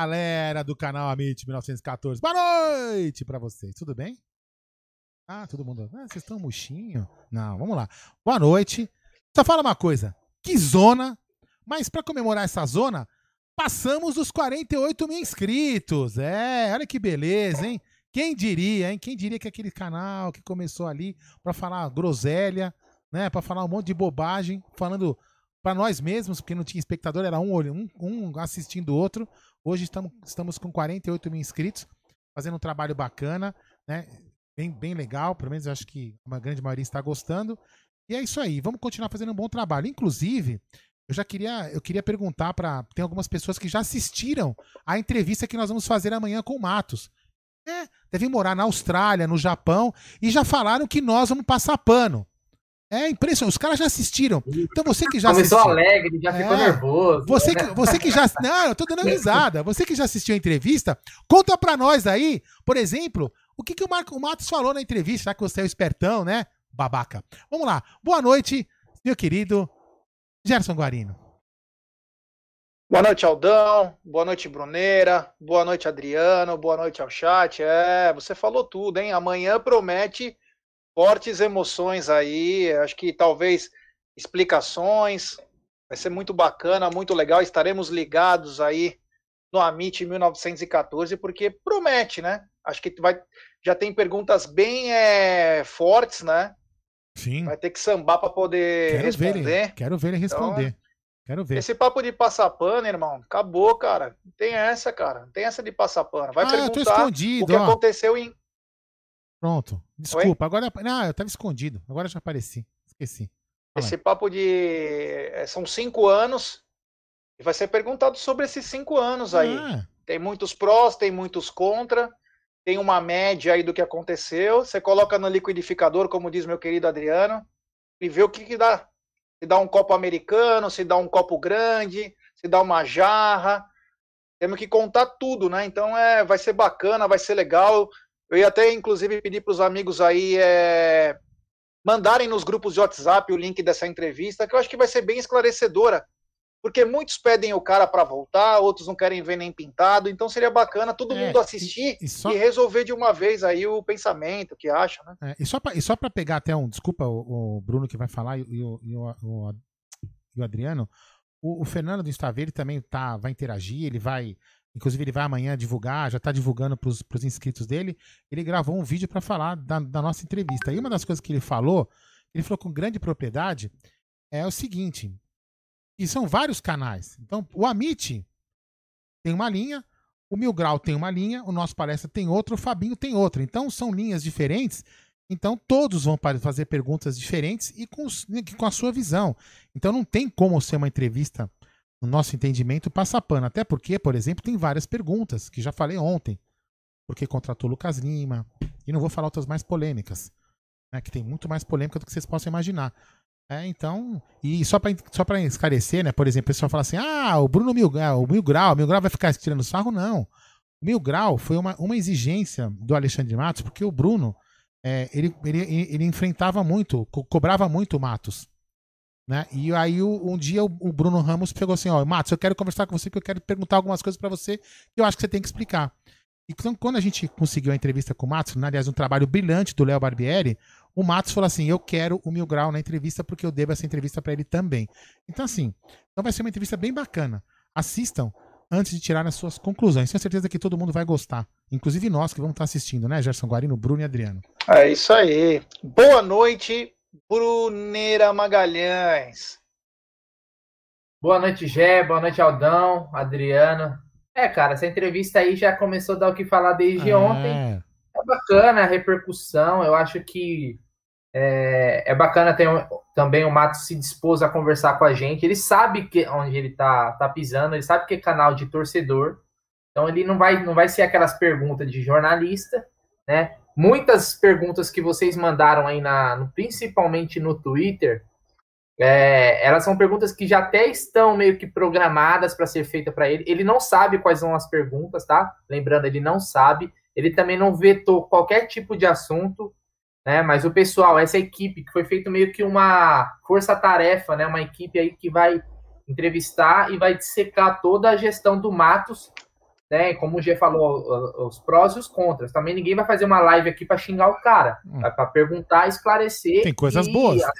Galera do canal Amit 1914. Boa noite para vocês. Tudo bem? Ah, todo mundo. Ah, vocês estão murchinho? Não, vamos lá. Boa noite. Só fala uma coisa. Que zona. Mas para comemorar essa zona, passamos os 48 mil inscritos. É, olha que beleza, hein? Quem diria, hein? Quem diria que aquele canal que começou ali para falar groselha, né? Para falar um monte de bobagem, falando para nós mesmos, porque não tinha espectador, era um, um, um assistindo o outro. Hoje estamos, estamos com 48 mil inscritos, fazendo um trabalho bacana, né? Bem, bem legal, pelo menos acho que uma grande maioria está gostando. E é isso aí, vamos continuar fazendo um bom trabalho. Inclusive, eu já queria, eu queria perguntar para tem algumas pessoas que já assistiram a entrevista que nós vamos fazer amanhã com o Matos. É, devem morar na Austrália, no Japão e já falaram que nós vamos passar pano. É impressionante, os caras já assistiram. Então você que já Começou assistiu, alegre, já ficou é, nervoso. Você que, você que já. Não, eu tô dando risada. Você que já assistiu a entrevista, conta pra nós aí, por exemplo, o que, que o Marco Matos falou na entrevista, já que você é o espertão, né? Babaca. Vamos lá. Boa noite, meu querido Gerson Guarino. Boa noite, Aldão. Boa noite, Bruneira. Boa noite, Adriano. Boa noite ao chat. É, você falou tudo, hein? Amanhã promete fortes emoções aí, acho que talvez explicações, vai ser muito bacana, muito legal, estaremos ligados aí no Amit 1914, porque promete, né? Acho que vai, já tem perguntas bem é, fortes, né? Sim. Vai ter que sambar para poder quero responder. Ver ele, quero ver ele responder. Então, quero ver. Esse papo de passar pano, irmão, acabou, cara. Não tem essa, cara. Não tem essa de passar pano. Vai ah, perguntar o que ó. aconteceu em Pronto. Desculpa. Oi? Agora. Não, eu tava escondido. Agora já apareci. Esqueci. Fala Esse papo de. É, são cinco anos. E vai ser perguntado sobre esses cinco anos aí. Ah. Tem muitos prós, tem muitos contra. Tem uma média aí do que aconteceu. Você coloca no liquidificador, como diz meu querido Adriano, e vê o que, que dá. Se dá um copo americano, se dá um copo grande, se dá uma jarra. Temos que contar tudo, né? Então é, vai ser bacana, vai ser legal. Eu ia até, inclusive, pedir para os amigos aí é, mandarem nos grupos de WhatsApp o link dessa entrevista, que eu acho que vai ser bem esclarecedora, porque muitos pedem o cara para voltar, outros não querem ver nem pintado, então seria bacana todo é, mundo assistir e, e, só... e, resolver de uma vez aí o pensamento, o que acha, né? É, e só para pegar até um, desculpa o, o, Bruno que vai falar e, o, e o, o Adriano, o, Fernando do Staveiro também tá, vai interagir, ele vai Inclusive, ele vai amanhã divulgar, já está divulgando para os inscritos dele. Ele gravou um vídeo para falar da, da, nossa entrevista. E uma das coisas que ele falou, ele falou com grande propriedade, é o seguinte: e são vários canais. Então, o Amit tem uma linha, o Mil Grau tem uma linha, o nosso palestra tem outra, o Fabinho tem outra. Então, são linhas diferentes. Então, todos vão fazer perguntas diferentes e com, com a sua visão. Então, não tem como ser uma entrevista no nosso entendimento, passa pano. Até porque, por exemplo, tem várias perguntas, que já falei ontem. Porque contratou Lucas Lima. E não vou falar outras mais polêmicas. Né, que tem muito mais polêmica do que vocês possam imaginar. É, então, e só para só esclarecer, né? Por exemplo, o pessoal fala assim: ah, o Bruno Mil, o Mil Grau, o Mil Grau vai ficar tirando sarro? Não. O Mil Grau foi uma, uma exigência do Alexandre Matos, porque o Bruno é, ele, ele, ele enfrentava muito, co cobrava muito o Matos. Né? E aí um dia o, Bruno Ramos pegou assim, ó, Matos, eu quero conversar com você porque eu quero perguntar algumas coisas para você que eu acho que você tem que explicar. Então, quando a gente conseguiu a entrevista com o Matos, né, aliás, um trabalho brilhante do Léo Barbieri, o Matos falou assim: Eu quero o Mil Grau na entrevista porque eu devo essa entrevista para ele também. Então, assim, então vai ser uma entrevista bem bacana. Assistam antes de tirar as suas conclusões. Tenho certeza que todo mundo vai gostar. Inclusive nós que vamos estar assistindo, né, Gerson Guarino, Bruno e Adriano. É isso aí. Boa noite, Bruneira Magalhães. Boa noite, Gé. Boa noite, Aldão, Adriano. É, cara, essa entrevista aí já começou a dar o que falar desde é. ontem. É bacana a repercussão. Eu acho que é, é bacana ter um, também o Matos se dispôs a conversar com a gente. Ele sabe que onde ele tá, tá pisando, ele sabe que é canal de torcedor. Então ele não vai, não vai ser aquelas perguntas de jornalista, né? Muitas perguntas que vocês mandaram aí, na, principalmente no Twitter, é, elas são perguntas que já até estão meio que programadas para ser feita para ele. Ele não sabe quais são as perguntas, tá? Lembrando, ele não sabe. Ele também não vetou qualquer tipo de assunto, né? Mas o pessoal, essa equipe que foi feito meio que uma força-tarefa, né? Uma equipe aí que vai entrevistar e vai dissecar toda a gestão do Matos né? Como o G falou, os prós e os contras. Também ninguém vai fazer uma live aqui para xingar o cara, hum. para perguntar, esclarecer. Tem coisas boas. As,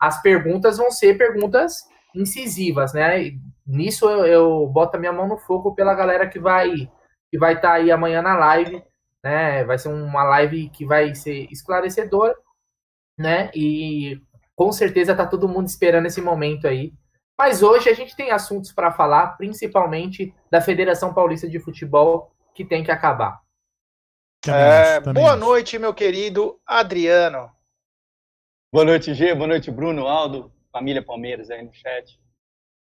as, perguntas vão ser perguntas incisivas, né? E nisso eu, eu, boto a minha mão no fogo pela galera que vai que vai estar tá aí amanhã na live, né? Vai ser uma live que vai ser esclarecedora, né? E com certeza tá todo mundo esperando esse momento aí mas hoje a gente tem assuntos para falar, principalmente da Federação Paulista de Futebol, que tem que acabar. É, boa noite, meu querido Adriano. Boa noite, G. Boa noite, Bruno, Aldo, família Palmeiras aí no chat.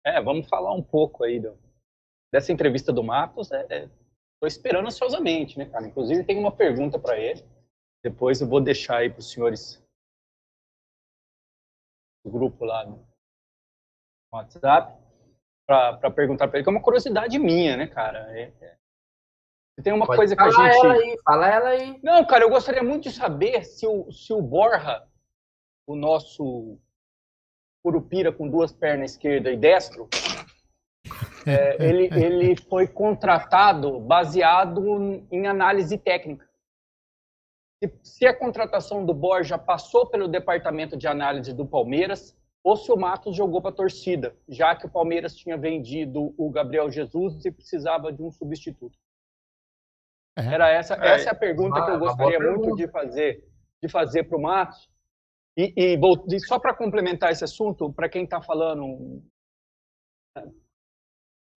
É, vamos falar um pouco aí do, dessa entrevista do Matos. Estou é, é, esperando ansiosamente, né, cara? Inclusive, tem uma pergunta para ele. Depois eu vou deixar aí para os senhores do grupo lá WhatsApp para perguntar para ele, que é uma curiosidade minha, né, cara? É, é. Tem uma Pode coisa que a gente. Ela aí, fala ela aí. Não, cara, eu gostaria muito de saber se o, se o Borja, o nosso Curupira com duas pernas esquerda e destro, é, ele, ele foi contratado baseado em análise técnica. Se, se a contratação do Borja passou pelo departamento de análise do Palmeiras, o Matos jogou para a torcida, já que o Palmeiras tinha vendido o Gabriel Jesus e precisava de um substituto. É. Era essa, é, essa é a pergunta que eu gostaria muito de fazer de fazer para o Matos. E, e, e só para complementar esse assunto, para quem está falando,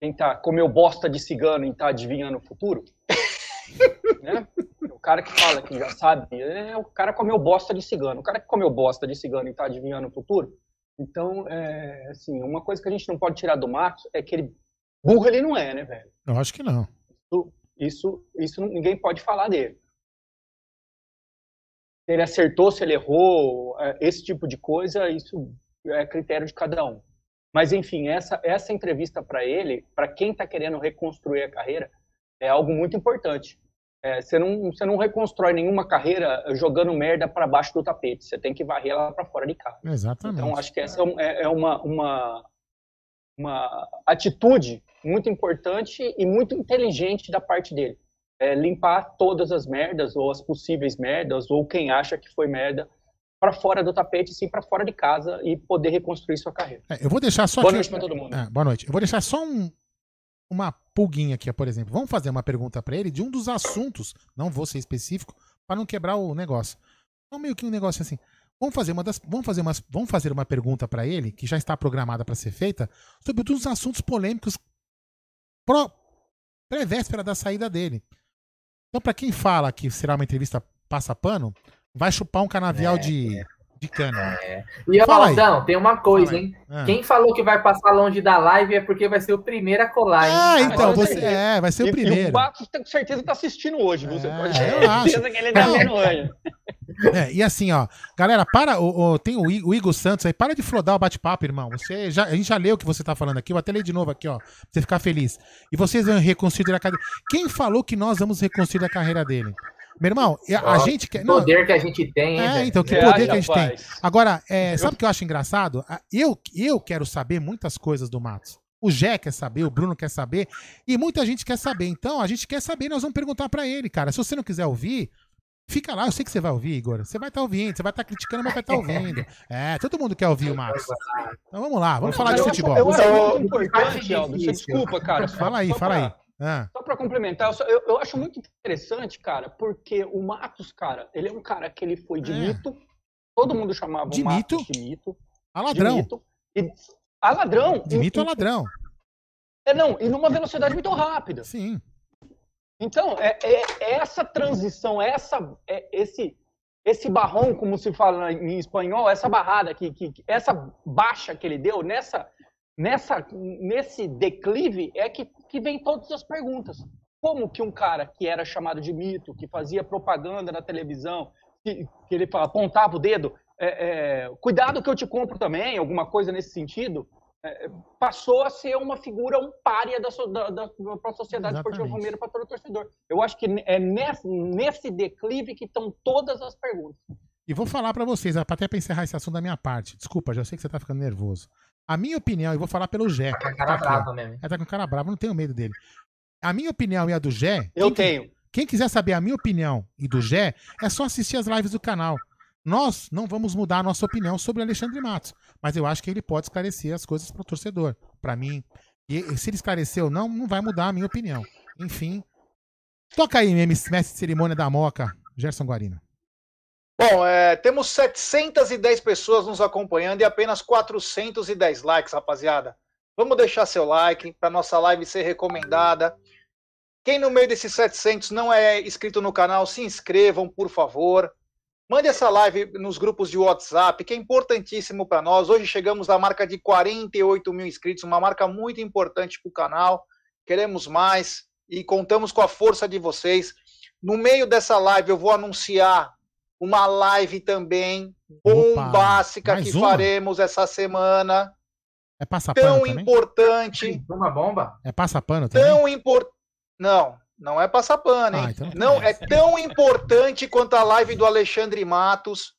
quem está comeu bosta de cigano e está adivinhando o futuro, né? O cara que fala que já sabe, é o cara comeu bosta de cigano. O cara que comeu bosta de cigano e está adivinhando o futuro, então, é, assim, uma coisa que a gente não pode tirar do Marcos é que ele burro ele não é, né, velho? Eu acho que não. Isso, isso, isso ninguém pode falar dele. Se ele acertou, se ele errou, é, esse tipo de coisa, isso é critério de cada um. Mas, enfim, essa, essa entrevista para ele, para quem está querendo reconstruir a carreira, é algo muito importante. É, você, não, você não reconstrói nenhuma carreira jogando merda para baixo do tapete. Você tem que varrer ela para fora de casa. Exatamente. Então, acho que essa é, é uma, uma, uma atitude muito importante e muito inteligente da parte dele. É limpar todas as merdas, ou as possíveis merdas, ou quem acha que foi merda, para fora do tapete, sim, para fora de casa e poder reconstruir sua carreira. É, eu vou deixar só boa aqui... noite para todo mundo. É, boa noite. Eu vou deixar só um, uma pulguinha aqui, por exemplo. Vamos fazer uma pergunta para ele de um dos assuntos, não vou ser específico, para não quebrar o negócio. Então, meio que um negócio assim. Vamos fazer uma das, vamos fazer umas, vamos fazer uma pergunta para ele que já está programada para ser feita sobre um dos assuntos polêmicos pré-véspera da saída dele. Então, para quem fala que será uma entrevista passa pano, vai chupar um canavial é, de, de cana. É. E ó, Aldão, tem uma coisa, hein? Ah. Quem falou que vai passar longe da live é porque vai ser o primeiro a colar, hein? Ah, então, você é, vai ser o primeiro. E, o Marcos com certeza tá assistindo hoje, Você é, pode ter certeza que ele tá vendo hoje. É, e assim, ó, galera, para, o, o tem o, o, Igor Santos aí, para de flodar o bate-papo, irmão. Você já, a gente já leu o que você tá falando aqui, eu até ler de novo aqui, ó, pra você ficar feliz. E vocês vão reconstruir a carreira. Quem falou que nós vamos reconstruir a carreira dele? Meu irmão, a, gente quer. Não, poder que a gente tem, hein, É, então, que poder que a gente tem. Agora, é, sabe o que eu acho engraçado? Eu, eu quero saber muitas coisas do Matos. O Jé quer saber, o Bruno quer saber, e muita gente quer saber. Então, a gente quer saber, nós vamos perguntar para ele, cara. Se você não quiser ouvir, Fica lá, eu sei que você vai ouvir, Igor. Você vai estar tá ouvindo, você vai estar tá criticando, mas vai estar tá ouvindo. É, todo mundo quer ouvir o Matos. Então vamos lá, vamos falar de futebol. Eu, importante, Aldo. Desculpa, cara. Fala aí, fala aí. Ah. Só para complementar, eu, só, eu, eu, acho muito interessante, cara, porque o Matos, cara, ele é um cara que ele foi de é. mito. Todo mundo chamava de o Matos mito? de mito. A ladrão. De mito. E, a ladrão. De mito a ladrão. É, não, e numa velocidade muito rápida. Sim. Então, é, é, é essa transição, essa, é, esse, esse barrão, como se fala em espanhol, essa barrada, que, que, essa baixa que ele deu, nessa, nessa, nesse declive, é que, que vem todas as perguntas. Como que um cara que era chamado de mito, que fazia propaganda na televisão, que, que ele apontava o dedo, é, é, cuidado que eu te compro também, alguma coisa nesse sentido, é, passou a ser uma figura, um párea da, da, da, da sociedade esportiva Palmeiras para todo torcedor. Eu acho que é nesse, nesse declive que estão todas as perguntas. E vou falar para vocês, até para encerrar esse assunto da minha parte. Desculpa, já sei que você tá ficando nervoso. A minha opinião, e vou falar pelo Gé. Tá com cara tá brava mesmo. É, tá com cara brava, não tenho medo dele. A minha opinião e a do Gé. Eu tenho. Quem quiser saber a minha opinião e do Gé, é só assistir as lives do canal. Nós não vamos mudar a nossa opinião sobre o Alexandre Matos, mas eu acho que ele pode esclarecer as coisas para o torcedor. Para mim, e se ele esclareceu ou não, não vai mudar a minha opinião. Enfim, toca aí, mestre de cerimônia da Moca, Gerson Guarino. Bom, é, temos 710 pessoas nos acompanhando e apenas 410 likes, rapaziada. Vamos deixar seu like para nossa live ser recomendada. Quem no meio desses 700 não é inscrito no canal, se inscrevam, por favor. Mande essa live nos grupos de WhatsApp, que é importantíssimo para nós. Hoje chegamos à marca de 48 mil inscritos, uma marca muito importante para o canal. Queremos mais e contamos com a força de vocês. No meio dessa live, eu vou anunciar uma live também bombástica que uma? faremos essa semana. É passapano Tão importante. Uma bomba? É passapano também? Tão importante. Não, não é passar pano, hein? Ah, então não, é tão importante quanto a live do Alexandre Matos.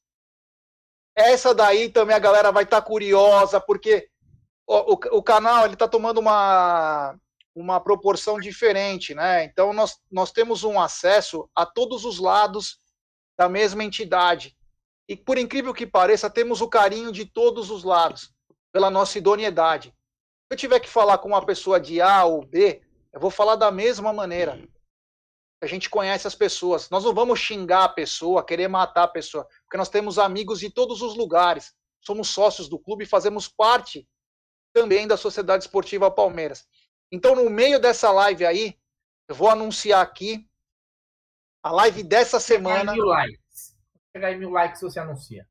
Essa daí também a galera vai estar tá curiosa, porque o, o, o, canal ele está tomando uma, uma proporção diferente, né? Então nós, nós temos um acesso a todos os lados da mesma entidade. E por incrível que pareça, temos o carinho de todos os lados, pela nossa idoneidade. Se eu tiver que falar com uma pessoa de A ou B, eu vou falar da mesma maneira. A gente conhece as pessoas. Nós não vamos xingar a pessoa, querer matar a pessoa, porque nós temos amigos de todos os lugares. Somos sócios do clube e fazemos parte também da Sociedade Esportiva Palmeiras. Então, no meio dessa live aí, eu vou anunciar aqui a live dessa semana. Mil likes. Chegar em mil likes, você anuncia.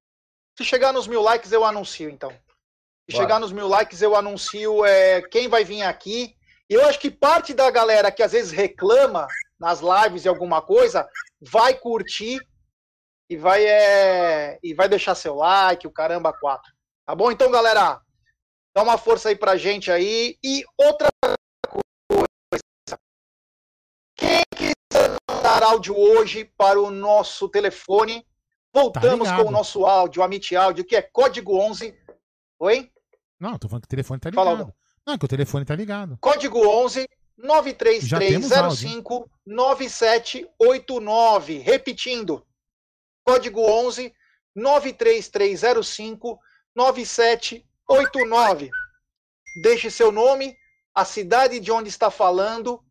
Se chegar nos mil likes, eu anuncio, então. Se Bora. chegar nos mil likes, eu anuncio é, quem vai vir aqui eu acho que parte da galera que às vezes reclama nas lives e alguma coisa vai curtir e vai, é, e vai deixar seu like, o caramba, quatro. Tá bom? Então, galera, dá uma força aí pra gente aí. E outra mandar áudio hoje para o nosso telefone, voltamos tá com o nosso áudio, Amit Áudio, que é código 11. Oi? Não, tô falando que o telefone tá ligado. Fala, não, que o telefone tá ligado. Código 11 93305 9789. Repetindo. Código 11 93305 9789. Deixe seu nome, a cidade de onde está falando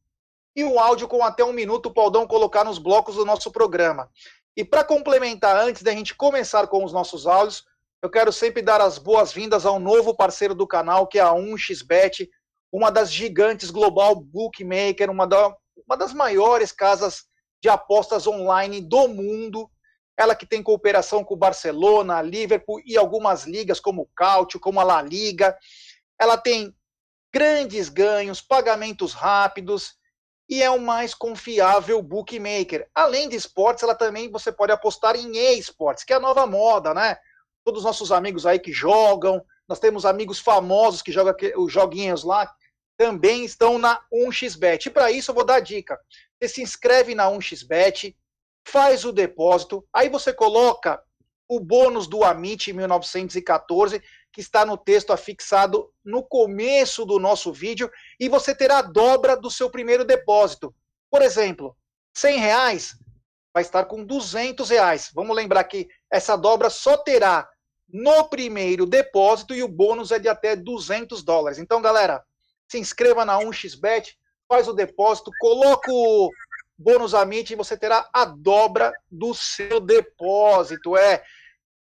e um áudio com até um minuto o Paldão colocar nos blocos do nosso programa. E para complementar, antes da gente começar com os nossos áudios, eu quero sempre dar as boas-vindas ao novo parceiro do canal, que é a 1xBet, uma das gigantes global bookmaker, uma, da, uma das maiores casas de apostas online do mundo. ela que tem cooperação com o Barcelona, Liverpool e algumas ligas como o Cautio, como a La Liga. Ela tem grandes ganhos, pagamentos rápidos e é o mais confiável bookmaker. Além de esportes, ela também você pode apostar em e-sports, que é a nova moda, né? Todos os nossos amigos aí que jogam, nós temos amigos famosos que jogam os joguinhos lá, também estão na 1xBet. E para isso eu vou dar a dica. Você se inscreve na 1xBet, faz o depósito, aí você coloca o bônus do Amit 1914, que está no texto afixado no começo do nosso vídeo, e você terá a dobra do seu primeiro depósito. Por exemplo, 100 reais vai estar com 200 reais. Vamos lembrar que essa dobra só terá no primeiro depósito e o bônus é de até 200 dólares. Então, galera, se inscreva na 1xBet, faz o depósito, coloca o bônus Amit e você terá a dobra do seu depósito. É.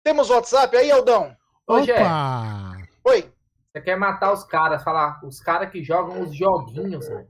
Temos WhatsApp aí, Aldão? Opa! Opa! Oi. Você quer matar os caras, falar os caras que jogam os joguinhos, velho.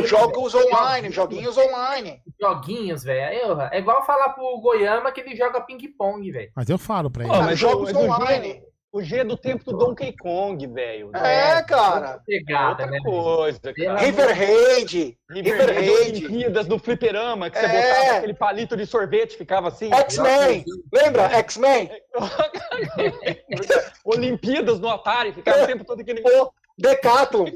Os jogos online, joguinhos online. Joguinhos, velho. É igual falar pro Goiama que ele joga ping-pong, velho. Mas eu falo pra ele. Oh, mas jogos online. O G é do tempo do Donkey Kong, velho. É, cara. Pegada, outra né, coisa. River Raid. River Raid. Olimpíadas do fliperama, que você é. botava aquele palito de sorvete, ficava assim. X-Men. Lembra? X-Men. Olimpíadas no Atari, ficava o tempo todo aquele... Pô, Decathlon.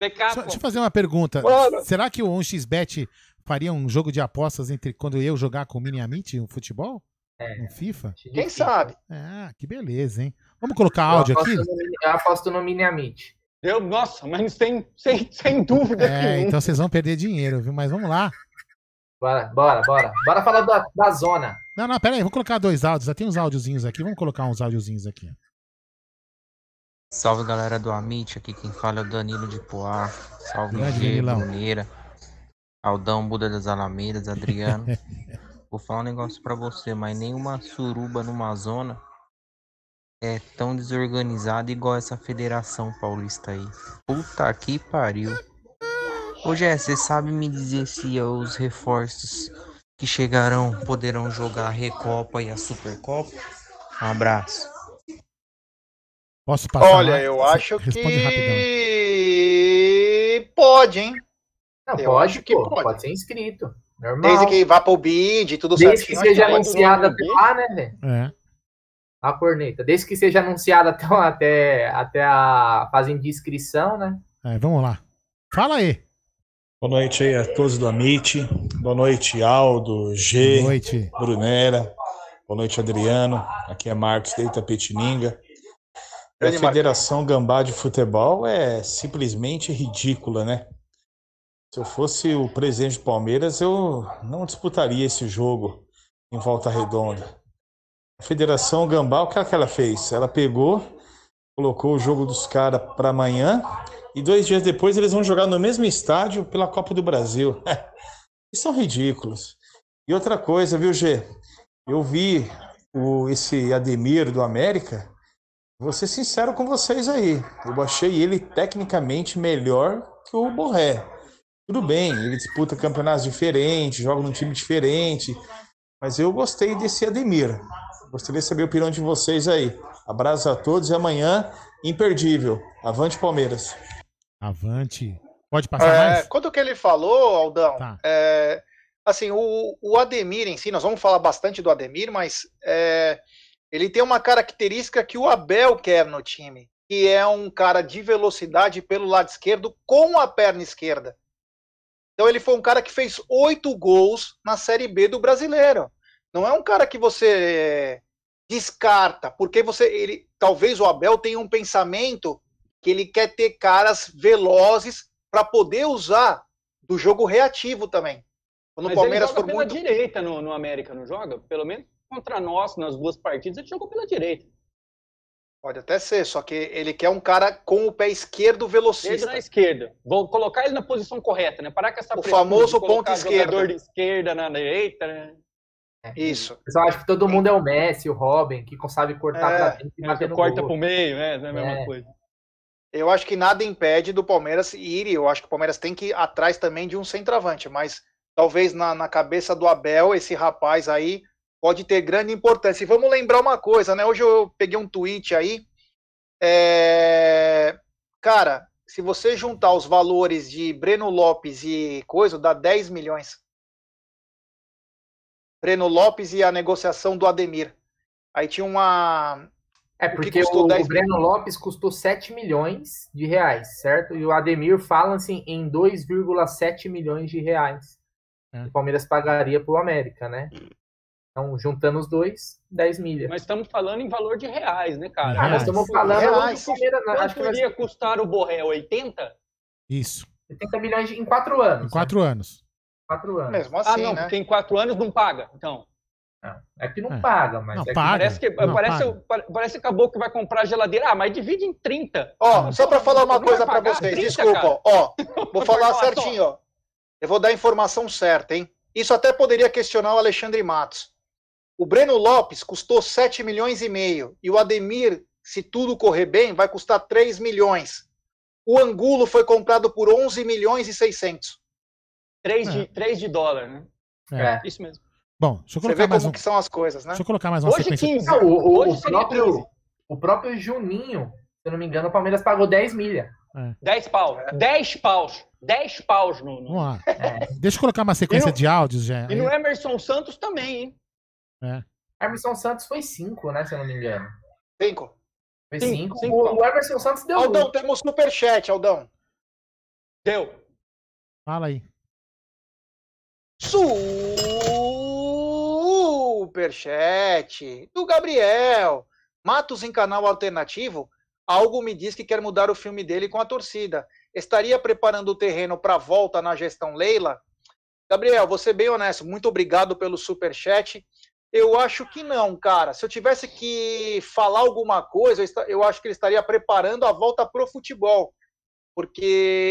Decathlon. Deixa eu fazer uma pergunta. Mano. Será que o 1xBet faria um jogo de apostas entre quando eu jogar com o Mini Amit, um futebol? É. Um FIFA? Quem sabe? Ah, que beleza, hein? Vamos colocar áudio aqui? No, eu aposto no Mini Amit. Eu, nossa, mas sem, sem, sem dúvida. É, então vocês vão perder dinheiro, viu? Mas vamos lá. Bora, bora, bora. Bora falar da, da zona. Não, não, pera aí, vou colocar dois áudios. Já tem uns áudiozinhos aqui. Vamos colocar uns áudiozinhos aqui. Salve galera do Amit, aqui quem fala é o Danilo de Poá. Salve G, Bruneira, Aldão, Buda das Alamedas, Adriano. Vou falar um negócio pra você, mas nenhuma suruba numa zona é tão desorganizada igual essa federação paulista aí. Puta que pariu. Ô Jé, você sabe me dizer se os reforços que chegarão poderão jogar a Recopa e a Supercopa? Um abraço. Posso passar? Olha, eu acho que rapidão. pode, hein? Não, eu pode, que pô, pode. pode ser inscrito. Normal. Desde que vá pro bid, tudo Desde certinho. Desde que seja anunciado até lá, né, velho? É. A corneta. Desde que seja anunciado até, até, até a fase de inscrição, né? É, vamos lá. Fala aí. Boa noite aí a todos do Amit. Boa noite, Aldo, G, Boa noite. Brunera. Boa noite, Adriano. Aqui é Marcos de Itapetininga. A Federação Gambá de Futebol é simplesmente ridícula, né? Se eu fosse o presidente do Palmeiras, eu não disputaria esse jogo em volta redonda. A Federação Gambá, o que, é que ela fez? Ela pegou, colocou o jogo dos caras para amanhã e dois dias depois eles vão jogar no mesmo estádio pela Copa do Brasil. Eles são ridículos. E outra coisa, viu, G? Eu vi o, esse Ademir do América. Vou ser sincero com vocês aí. Eu achei ele tecnicamente melhor que o Borré. Tudo bem, ele disputa campeonatos diferentes, joga num time diferente, mas eu gostei desse Ademir. Gostaria de saber a opinião de vocês aí. Abraço a todos e amanhã, imperdível. Avante Palmeiras. Avante. Pode passar é, mais? Quanto que ele falou, Aldão, tá. é, assim, o, o, Ademir em si, nós vamos falar bastante do Ademir, mas é, ele tem uma característica que o Abel quer no time, que é um cara de velocidade pelo lado esquerdo com a perna esquerda. Então ele foi um cara que fez oito gols na Série B do Brasileiro. Não é um cara que você descarta, porque você, ele, talvez o Abel tenha um pensamento que ele quer ter caras velozes para poder usar do jogo reativo também. Quando Mas o Palmeiras ele joga pela muito... direita no, no América, não joga? Pelo menos contra nós, nas duas partidas, ele jogou pela direita. Pode até ser, só que ele quer um cara com o pé esquerdo velocista. Ele na esquerda. Vou colocar ele na posição correta, né? Parar com essa O famoso ponto esquerdo. de esquerda na direita, né? É, Isso. Eu acho que todo mundo é o Messi, o Robin, que sabe cortar é, pra dentro e bater no corta gol. pro meio, né? É a mesma é. coisa. Eu acho que nada impede do Palmeiras ir, eu acho que o Palmeiras tem que ir atrás também de um centroavante, mas talvez na, na cabeça do Abel, esse rapaz aí pode ter grande importância. E vamos lembrar uma coisa, né? Hoje eu peguei um tweet aí. É... Cara, se você juntar os valores de Breno Lopes e coisa, dá 10 milhões. Breno Lopes e a negociação do Ademir. Aí tinha uma. É, porque o, o, Breno Lopes custou 7 milhões de reais, certo? E o Ademir fala assim em 2,7 milhões de reais. É. O Palmeiras pagaria para o América, né? Então, juntando os dois, 10 milhas. Mas estamos falando em valor de reais, né, cara? Ah, nós estamos falando reais. Palmeiras, Quanto acho que iria custar o Borré? 80? Isso. 80 milhões em 4 anos. Em 4 né? anos. 4 anos. Mesmo assim, ah, não, né? porque em 4 anos não paga, então. Não, é que não é. paga, mas não, é que paga. parece que não, parece, paga. parece que acabou que vai comprar geladeira. Ah, mas divide em 30. Ó, só para falar uma coisa para vocês, 30, desculpa, cara. ó, vou falar certinho, ó. Eu vou dar a informação certa, hein? Isso até poderia questionar o Alexandre Matos. O Breno Lopes custou 7 milhões e meio. E o Ademir, se tudo correr bem, vai custar 3 milhões. O Angulo foi comprado por 11 milhões e 600. 3 de, é. 3 de dólar, né? É. é. Isso mesmo. Bom, deixa eu colocar Você vê mais como um... que são as coisas, né? Deixa eu colocar mais uma Hoje sequência. 15. Não, o, o, Hoje o, próprio, o próprio Juninho, se eu não me engano, o Palmeiras pagou 10 milha. É. 10 paus. 10 paus. 10 paus no. no... Vamos lá. É. Deixa eu colocar uma sequência no, de áudios, já. E no Emerson Santos também, hein? É. Emerson Santos foi 5, né? Se eu não me engano. 5. Foi 5. O, o Emerson Santos deu. Aldão, temos superchat, Aldão. Deu. Fala aí. Superchat do Gabriel. Matos em canal alternativo. Algo me diz que quer mudar o filme dele com a torcida estaria preparando o terreno para a volta na gestão Leila? Gabriel, ser bem honesto, muito obrigado pelo super chat. Eu acho que não, cara. Se eu tivesse que falar alguma coisa, eu acho que ele estaria preparando a volta pro futebol, porque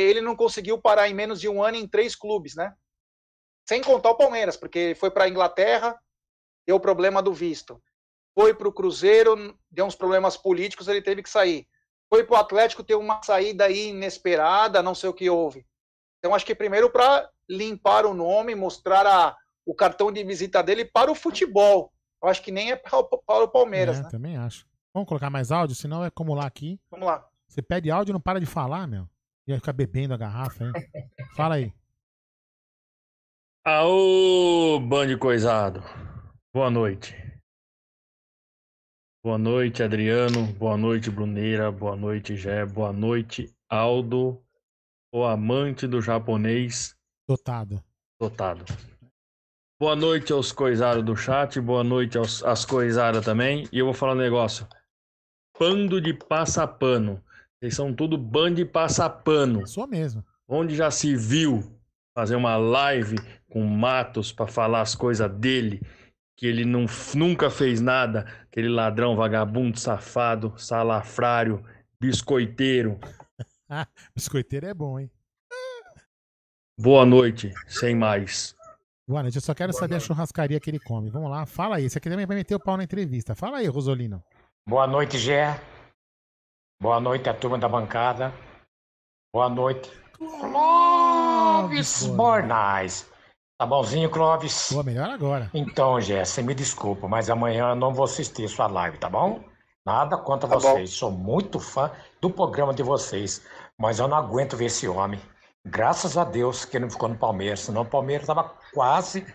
ele não conseguiu parar em menos de um ano em três clubes, né? Sem contar o Palmeiras, porque foi para a Inglaterra, deu o problema do visto. Foi para o Cruzeiro, deu uns problemas políticos, ele teve que sair foi para o Atlético ter uma saída aí inesperada, não sei o que houve. Então, acho que primeiro para limpar o nome, mostrar a, o cartão de visita dele para o futebol. Eu acho que nem é para, o Palmeiras. É, né? Também acho. Vamos colocar mais áudio, senão é acumular aqui. Vamos lá. Você pede áudio e não para de falar, meu. E vai ficar bebendo a garrafa, hein? Fala aí. Aô, bando coisado. Boa noite. Boa noite, Adriano. Boa noite, Bruneira. Boa noite, Gé. Boa noite, Aldo, o amante do japonês. Dotado. Dotado. Boa noite aos coisados do chat. Boa noite aos, às coisadas também. E eu vou falar um negócio. Bando de passapano. Vocês são tudo bando de passapano. Sou mesmo. Onde já se viu fazer uma live com Matos para falar as coisas dele que ele não, nunca fez nada, aquele ladrão, vagabundo, safado, salafrário, biscoiteiro. biscoiteiro é bom, hein? Boa noite, sem mais. Boa noite, eu só quero Boa saber noite. a churrascaria que ele come. Vamos lá, fala aí. Você aqui também vai meter o pau na entrevista. Fala aí, Rosolino. Boa noite, Gé. Boa noite, a turma da bancada. Boa noite. Clóvis Bornais. Tá bonzinho, Clóvis? Pô, melhor agora. Então, Jéssica, me desculpa, mas amanhã eu não vou assistir sua live, tá bom? Nada contra tá vocês. Bom. Sou muito fã do programa de vocês, mas eu não aguento ver esse homem. Graças a Deus que ele não ficou no Palmeiras, senão o Palmeiras estava quase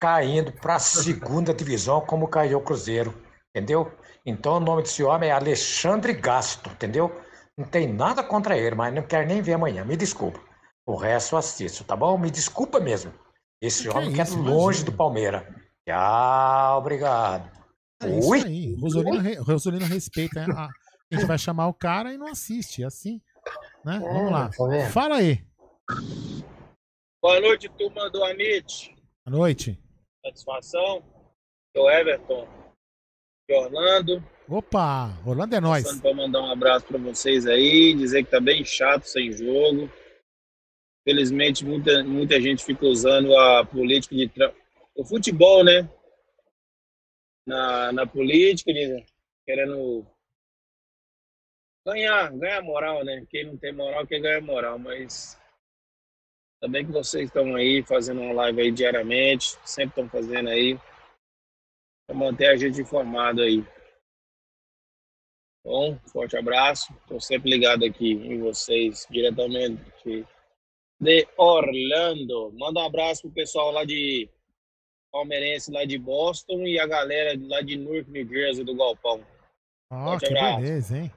caindo para a segunda divisão, como caiu o Cruzeiro, entendeu? Então o nome desse homem é Alexandre Gasto, entendeu? Não tem nada contra ele, mas não quero nem ver amanhã, me desculpa. O resto eu assisto, tá bom? Me desculpa mesmo. Esse que homem é, isso, longe imagina. do Palmeiras. Tchau, obrigado. É Ui. isso aí. Rosolino, Rosolino respeita. Né? A, a gente vai chamar o cara e não assiste. É assim. Né? É, Vamos lá. Tá Fala aí. Boa noite, turma do Amit. Boa noite. Satisfação. Sou Everton de Orlando. Opa, Orlando é nós. Para mandar um abraço para vocês aí, dizer que tá bem chato sem jogo. Felizmente, muita, muita gente fica usando a política de. O futebol, né? Na, na política, querendo ganhar, ganhar moral, né? Quem não tem moral, quem ganha moral, mas também que vocês estão aí fazendo uma live aí diariamente, sempre estão fazendo aí. para manter a gente informado aí. Bom, forte abraço. Estou sempre ligado aqui em vocês, diretamente de Orlando. Manda um abraço pro pessoal lá de palmeirense lá de Boston e a galera lá de Newark, New Jersey, do Galpão. Oh, que abraço. beleza, hein?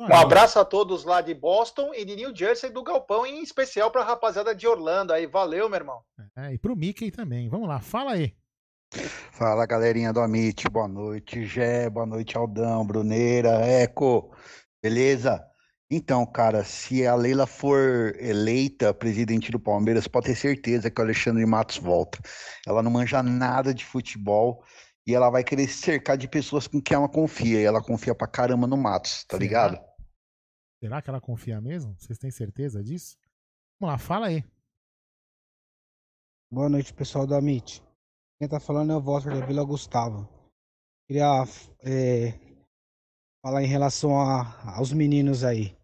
Um abraço a todos lá de Boston e de New Jersey do Galpão, em especial para a rapaziada de Orlando aí. Valeu, meu irmão. É, e pro Mickey também. Vamos lá, fala aí. Fala, galerinha do Amit. Boa noite, Gé. Boa noite, Aldão, Bruneira, Eco. Beleza? Então, cara, se a Leila for eleita presidente do Palmeiras, pode ter certeza que o Alexandre Matos volta. Ela não manja nada de futebol e ela vai querer se cercar de pessoas com quem ela confia. E ela confia pra caramba no Matos, tá Será? ligado? Será que ela confia mesmo? Vocês têm certeza disso? Vamos lá, fala aí. Boa noite, pessoal do Amit. Quem tá falando é o Walter da Vila Gustavo. Queria é, falar em relação a, aos meninos aí.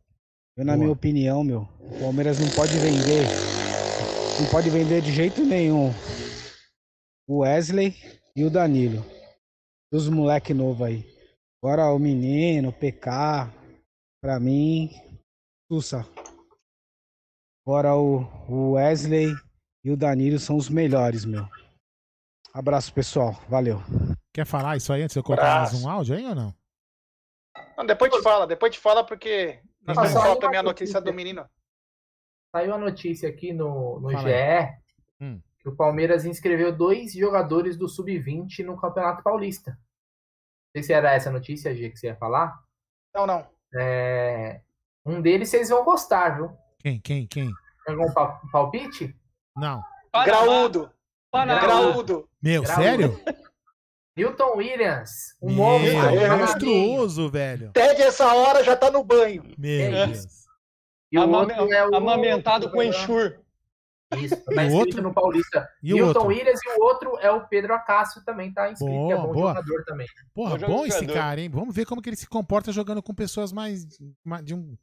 Eu, na Boa. minha opinião, meu, o Palmeiras não pode vender. Não pode vender de jeito nenhum. O Wesley e o Danilo. Dos moleque novo aí. Agora o menino, o PK, pra mim, Sussa. Agora o, o Wesley e o Danilo são os melhores, meu. Abraço, pessoal. Valeu. Quer falar isso aí antes de eu colocar mais um áudio aí ou não? não depois te fala, depois te fala, porque nós temos falta também a notícia do menino. Saiu a notícia aqui no, no GE hum. que o Palmeiras inscreveu dois jogadores do Sub-20 no Campeonato Paulista. Não sei se era essa notícia, G, que você ia falar. Não, não. É... Um deles vocês vão gostar, viu? Quem, quem, quem? Algum palpite? Não. Graúdo. Graúdo. Meu, Graúdo. sério? Newton Williams, um monstro. É monstruoso, velho. Até essa hora já tá no banho. Meu é Deus. E o Amame outro é o... Amamentado com enxur. Isso, tá o outro? no Paulista. E Newton outro? Williams e o outro é o Pedro Acácio, também tá inscrito, boa, que é bom boa. jogador também. Porra, bom, bom esse cara, hein? Vamos ver como que ele se comporta jogando com pessoas mais de um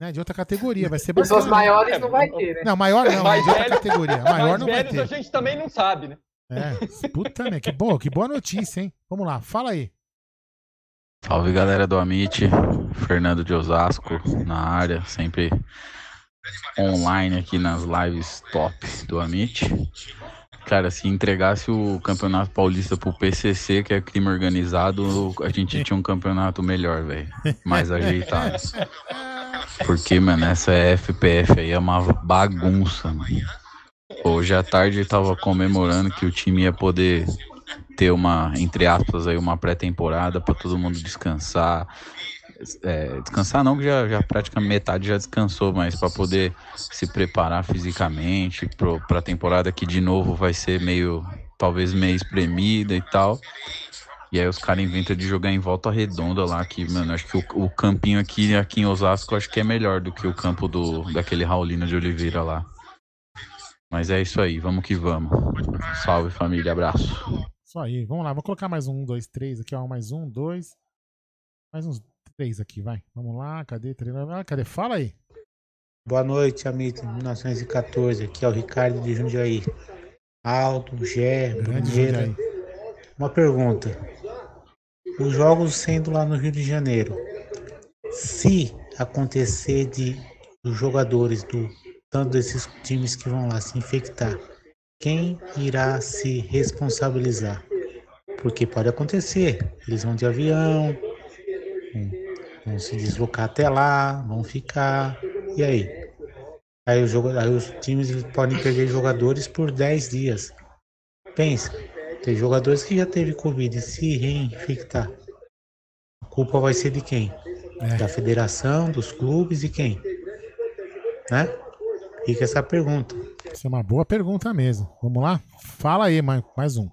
né, de outra categoria. Vai ser Pessoas maiores não vai ter, né? Não, maior não, mais de outra categoria. Maior não vai ter. a gente também não sabe, né? É, puta, né? Que boa, que boa notícia, hein? Vamos lá, fala aí. Salve galera do Amit, Fernando de Osasco na área, sempre online aqui nas lives top do Amit. Cara, se entregasse o Campeonato Paulista pro PCC, que é crime organizado, a gente tinha um campeonato melhor, velho. Mais ajeitado. Porque, mano, essa FPF aí é uma bagunça, mano. Hoje à tarde eu tava comemorando que o time ia poder ter uma, entre aspas, aí, uma pré-temporada para todo mundo descansar. É, descansar não, que já, já praticamente metade já descansou, mas para poder se preparar fisicamente para a temporada que de novo vai ser meio, talvez meio espremida e tal. E aí os caras inventam de jogar em volta redonda lá, que, mano, acho que o, o campinho aqui, aqui em Osasco, acho que é melhor do que o campo do, daquele Raulino de Oliveira lá. Mas é isso aí, vamos que vamos. Salve família, abraço. Isso aí, vamos lá, vou colocar mais um, dois, três aqui, ó. Mais um, dois. Mais uns três aqui, vai. Vamos lá, cadê? Ah, cadê? Fala aí. Boa noite, amigo 1914. Aqui é o Ricardo de Jundiaí. Alto, Gé, Bruneira. Uma pergunta. Os jogos sendo lá no Rio de Janeiro. Se acontecer de os jogadores do tanto desses times que vão lá se infectar, quem irá se responsabilizar? Porque pode acontecer, eles vão de avião, vão se deslocar até lá, vão ficar, e aí? Aí, o aí os times podem perder jogadores por 10 dias. Pensa, tem jogadores que já teve Covid e se reinfectar. A culpa vai ser de quem? É. Da federação, dos clubes e quem? Né? Fica essa pergunta. Isso é uma boa pergunta mesmo. Vamos lá? Fala aí, mais um.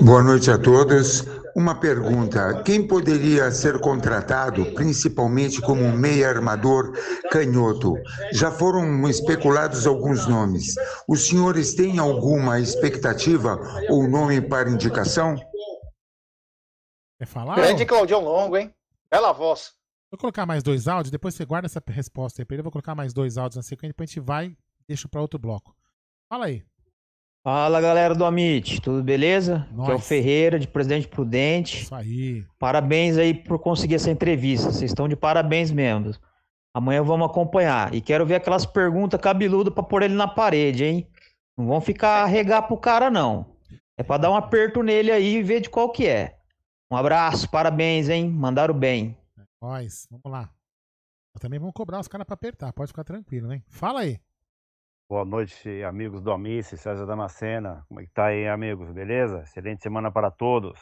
Boa noite a todos. Uma pergunta: quem poderia ser contratado, principalmente como meia armador canhoto? Já foram especulados alguns nomes. Os senhores têm alguma expectativa ou nome para indicação? Quer falar? Grande Claudião Longo, hein? Bela voz. Vou colocar mais dois áudios, depois você guarda essa resposta aí pra ele. Eu vou colocar mais dois áudios na sequência, depois a gente vai e deixa para outro bloco. Fala aí. Fala galera do Amit, tudo beleza? Aqui é o Ferreira, de Presidente Prudente. Isso aí. Parabéns aí por conseguir essa entrevista. Vocês estão de parabéns mesmo. Amanhã vamos acompanhar. E quero ver aquelas perguntas cabeludas para pôr ele na parede, hein? Não vão ficar regar pro cara, não. É para dar um aperto nele aí e ver de qual que é. Um abraço, parabéns, hein? Mandaram bem. Nós, vamos lá. também vamos cobrar os caras para apertar, pode ficar tranquilo, hein? Fala aí. Boa noite, amigos do Amice, César Damascena. Como é que tá aí, amigos? Beleza? Excelente semana para todos.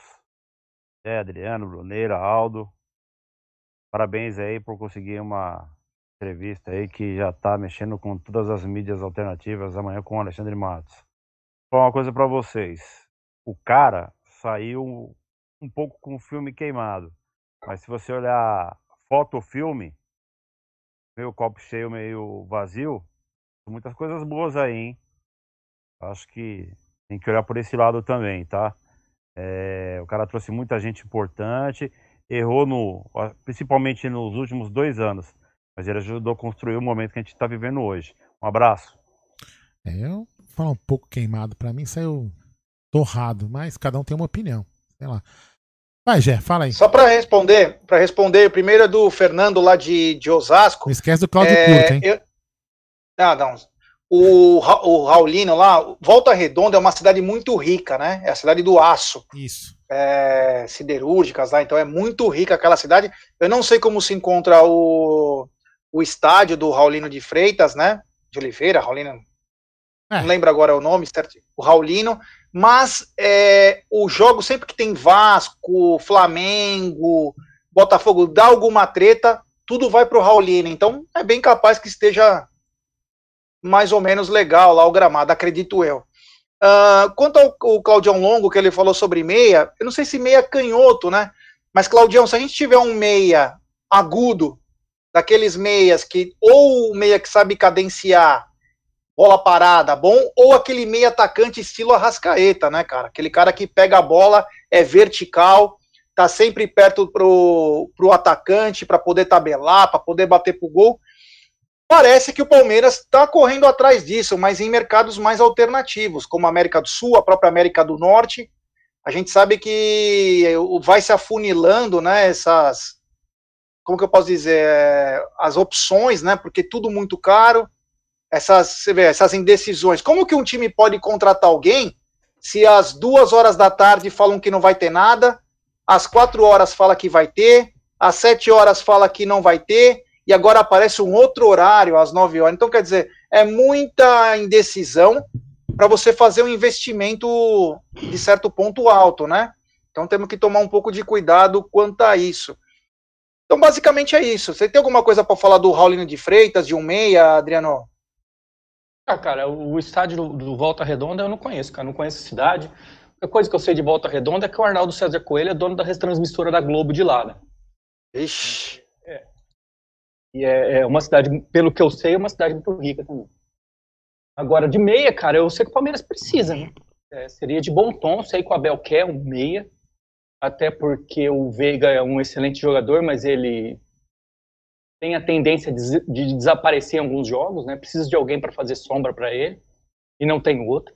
É, Adriano, Bruneira, Aldo. Parabéns aí por conseguir uma entrevista aí que já tá mexendo com todas as mídias alternativas amanhã com o Alexandre Matos. Vou uma coisa para vocês. O cara saiu um pouco com o filme queimado. Mas se você olhar foto filme, meio copo cheio, meio vazio, muitas coisas boas aí, hein? Acho que tem que olhar por esse lado também, tá? É, o cara trouxe muita gente importante, errou no, principalmente nos últimos dois anos, mas ele ajudou a construir o momento que a gente está vivendo hoje. Um abraço. É, eu falar um pouco queimado, para mim saiu torrado, mas cada um tem uma opinião. Sei lá. Vai, Gé, fala aí. Só para responder, para responder, primeiro é do Fernando lá de, de Osasco. Não esquece do Claudio é, Curto, hein? Eu, ah, não. O, o Raulino lá, Volta Redonda é uma cidade muito rica, né? É a cidade do aço. Isso. É, siderúrgicas lá, então é muito rica aquela cidade. Eu não sei como se encontra o, o estádio do Raulino de Freitas, né? De Oliveira, Raulino. É. Não lembro agora o nome, certo? O Raulino. Mas é, o jogo, sempre que tem Vasco, Flamengo, Botafogo, dá alguma treta, tudo vai pro Raulino. Então é bem capaz que esteja mais ou menos legal lá o gramado, acredito eu. Uh, quanto ao, ao Claudião Longo, que ele falou sobre meia, eu não sei se meia canhoto, né? Mas, Claudião, se a gente tiver um meia agudo, daqueles meias que, ou meia que sabe cadenciar bola parada, bom, ou aquele meia atacante estilo Arrascaeta, né, cara? Aquele cara que pega a bola, é vertical, tá sempre perto pro, pro atacante para poder tabelar, para poder bater pro gol. Parece que o Palmeiras está correndo atrás disso, mas em mercados mais alternativos, como a América do Sul, a própria América do Norte. A gente sabe que vai se afunilando, né, essas, como que eu posso dizer, as opções, né, porque tudo muito caro, essas, vê, essas indecisões. Como que um time pode contratar alguém se às duas horas da tarde falam que não vai ter nada, às quatro horas fala que vai ter, às sete horas fala que não vai ter, e agora aparece um outro horário às 9 horas. Então, quer dizer, é muita indecisão para você fazer um investimento de certo ponto alto, né? Então temos que tomar um pouco de cuidado quanto a isso. Então, basicamente é isso. Você tem alguma coisa para falar do Raulino de Freitas, de um meia, Adriano? Ah, cara, o estádio do, Volta Redonda eu não conheço, cara. Não conheço a cidade. A coisa que eu sei de Volta Redonda é que o Arnaldo César Coelho é dono da retransmissora da Globo de lá, né? Ixi. E é, é, uma cidade, pelo que eu sei, é uma cidade muito rica também. Agora, de meia, cara, eu sei que o Palmeiras precisa, né? É, seria de bom tom, sei que o Abel quer um meia, até porque o Veiga é um excelente jogador, mas ele tem a tendência de, de desaparecer em alguns jogos, né? Precisa de alguém para fazer sombra para ele, e não tem outro,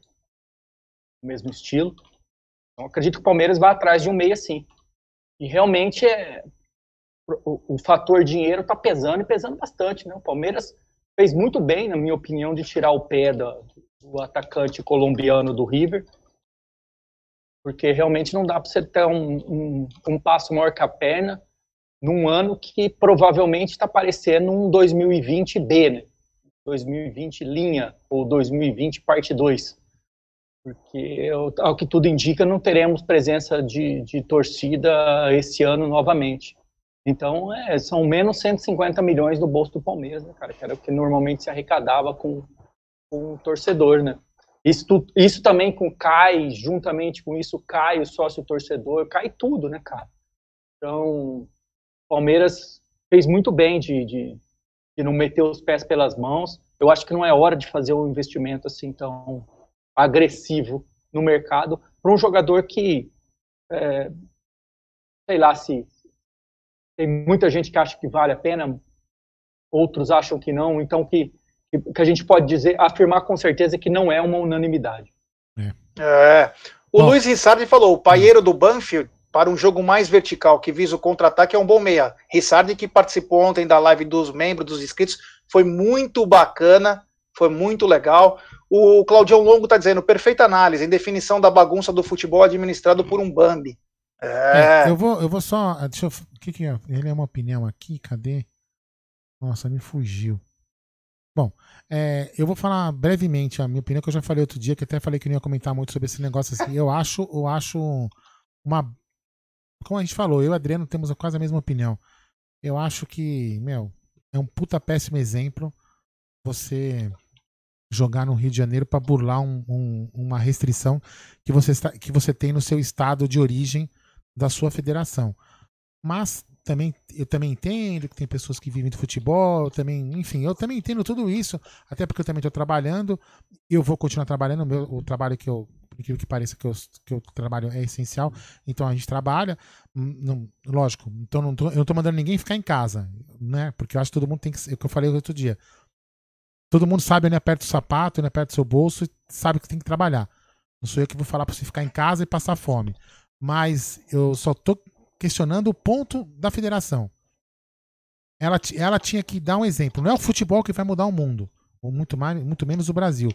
mesmo estilo. Então, acredito que o Palmeiras vai atrás de um meia, sim. E realmente é, o, o fator dinheiro está pesando e pesando bastante, né? O Palmeiras fez muito bem, na minha opinião, de tirar o pé do, do atacante colombiano do River, porque realmente não dá para você ter um, um, um, passo maior que a perna num ano que provavelmente está parecendo um 2020 B, né? 2020 linha ou 2020 parte 2. Porque, ao que tudo indica, não teremos presença de, de torcida esse ano novamente. Então, é, são menos 150 milhões no bolso do Palmeiras, né, cara? Que era o que normalmente se arrecadava com, com o torcedor, né? Isso, isso também com cai, juntamente com isso cai o sócio torcedor, cai tudo, né, cara? Então, Palmeiras fez muito bem de, de, de não meter os pés pelas mãos. Eu acho que não é hora de fazer um investimento assim tão agressivo no mercado para um jogador que, é, sei lá, se tem muita gente que acha que vale a pena, outros acham que não, então que, que a gente pode dizer, afirmar com certeza que não é uma unanimidade. É. é. O Bom, Luiz Rissardi falou: o paieiro do Banfield para um jogo mais vertical que visa o contra-ataque é um bom meia. Rissardi, que participou ontem da live dos membros, dos inscritos, foi muito bacana, foi muito legal. O Claudião Longo está dizendo, perfeita análise, em definição da bagunça do futebol administrado por um Bambi. É. é eu, vou, eu vou só. Deixa eu. O que, que é? Ele é uma opinião aqui, cadê? Nossa, me fugiu. Bom, é, eu vou falar brevemente a minha opinião, que eu já falei outro dia, que até falei que não ia comentar muito sobre esse negócio assim. Eu acho, eu acho uma. Como a gente falou, eu e o Adriano temos quase a mesma opinião. Eu acho que, meu, é um puta péssimo exemplo você jogar no Rio de Janeiro para burlar um, um, uma restrição que você, está, que você tem no seu estado de origem da sua federação. Mas também eu também entendo que tem pessoas que vivem do futebol, também, enfim, eu também entendo tudo isso, até porque eu também estou trabalhando, eu vou continuar trabalhando, o, meu, o trabalho que eu, incrível que pareça, que eu, que eu trabalho é essencial, então a gente trabalha, hum, não, lógico, então não tô, eu não estou mandando ninguém ficar em casa, né, porque eu acho que todo mundo tem que, é o que eu falei outro dia, Todo mundo sabe onde aperta o sapato, onde aperta o seu bolso e sabe que tem que trabalhar. Não sou eu que vou falar para você ficar em casa e passar fome. Mas eu só tô questionando o ponto da federação. Ela, ela tinha que dar um exemplo. Não é o futebol que vai mudar o mundo, ou muito, mais, muito menos o Brasil.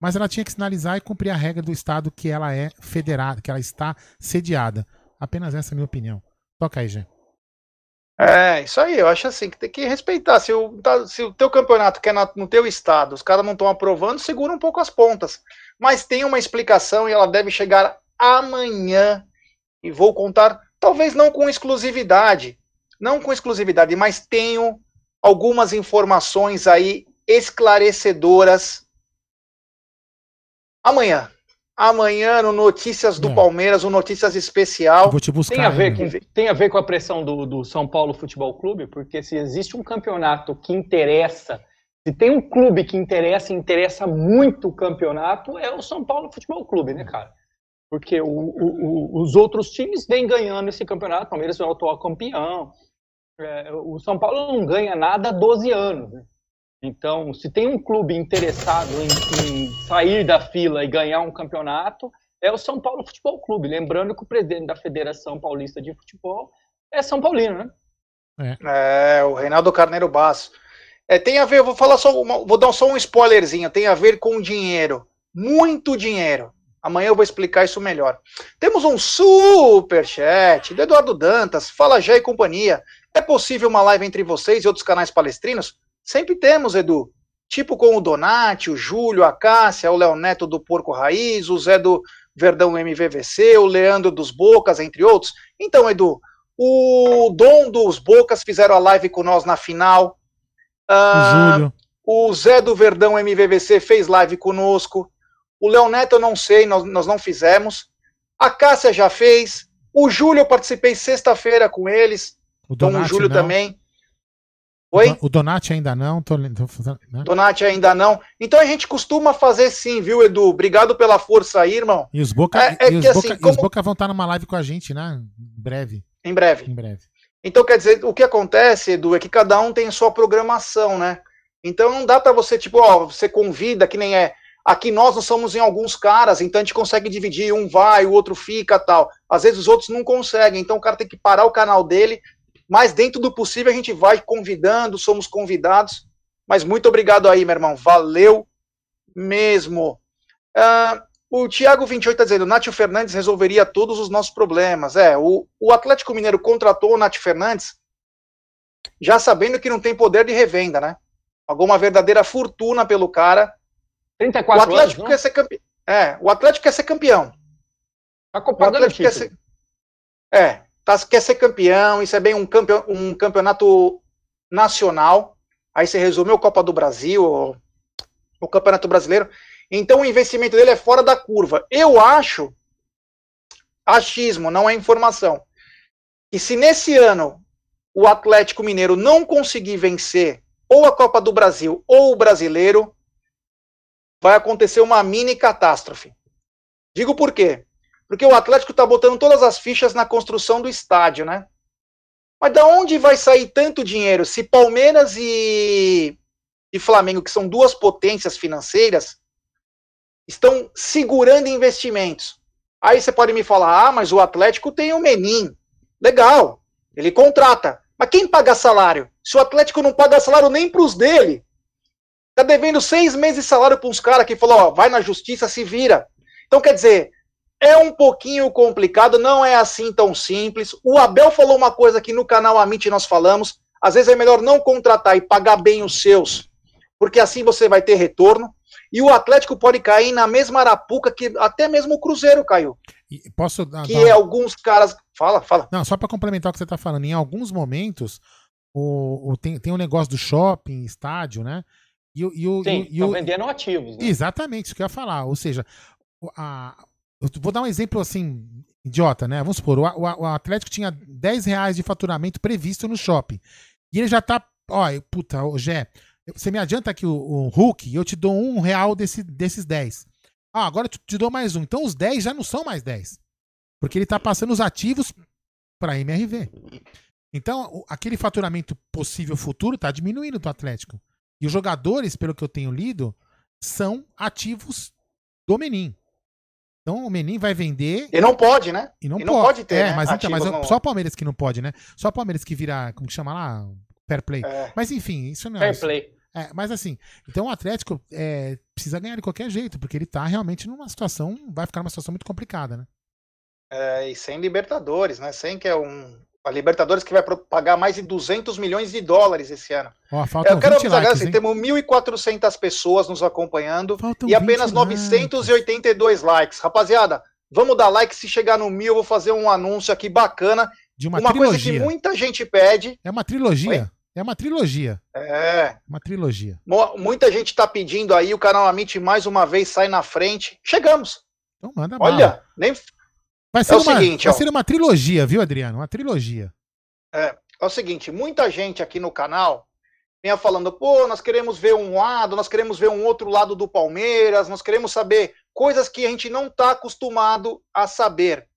Mas ela tinha que sinalizar e cumprir a regra do Estado que ela é federada, que ela está sediada. Apenas essa é a minha opinião. Toca aí, Gê. É, isso aí, eu acho assim, que tem que respeitar. Se o, tá, se o teu campeonato quer na, no teu estado, os caras não estão aprovando, segura um pouco as pontas. Mas tem uma explicação e ela deve chegar amanhã. E vou contar, talvez não com exclusividade, não com exclusividade, mas tenho algumas informações aí esclarecedoras amanhã amanhã no Notícias do é. Palmeiras, um Notícias especial. vou te buscar. Tem a ver, com, tem a ver com a pressão do, do São Paulo Futebol Clube, porque se existe um campeonato que interessa, se tem um clube que interessa, interessa muito o campeonato, é o São Paulo Futebol Clube, né, cara? Porque o, o, o, os outros times vêm ganhando esse campeonato, o Palmeiras é o atual campeão. É, o São Paulo não ganha nada há 12 anos, né? Então, se tem um clube interessado em, em, sair da fila e ganhar um campeonato, é o São Paulo Futebol Clube. Lembrando que o presidente da Federação Paulista de Futebol é São Paulino, né? É, é o Reinaldo Carneiro Basso. É, tem a ver, vou falar só, uma, vou dar só um spoilerzinho, tem a ver com dinheiro. Muito dinheiro. Amanhã eu vou explicar isso melhor. Temos um super chat do Eduardo Dantas, Fala já e companhia. É possível uma live entre vocês e outros canais palestrinos? Sempre temos, Edu. Tipo com o Donati, o Júlio, a Cássia, o Léo Neto do Porco Raiz, o Zé do Verdão MVVC, o Leandro dos Bocas, entre outros. Então, Edu, o Dom dos Bocas fizeram a live com nós na final. Júlio. O Zé do Verdão MVVC fez live conosco. O Léo Neto eu não sei, nós, nós não fizemos. A Cássia já fez. O Júlio eu participei sexta-feira com eles. O então o Júlio não. também. Oi? O Donati ainda não. Tô, né? Donati ainda não. Então a gente costuma fazer sim, viu, Edu? Obrigado pela força aí, irmão. E os Boca, é, é e os, Boca, assim, como... os Boca vão estar numa live com a gente, né? Em breve. Em breve. Em breve. Então quer dizer, o que acontece, Edu, é que cada um tem sua programação, né? Então não dá para você, tipo, ó, você convida, que nem é. Aqui nós não somos em alguns caras, então a gente consegue dividir, um vai, o outro fica tal. Às vezes os outros não conseguem, então o cara tem que parar o canal dele, mas dentro do possível a gente vai convidando, somos convidados. Mas muito obrigado aí, meu irmão. Valeu mesmo. Uh, o Thiago 28 está dizendo, Nátio Fernandes resolveria todos os nossos problemas. É, o, o Atlético Mineiro contratou o Nátio Fernandes já sabendo que não tem poder de revenda, né? Pagou uma verdadeira fortuna pelo cara. 34 o Atlético anos, quer ser campeão. É, o Atlético quer ser campeão. Tá o Atlético quer ser... É, tá, quer ser campeão, isso é bem um, campeão, um campeonato nacional. Aí você resumiu a Copa do Brasil, o, o Campeonato Brasileiro. Então o investimento dele é fora da curva. Eu acho, achismo, não é informação, que se nesse ano o Atlético Mineiro não conseguir vencer ou a Copa do Brasil ou o Brasileiro, vai acontecer uma mini catástrofe. Digo por quê? Porque o Atlético está botando todas as fichas na construção do estádio, né? Mas da onde vai sair tanto dinheiro se Palmeiras e, e Flamengo, que são duas potências financeiras, estão segurando investimentos. Aí você pode me falar, ah, mas o Atlético tem o Menin. Legal, ele contrata. Mas quem paga salário? Se o Atlético não paga salário nem para os dele, tá devendo seis meses de salário para uns caras que falou, ó, vai na justiça, se vira. Então, quer dizer, é um pouquinho complicado, não é assim tão simples. O Abel falou uma coisa que no canal Amit nós falamos, às vezes é melhor não contratar e pagar bem os seus, porque assim você vai ter retorno. E o Atlético pode cair na mesma arapuca que até mesmo o Cruzeiro caiu. E posso dar, que dar... alguns caras. Fala, fala. Não, só para complementar o que você está falando, em alguns momentos o, o, tem, tem um negócio do shopping, estádio, né? E, e, e, Sim, estão vendendo ativos. Né? Exatamente, isso que eu ia falar. Ou seja, a, eu vou dar um exemplo assim, idiota, né? Vamos supor, o, o, o, Atlético tinha 10 reais de faturamento previsto no shopping. E ele já tá. Ó, puta, o Gé, você me adianta aqui o, o Hulk e eu te dou um real desse, desses 10. Ah, agora eu te dou mais um. Então os 10 já não são mais 10. Porque ele está passando os ativos para MRV. Então, aquele faturamento possível futuro está diminuindo do Atlético. E os jogadores, pelo que eu tenho lido, são ativos do Menin. Então o Menin vai vender. E não pode, né? E não, e não pode. pode. ter. É, né? mas, então, mas não... só o Palmeiras que não pode, né? Só o Palmeiras que vira. Como que chama lá? Fair play. É. Mas enfim, isso não é. Fair play. É, mas assim, então o Atlético é, precisa ganhar de qualquer jeito, porque ele tá realmente numa situação, vai ficar numa situação muito complicada, né? É, e sem Libertadores, né? Sem que é um. A Libertadores que vai pagar mais de 200 milhões de dólares esse ano. Oh, eu quero avisar, likes, assim, temos 1.400 pessoas nos acompanhando faltam e apenas 982 likes. likes. Rapaziada, vamos dar like. Se chegar no mil, eu vou fazer um anúncio aqui bacana. De uma, uma trilogia. coisa que muita gente pede. É uma trilogia. Oi? É uma trilogia. É. Uma trilogia. Muita gente está pedindo aí, o canal Amit mais uma vez sai na frente. Chegamos. Então manda Olha, nem. Vai ser, é uma, seguinte, vai ser uma trilogia, viu, Adriano? Uma trilogia. É, é o seguinte, muita gente aqui no canal vinha falando, pô, nós queremos ver um lado, nós queremos ver um outro lado do Palmeiras, nós queremos saber coisas que a gente não está acostumado a saber.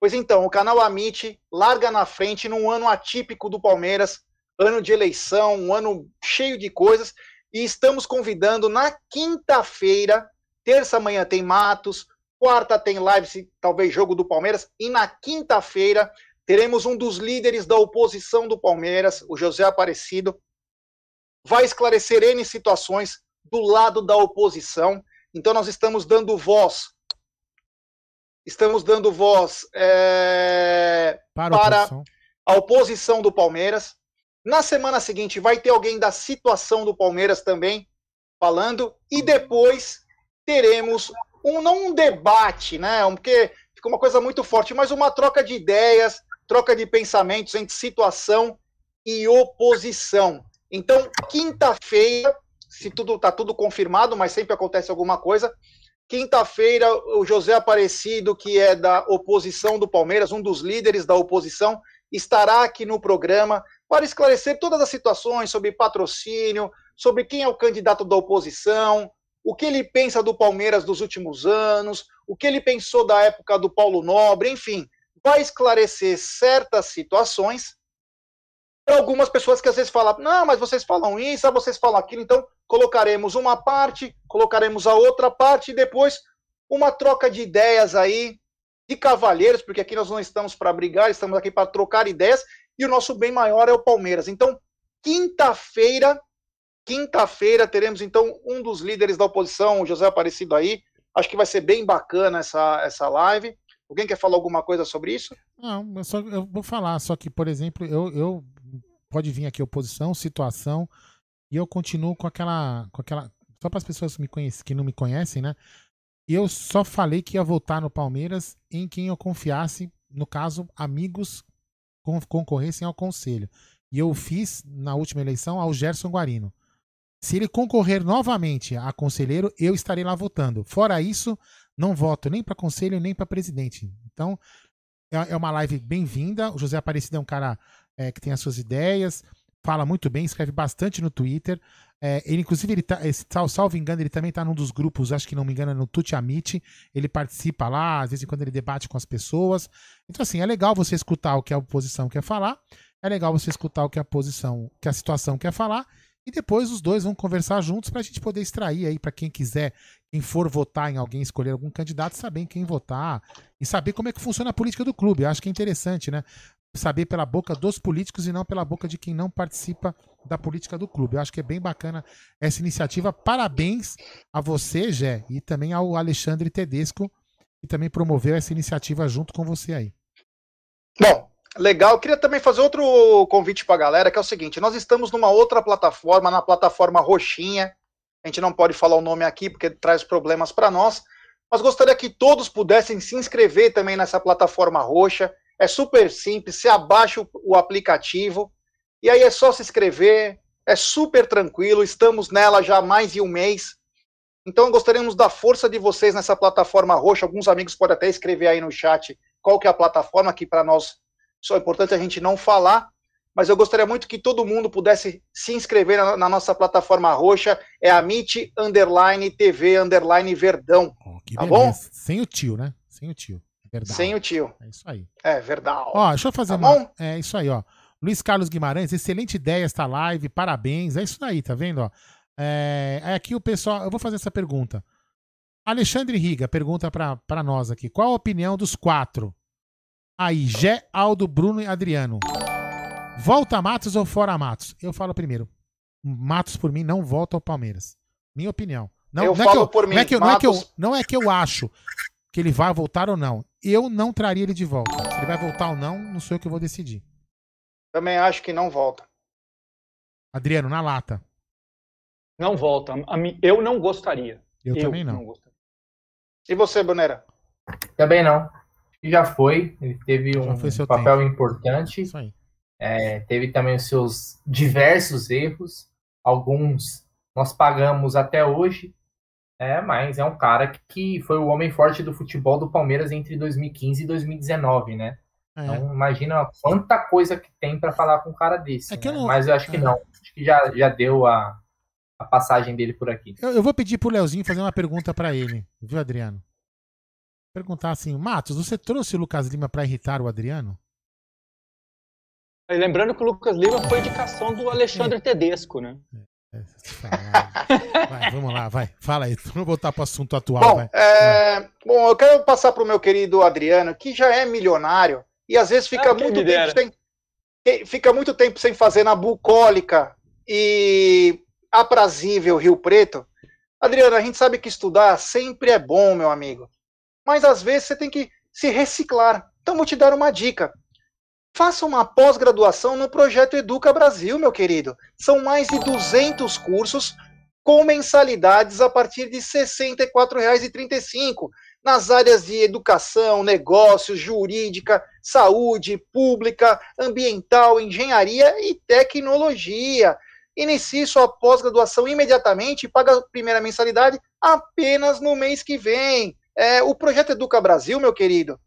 Pois então, o canal Amit larga na frente num ano atípico do Palmeiras, ano de eleição, um ano cheio de coisas, e estamos convidando na quinta-feira, terça manhã tem Matos, quarta tem live, talvez jogo do Palmeiras, e na quinta-feira teremos um dos líderes da oposição do Palmeiras, o José Aparecido, vai esclarecer N situações do lado da oposição. Então nós estamos dando voz, estamos dando voz é, para, para a oposição do Palmeiras. Na semana seguinte vai ter alguém da situação do Palmeiras também falando. E depois teremos um não um debate, né? Porque fica uma coisa muito forte, mas uma troca de ideias, troca de pensamentos entre situação e oposição. Então, quinta-feira, se tudo está tudo confirmado, mas sempre acontece alguma coisa, quinta-feira o José Aparecido, que é da oposição do Palmeiras, um dos líderes da oposição, estará aqui no programa para esclarecer todas as situações sobre patrocínio, sobre quem é o candidato da oposição, o que ele pensa do Palmeiras dos últimos anos, o que ele pensou da época do Paulo Nobre, enfim, vai esclarecer certas situações para algumas pessoas que às vezes falam, não, mas vocês falam isso, ah, vocês falam aquilo, então colocaremos uma parte, colocaremos a outra parte e depois uma troca de ideias aí de cavalheiros, porque aqui nós não estamos para brigar, estamos aqui para trocar ideias e o nosso bem maior é o Palmeiras. Então, quinta-feira, quinta-feira teremos então um dos líderes da oposição, o José Aparecido aí. Acho que vai ser bem bacana essa, essa live. Alguém quer falar alguma coisa sobre isso? Não, eu, só, eu vou falar, só que, por exemplo, eu, eu pode vir aqui oposição, situação, e eu continuo com aquela. Com aquela só para as pessoas que, me conhecem, que não me conhecem, né? Eu só falei que ia votar no Palmeiras em quem eu confiasse, no caso, amigos concorressem ao conselho. E eu fiz na última eleição ao Gerson Guarino. Se ele concorrer novamente a conselheiro, eu estarei lá votando. Fora isso, não voto nem para conselho nem para presidente. Então, é, é uma live bem-vinda. O José Aparecido é um cara é, que tem as suas ideias, fala muito bem, escreve bastante no Twitter. É, ele, inclusive, ele tá, esse, salvo engano, ele também está num dos grupos, acho que não me engano, é no Tuti Amit. Ele participa lá, às vezes quando ele debate com as pessoas. Então, assim, é legal você escutar o que a oposição quer falar, é legal você escutar o que a posição, que a situação quer falar, E depois os dois vão conversar juntos para a gente poder extrair aí para quem quiser, quem for votar em alguém, escolher algum candidato, saber em quem votar e saber como é que funciona a política do clube. Eu acho que é interessante, né? Saber pela boca dos políticos e não pela boca de quem não participa da política do clube. Eu acho que é bem bacana essa iniciativa. Parabéns a você, Gé, e também ao Alexandre Tedesco, que também promoveu essa iniciativa junto com você aí. Bom, legal. Queria também fazer outro convite para a galera, que é o seguinte: nós estamos numa outra plataforma, na plataforma Roxinha. A gente não pode falar o nome aqui porque traz problemas para nós, mas gostaria que todos pudessem se inscrever também nessa plataforma roxa. É super simples, você abaixa o, o aplicativo e aí é só se inscrever, é super tranquilo, estamos nela já há mais de um mês. Então gostaríamos da força de vocês nessa plataforma roxa. Alguns amigos podem até escrever aí no chat qual que é a plataforma que para nós só é importante a gente não falar, mas eu gostaria muito que todo mundo pudesse se inscrever na, na nossa plataforma roxa, é a MIT Underline TV Underline Verdão, oh, tá bom? Sem o tio, né? Sem o tio. Verdade. Sem o tio. É isso aí. É, verdade. Ó, deixa eu fazer tá uma... Bom? É isso aí, ó. Luiz Carlos Guimarães, excelente ideia esta live, parabéns. É isso aí, tá vendo? Ó? É, aqui o pessoal. Eu vou fazer essa pergunta. Alexandre Riga pergunta para nós aqui: qual a opinião dos quatro? Aí, Gé, Aldo, Bruno e Adriano. Volta Matos ou fora Matos? Eu falo primeiro. Matos, por mim, não volta ao Palmeiras. Minha opinião. Não, eu não falo é que eu, por mim. Não é que, Matos... não, é que eu, não é que eu acho que ele vai voltar ou não. Eu não traria ele de volta. Se ele vai voltar ou não, não sou eu que vou decidir. Também acho que não volta. Adriano, na lata. Não volta. Eu não gostaria. Eu, eu também não. não e você, Bonera? Também não. Já foi. Ele teve um papel tempo. importante. É, teve também os seus diversos erros. Alguns nós pagamos até hoje. É, mas é um cara que foi o homem forte do futebol do Palmeiras entre 2015 e 2019, né? É. Então, imagina quanta coisa que tem para falar com um cara desse. É né? não... Mas eu acho que é. não. Acho que já, já deu a, a passagem dele por aqui. Eu, eu vou pedir pro Leozinho fazer uma pergunta para ele, viu, Adriano? Perguntar assim, Matos, você trouxe o Lucas Lima para irritar o Adriano? Lembrando que o Lucas Lima foi indicação do Alexandre é. Tedesco, né? É, é vai, vamos lá, vai. Fala aí, vamos voltar para o assunto atual. Bom, é, bom, eu quero passar para o meu querido Adriano, que já é milionário e às vezes fica ah, muito tempo sem, fica muito tempo sem fazer na bucólica e aprazível Rio Preto. Adriano, a gente sabe que estudar sempre é bom, meu amigo. Mas às vezes você tem que se reciclar. Então vou te dar uma dica. Faça uma pós-graduação no projeto Educa Brasil, meu querido. São mais de 200 cursos com mensalidades a partir de R$ 64,35 nas áreas de educação, negócios, jurídica, saúde pública, ambiental, engenharia e tecnologia. Inicie sua pós-graduação imediatamente e paga a primeira mensalidade apenas no mês que vem. É, o projeto Educa Brasil, meu querido,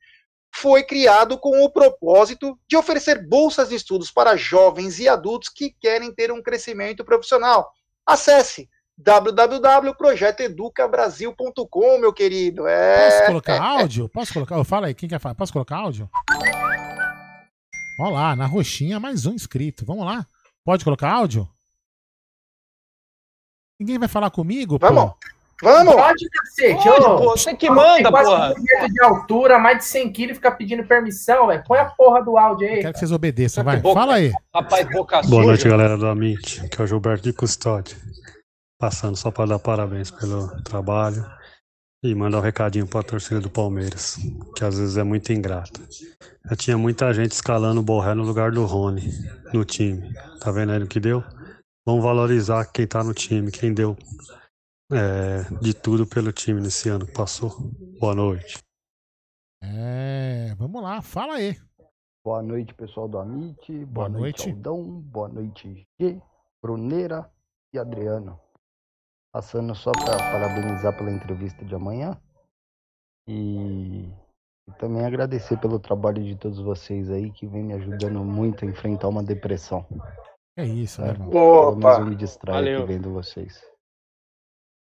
foi criado com o propósito de oferecer bolsas de estudos para jovens e adultos que querem ter um crescimento profissional. Acesse www.projetoeducabrasil.com, meu querido. É... Posso colocar áudio? Posso colocar? Fala aí, quem quer falar? Posso colocar áudio? Olha lá, na roxinha, mais um inscrito. Vamos lá. Pode colocar áudio? Ninguém vai falar comigo? Vamos. Pô? Vamos! Pode, cacete. Pode, pô, você que manda, porra. de altura, mais de 100 quilos, fica pedindo permissão, velho. Põe a porra do áudio aí. Eu quero que vocês obedeçam, vai. Boca, Fala aí. Rapaz, boca Boa noite, galera do Amit, que é o Gilberto de Custódio. Passando só para dar parabéns pelo trabalho e mandar um recadinho para a torcida do Palmeiras, que às vezes é muito ingrata. Já tinha muita gente escalando o Borré no lugar do Rony no time. Tá vendo aí no que deu? Vamos valorizar quem tá no time, quem deu é, de tudo pelo time nesse ano que passou. Boa noite. É, vamos lá, fala aí. Boa noite, pessoal do Amit. Boa, Boa noite, noite Aldão. Boa noite, G, Bruneira e Adriano. Passando só para parabenizar pela entrevista de amanhã. E, e, também agradecer pelo trabalho de todos vocês aí que vem me ajudando muito a enfrentar uma depressão. É isso, né, irmão? Opa! Eu me distraio aqui vendo vocês.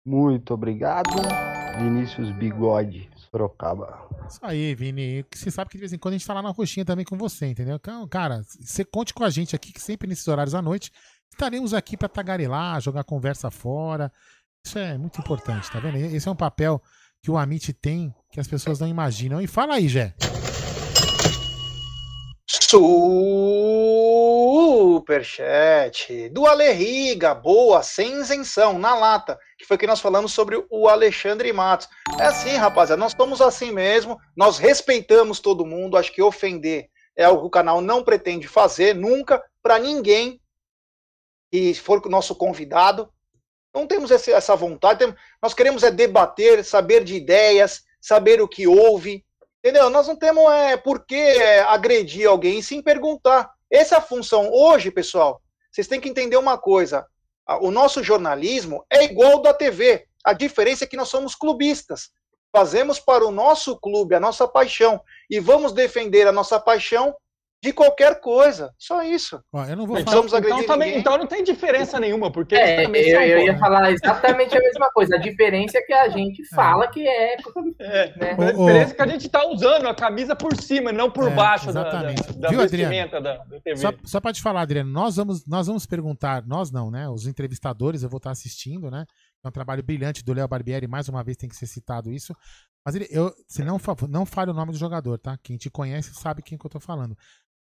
Muito obrigado. Vinícius Bigode, Sorocaba. Isso aí, Vini. Você sabe que de vez em quando a gente tá lá na roxinha também com você, entendeu? Então, cara, você conte com a gente aqui, que sempre nesses horários à noite estaremos aqui para tagarelar, jogar conversa fora. Isso é muito importante, tá vendo? Esse é um papel que o Amit tem que as pessoas não imaginam. E fala aí, Jé. Superchat do Ale Riga, boa, sem isenção, na lata, que foi que nós falamos sobre o Alexandre Matos. É assim, rapaziada, nós somos assim mesmo, nós respeitamos todo mundo, acho que ofender é algo que o canal não pretende fazer nunca para ninguém que for o nosso convidado. Não temos essa vontade, nós queremos é debater, saber de ideias, saber o que houve, entendeu? Nós não temos é, por que é, agredir alguém sem perguntar. Essa é a função. Hoje, pessoal, vocês têm que entender uma coisa: o nosso jornalismo é igual ao da TV. A diferença é que nós somos clubistas. Fazemos para o nosso clube, a nossa paixão e vamos defender a nossa paixão de qualquer coisa. Só isso. Ó, eu não vou então, falar. Então, também, então não tem diferença nenhuma, porque é, eu, eu ia falar exatamente a mesma coisa. A diferença é que a gente é. fala que é. é né? A diferença é que a gente está usando a camisa por cima, não por é, baixo exatamente. da, da, Viu, vestimenta da, da, TV. Só, só para te falar, Adriano, nós vamos, nós vamos perguntar, nós não, né? Os entrevistadores, eu vou estar assistindo, né? É um trabalho brilhante do Léo Barbieri, mais uma vez tem que ser citado isso. Mas ele, eu, se não, não fale o nome do jogador, tá? Quem te conhece sabe quem que eu tô falando.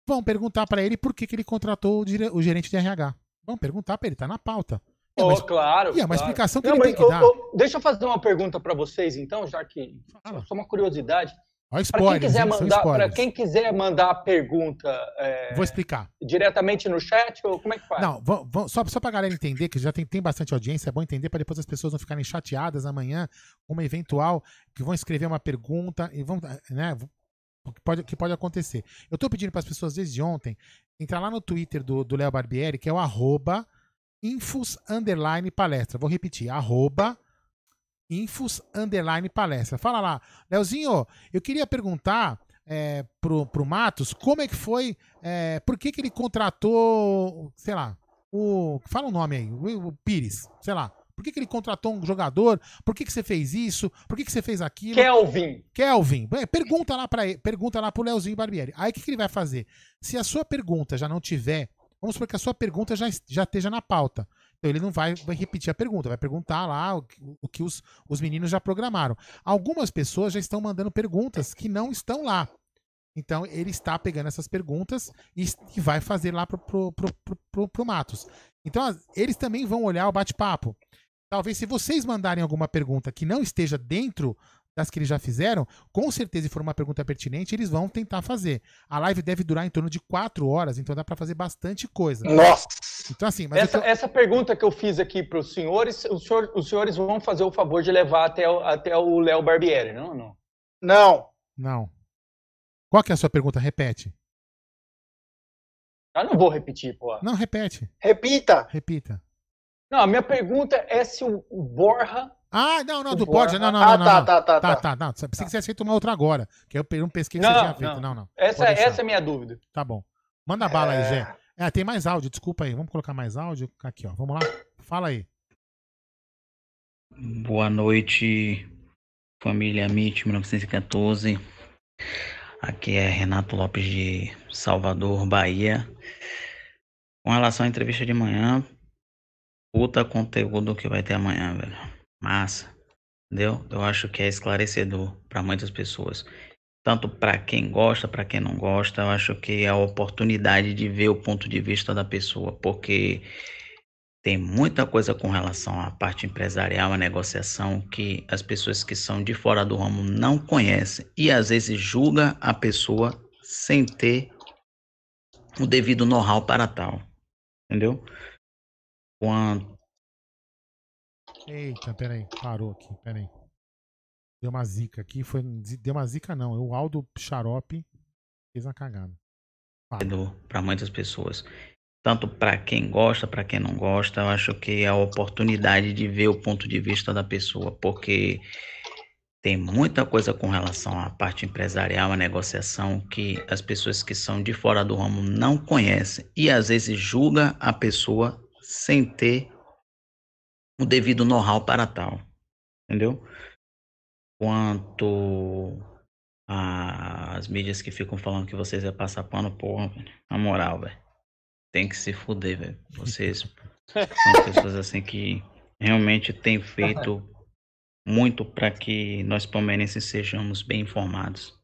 Vão perguntar para ele por que, que ele contratou o, o gerente de RH. Vão perguntar para ele, tá na pauta. É uma, oh, claro. E é uma claro. explicação que não, ele tem que oh, dar. Oh, deixa eu fazer uma pergunta para vocês, então, já que Fala. só uma curiosidade. Para quem, quiser mandar, quem quiser mandar a pergunta. É, Vou explicar. Diretamente no chat, ou como é que faz? Não, só, só para galera entender, que já tem, tem bastante audiência, é bom entender para depois as pessoas não ficarem chateadas amanhã, uma eventual, que vão escrever uma pergunta e vão. Né, que pode, que pode acontecer. Eu estou pedindo para as pessoas desde ontem entrar lá no Twitter do Léo Barbieri, que é o arroba infos underline palestra. Vou repetir, arroba infos underline palestra. Fala lá, Leozinho, eu queria perguntar é, pro, pro Matos como é que foi, é, por que, que ele contratou, sei lá, o. Fala o um nome aí, o, o Pires, sei lá. Por que, que ele contratou um jogador? Por que, que você fez isso? Por que, que você fez aquilo? Kelvin. Kelvin. Pergunta lá para pergunta lá pro Leozinho Barbieri. Aí o que, que ele vai fazer? Se a sua pergunta já não tiver, vamos supor que a sua pergunta já, já esteja na pauta. Então ele não vai, vai repetir a pergunta, vai perguntar lá o, o que os, os meninos já programaram. Algumas pessoas já estão mandando perguntas que não estão lá. Então ele está pegando essas perguntas e, e vai fazer lá pro, pro, pro, pro, pro Matos. Então eles também vão olhar o bate-papo. Talvez se vocês mandarem alguma pergunta que não esteja dentro das que eles já fizeram, com certeza, se for uma pergunta pertinente, eles vão tentar fazer. A live deve durar em torno de quatro horas, então dá para fazer bastante coisa. Nossa! Então, assim, essa, tô... essa pergunta que eu fiz aqui para os senhores, os, senhor, os senhores vão fazer o favor de levar até, o, até o Léo Barbieri, não? Não. Não. Não. Qual que é a sua pergunta? Repete. Eu não vou repetir, pô. Não, repete. Repita. Repita. Não, a minha pergunta é se o Borja. Ah, não, não, do Borja. Não, não, não. Ah, não, tá, não. tá, tá, tá. Tá, tá. Pensei tá. que você ia feito uma outra agora. Que eu não pesquei que não, você tinha feito. Não, não. Essa, essa é a minha dúvida. Tá bom. Manda bala é... aí, Zé. É, tem mais áudio, desculpa aí. Vamos colocar mais áudio. Aqui, ó. Vamos lá. Fala aí. Boa noite, família MIT 1914. Aqui é Renato Lopes de Salvador, Bahia. Com relação à entrevista de manhã, puta conteúdo que vai ter amanhã, velho. Massa. Entendeu? Eu acho que é esclarecedor para muitas pessoas. Tanto para quem gosta, para quem não gosta, eu acho que é a oportunidade de ver o ponto de vista da pessoa, porque tem muita coisa com relação à parte empresarial, à negociação, que as pessoas que são de fora do ramo não conhecem e às vezes julga a pessoa sem ter o devido know-how para tal. Entendeu? Quanto. Eita, peraí, parou aqui, peraí. Deu uma zica aqui, foi. Deu uma zica não, o Aldo Xarope fez uma cagada. Para muitas pessoas. Tanto para quem gosta, para quem não gosta, eu acho que é a oportunidade de ver o ponto de vista da pessoa, porque tem muita coisa com relação à parte empresarial, à negociação, que as pessoas que são de fora do ramo não conhecem e às vezes julga a pessoa sem ter o devido know-how para tal, entendeu? Quanto às mídias que ficam falando que vocês vão passar pano, porra, velho. Na moral, velho. Tem que se fuder, velho. Vocês São pessoas assim que realmente têm feito muito para que nós palmeirenses sejamos bem informados.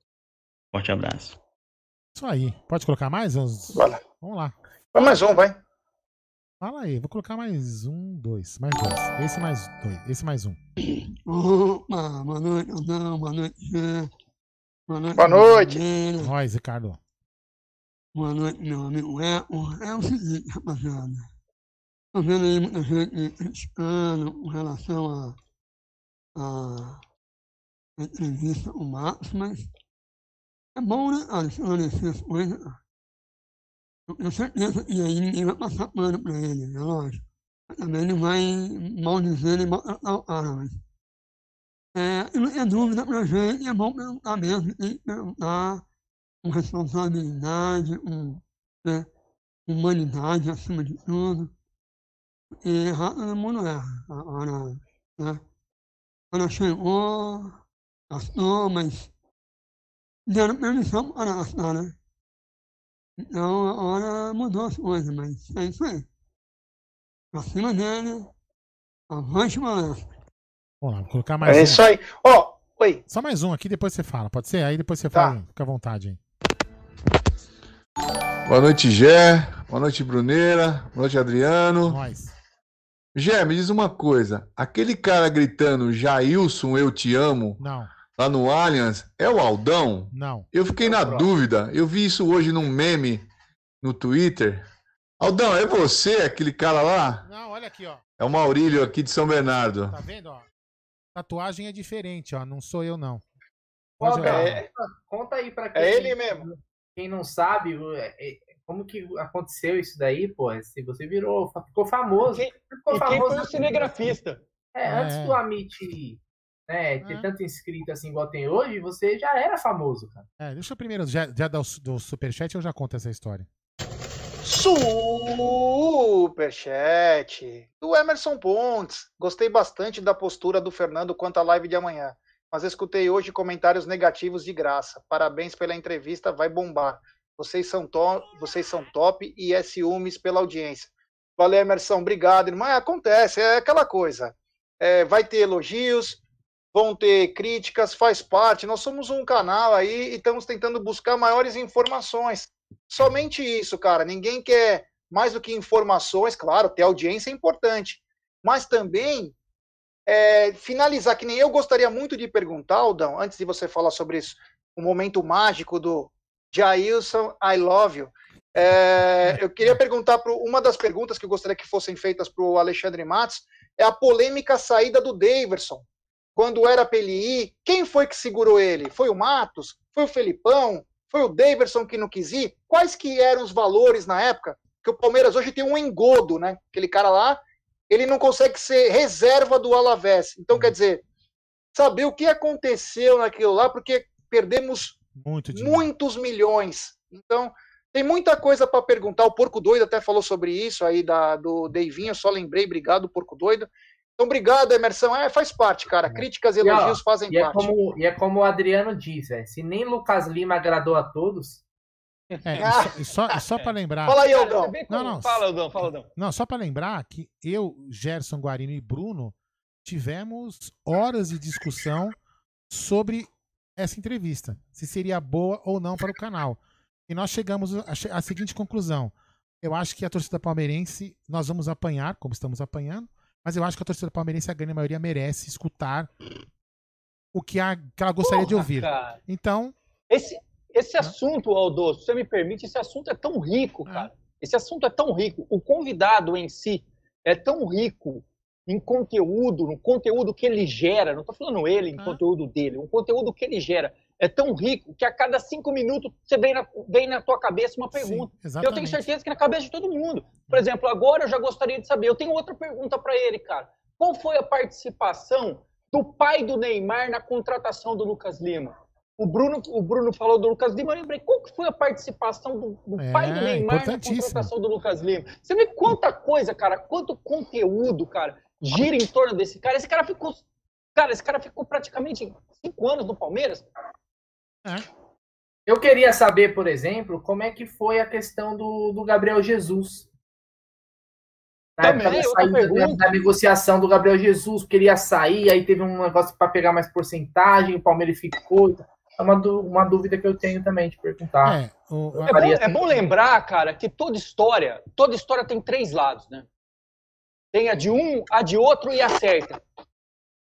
Forte abraço. Isso aí. Pode colocar mais. Vamos lá. Vai mais um, vai. Fala aí, vou colocar mais um, dois. Mais dois. Esse mais dois. Esse mais um. Opa, boa noite, não, boa noite. Boa noite. Boa noite. Nós, Ricardo. Boa noite, meu amigo. É, é o seguinte, rapaziada. Tô vendo aí muita gente criticando com relação a, a, a entrevista com o Marcos, mas é bom, né, cara, esclarecer as coisas. Eu tenho certeza que aí ninguém vai passar pano pra ele, é lógico. Também não vai maldizer e maltratar o cara, mas. É, e não tem dúvida pra gente, é bom perguntar mesmo, tem que perguntar com responsabilidade, com né, humanidade acima de tudo. E errar todo mundo erra. Agora, né? Quando chegou, gastou, mas deram permissão para gastar, né? Então agora mudou as coisas, mas é isso aí. Pra cima dele, avante palestra. Vamos lá, vou colocar mais É um. isso aí. Ó, oi. Só mais um aqui, depois você fala. Pode ser? Aí depois você Tá. fala. Fica à vontade aí. Boa noite, Gé. Boa noite, Bruneira. Boa noite, Adriano. Nós. Gé, me diz uma coisa. Aquele cara gritando Jailson, eu te amo, Não, lá no Allianz, é o Aldão? não. Eu fiquei na dúvida. Eu vi isso hoje num meme no Twitter. Aldão, é você, aquele cara lá? Não, olha aqui, ó. É o Maurílio aqui de São Bernardo. Tá vendo, ó? Tatuagem é diferente, ó. Não sou eu, não. Pode Bel, olhar. conta, conta aí pra quem. É ele mesmo. Quem não sabe, é, é, como que aconteceu isso daí, pô? Se você virou, ficou famoso. Quem- ficou e quem famoso foi o cinegrafista? É, antes É. do Amit né, ter tanto inscrito assim igual tem hoje, você já era famoso, cara. É, deixa eu primeiro já, já dar o do superchat eu já conto essa história. Superchat do Emerson Pontes. Gostei bastante da postura do Fernando quanto à live de amanhã, mas escutei hoje comentários negativos de graça. Parabéns pela entrevista, vai bombar. Vocês são, to vocês são top e é ciúmes pela audiência. Valeu, Emerson, obrigado, irmão. É, acontece, é aquela coisa. É, vai ter elogios, vão ter críticas, faz parte. Nós somos um canal aí e estamos tentando buscar maiores informações. Somente isso, cara. Ninguém quer mais do que informações, claro, ter audiência é importante, mas também é, finalizar, que nem eu gostaria muito de perguntar, Aldão, antes de você falar sobre isso, o momento mágico do Jailson, I love you. É, eu queria perguntar para uma das perguntas que eu gostaria que fossem feitas para o Alexandre Matos é a polêmica saída do Daverson. Quando era para ele ir, quem foi que segurou ele? Foi o Matos? Foi o Felipão? Foi o Daverson que não quis ir? Quais que eram os valores na época? Que o Palmeiras hoje tem um engodo, né? Aquele cara lá, ele não consegue ser reserva do Alavés. Então, quer dizer, saber o que aconteceu naquilo lá, porque perdemos Muito muitos milhões. Então, tem muita coisa para perguntar. O Porco Doido até falou sobre isso aí da, do Deivinho, eu só lembrei, obrigado, Porco Doido. Então, obrigado, Emerson. É, faz parte, cara. Críticas e E, ó, elogios fazem e é parte. como E é como o Adriano diz, velho. Se nem Lucas Lima agradou a todos. É, e só, e só, e só pra lembrar. Fala aí, Aldão. Não, não. Fala, Aldão, fala, Aldão. Não, só pra lembrar que eu, Gerson Guarino e Bruno tivemos horas de discussão sobre essa entrevista, se seria boa ou não para o canal. E nós chegamos à che- à seguinte conclusão. Eu acho que a torcida palmeirense, nós vamos apanhar, como estamos apanhando, mas eu acho que a torcida palmeirense, a grande maioria, merece escutar o que, a, que ela gostaria de Porra, ouvir. cara. Então, Esse, esse assunto, Aldo, se você me permite, esse assunto é tão rico, cara. Esse assunto é tão rico. O convidado em si é tão rico em conteúdo, no conteúdo que ele gera. Não estou falando ele em conteúdo dele, o conteúdo que ele gera é tão rico que a cada cinco minutos você vem na, vem na tua cabeça uma pergunta. eu tenho certeza que na cabeça de todo mundo. Por exemplo, agora eu já gostaria de saber. Eu tenho outra pergunta para ele, cara. Qual foi a participação do pai do Neymar na contratação do Lucas Lima? O Bruno, o Bruno falou do Lucas Lima, eu lembrei, qual que foi a participação do, do É, pai do Neymar na contratação do Lucas Lima? Você vê quanta coisa, cara, quanto conteúdo, cara, gira em torno desse cara. Esse cara ficou, cara, esse cara ficou praticamente cinco anos no Palmeiras. Eu queria saber, por exemplo, como é que foi a questão do, do Gabriel Jesus. Também, época da, da, negociação do Gabriel Jesus, queria sair, aí teve um negócio para pegar mais porcentagem, o Palmeiras ficou. É uma, uma dúvida que eu tenho também de perguntar. É, o, é, bom, é bom lembrar, cara, que toda história, toda história tem três lados, né? Tem a de um, a de outro e a certa.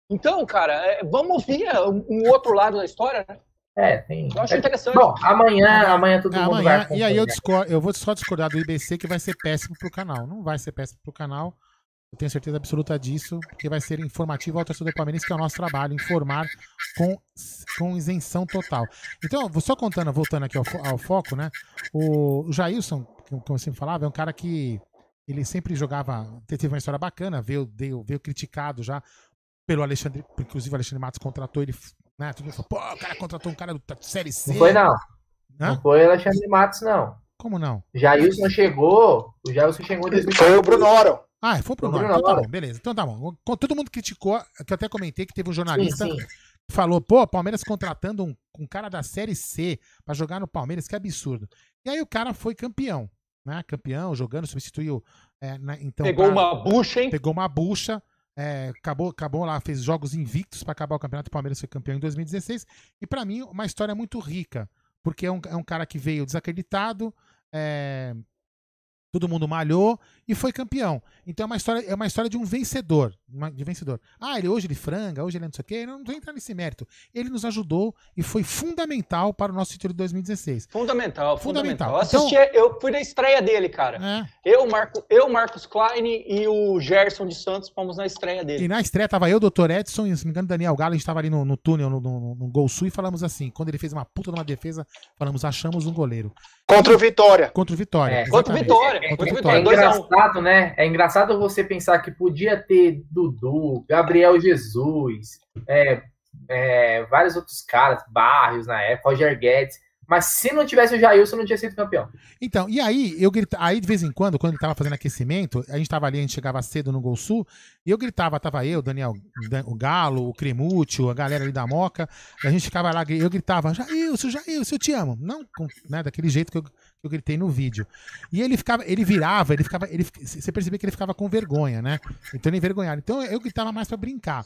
Então, cara, é, vamos ouvir um outro lado da história, né? É, tem. Eu acho interessante. Bom, amanhã, amanhã todo é, mundo amanhã, vai E aí eu, discordo, eu vou só discordar do IBC que vai ser péssimo pro canal. Não vai ser péssimo pro canal. Eu tenho certeza absoluta disso, porque vai ser informativo ao torcedor palmeirense, que é o nosso trabalho, informar com, com isenção total. Então, vou só contando, voltando aqui ao, ao foco, né? O, o Jailson, como eu sempre falava, é um cara que ele sempre jogava, teve uma história bacana, veio, veio, veio criticado já pelo Alexandre, inclusive o Alexandre Matos contratou ele, né? Todo mundo falou, pô, o cara contratou um cara da Série C. Não foi não. Hã? Não foi o Alexandre Matos, não. Como não? Jailson chegou, o Jailson chegou em 2014. Foi o Bruno Oro. Ah, foi o Bruno Oro. Então tá bom, beleza. Então tá bom. Todo mundo criticou, que eu até comentei que teve um jornalista sim, sim. que falou, pô, Palmeiras contratando um, um cara da Série C para jogar no Palmeiras, que absurdo. E aí o cara foi campeão, né? Campeão, jogando, substituiu. É, né? então, pegou pra, uma bucha, hein? Pegou uma bucha. É, acabou, acabou lá, fez jogos invictos para acabar o campeonato. O Palmeiras foi campeão em 2016. E para mim, uma história muito rica, porque é um, é um cara que veio desacreditado, é, todo mundo malhou e foi campeão. Então é uma história, é uma história de um vencedor, de vencedor. Ah, ele hoje ele franga, hoje ele não sei o quê, não vou entrar nesse mérito. Ele nos ajudou e foi fundamental para o nosso título de 2016. Fundamental, fundamental. fundamental. Eu, assisti, então, eu fui na estreia dele, cara. É. Eu, Marco, eu, Marcos Klein e o Gerson de Santos fomos na estreia dele. E na estreia tava eu, o Dr. Edson e, se não me engano, Daniel Galo, a gente tava ali no, no túnel, no, no, no Gol Sul e falamos assim, quando ele fez uma puta numa defesa, falamos, achamos um goleiro. Contra o Vitória. Contra o Vitória. É, contra o Vitória. Contra o Vitória. É engraçado, né? É engraçado você pensar que podia ter Dudu, Gabriel Jesus, é, é, vários outros caras, Barrios na época, Roger Guedes. Mas se não tivesse o Jailson, não tinha sido campeão. Então, e aí, eu gritava, aí de vez em quando, quando ele tava fazendo aquecimento, a gente tava ali, a gente chegava cedo no Gol Sul, e eu gritava, tava eu, Daniel, o Galo, o Cremúcio, a galera ali da Moca, a gente ficava lá, eu gritava, Jailson, Jailson, eu te amo. Não, né, daquele jeito que eu, que eu gritei no vídeo. E ele ficava, ele virava, ele ficava, ele, você percebia que ele ficava com vergonha, né? Então ele envergonhado. Então eu gritava mais para brincar.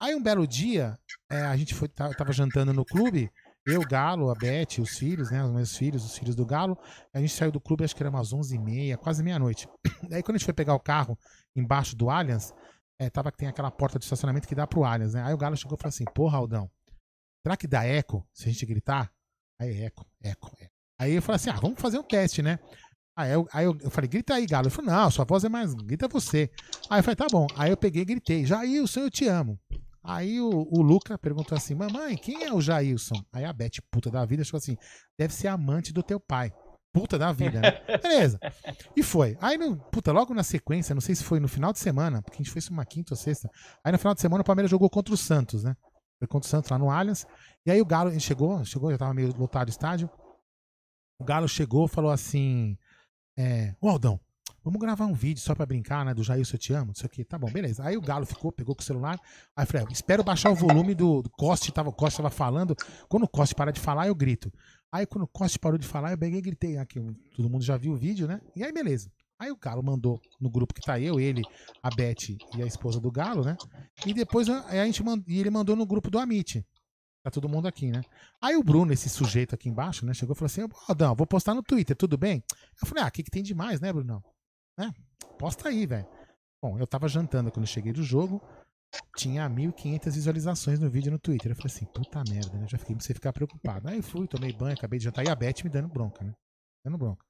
Aí um belo dia, é, a gente foi, tava jantando no clube, eu, Galo, a Beth, os filhos, né? Os meus filhos, os filhos do Galo. A gente saiu do clube, acho que era umas 11h30, quase meia-noite. Aí quando a gente foi pegar o carro embaixo do Allianz, é, tava que tem aquela porta de estacionamento que dá pro Allianz, né? Aí o Galo chegou e falou assim: Porra, Aldão, será que dá eco se a gente gritar? Aí, eco, eco, eco. Aí eu falei assim: Ah, vamos fazer um teste, né? Aí eu, aí eu, falei, grita aí, Galo. Ele falou, não, sua voz é mais. Grita você. Aí eu falei, tá bom. Aí eu peguei e gritei, Jailson, eu te amo. Aí o, o Luca perguntou assim: Mamãe, quem é o Jailson? Aí a Beth, puta da vida, falou assim: Deve ser amante do teu pai. Puta da vida, né? Beleza. E foi. Aí, no, puta, logo na sequência, não sei se foi no final de semana, porque a gente fez uma quinta ou sexta. Aí no final de semana o Palmeiras jogou contra o Santos, né? Foi contra o Santos lá no Allianz. E aí o Galo, a gente chegou, chegou, já tava meio lotado o estádio. O Galo chegou falou assim: é, Ô Aldão, Vamos gravar um vídeo só pra brincar, né? Do Jailson Eu Te Amo, isso aqui. Tá bom, beleza. Aí o Galo ficou, pegou com o celular. Aí falei, espero baixar o volume do, do Coste. Tava, o Coste tava falando. Quando o Coste para de falar, eu grito. Aí quando o Coste parou de falar, eu peguei e gritei. Aqui, todo mundo já viu o vídeo, né? E aí, beleza. Aí o Galo mandou no grupo que tá eu, ele, a Beth e a esposa do Galo, né? E depois a gente mand... e ele mandou no grupo do Amit. Tá todo mundo aqui, né? Aí o Bruno, esse sujeito aqui embaixo, né? Chegou e falou assim: Ó, Adão, vou postar no Twitter, tudo bem? Eu falei: Ah, o que, que tem demais, né, Bruno? Né? Posta aí, velho. Bom, eu tava jantando quando cheguei do jogo. Tinha 1.500 visualizações no vídeo no Twitter. Eu falei assim, puta merda, né? Já fiquei sem ficar preocupado. Aí fui, tomei banho, acabei de jantar. E a Beth me dando bronca, né? Dando bronca.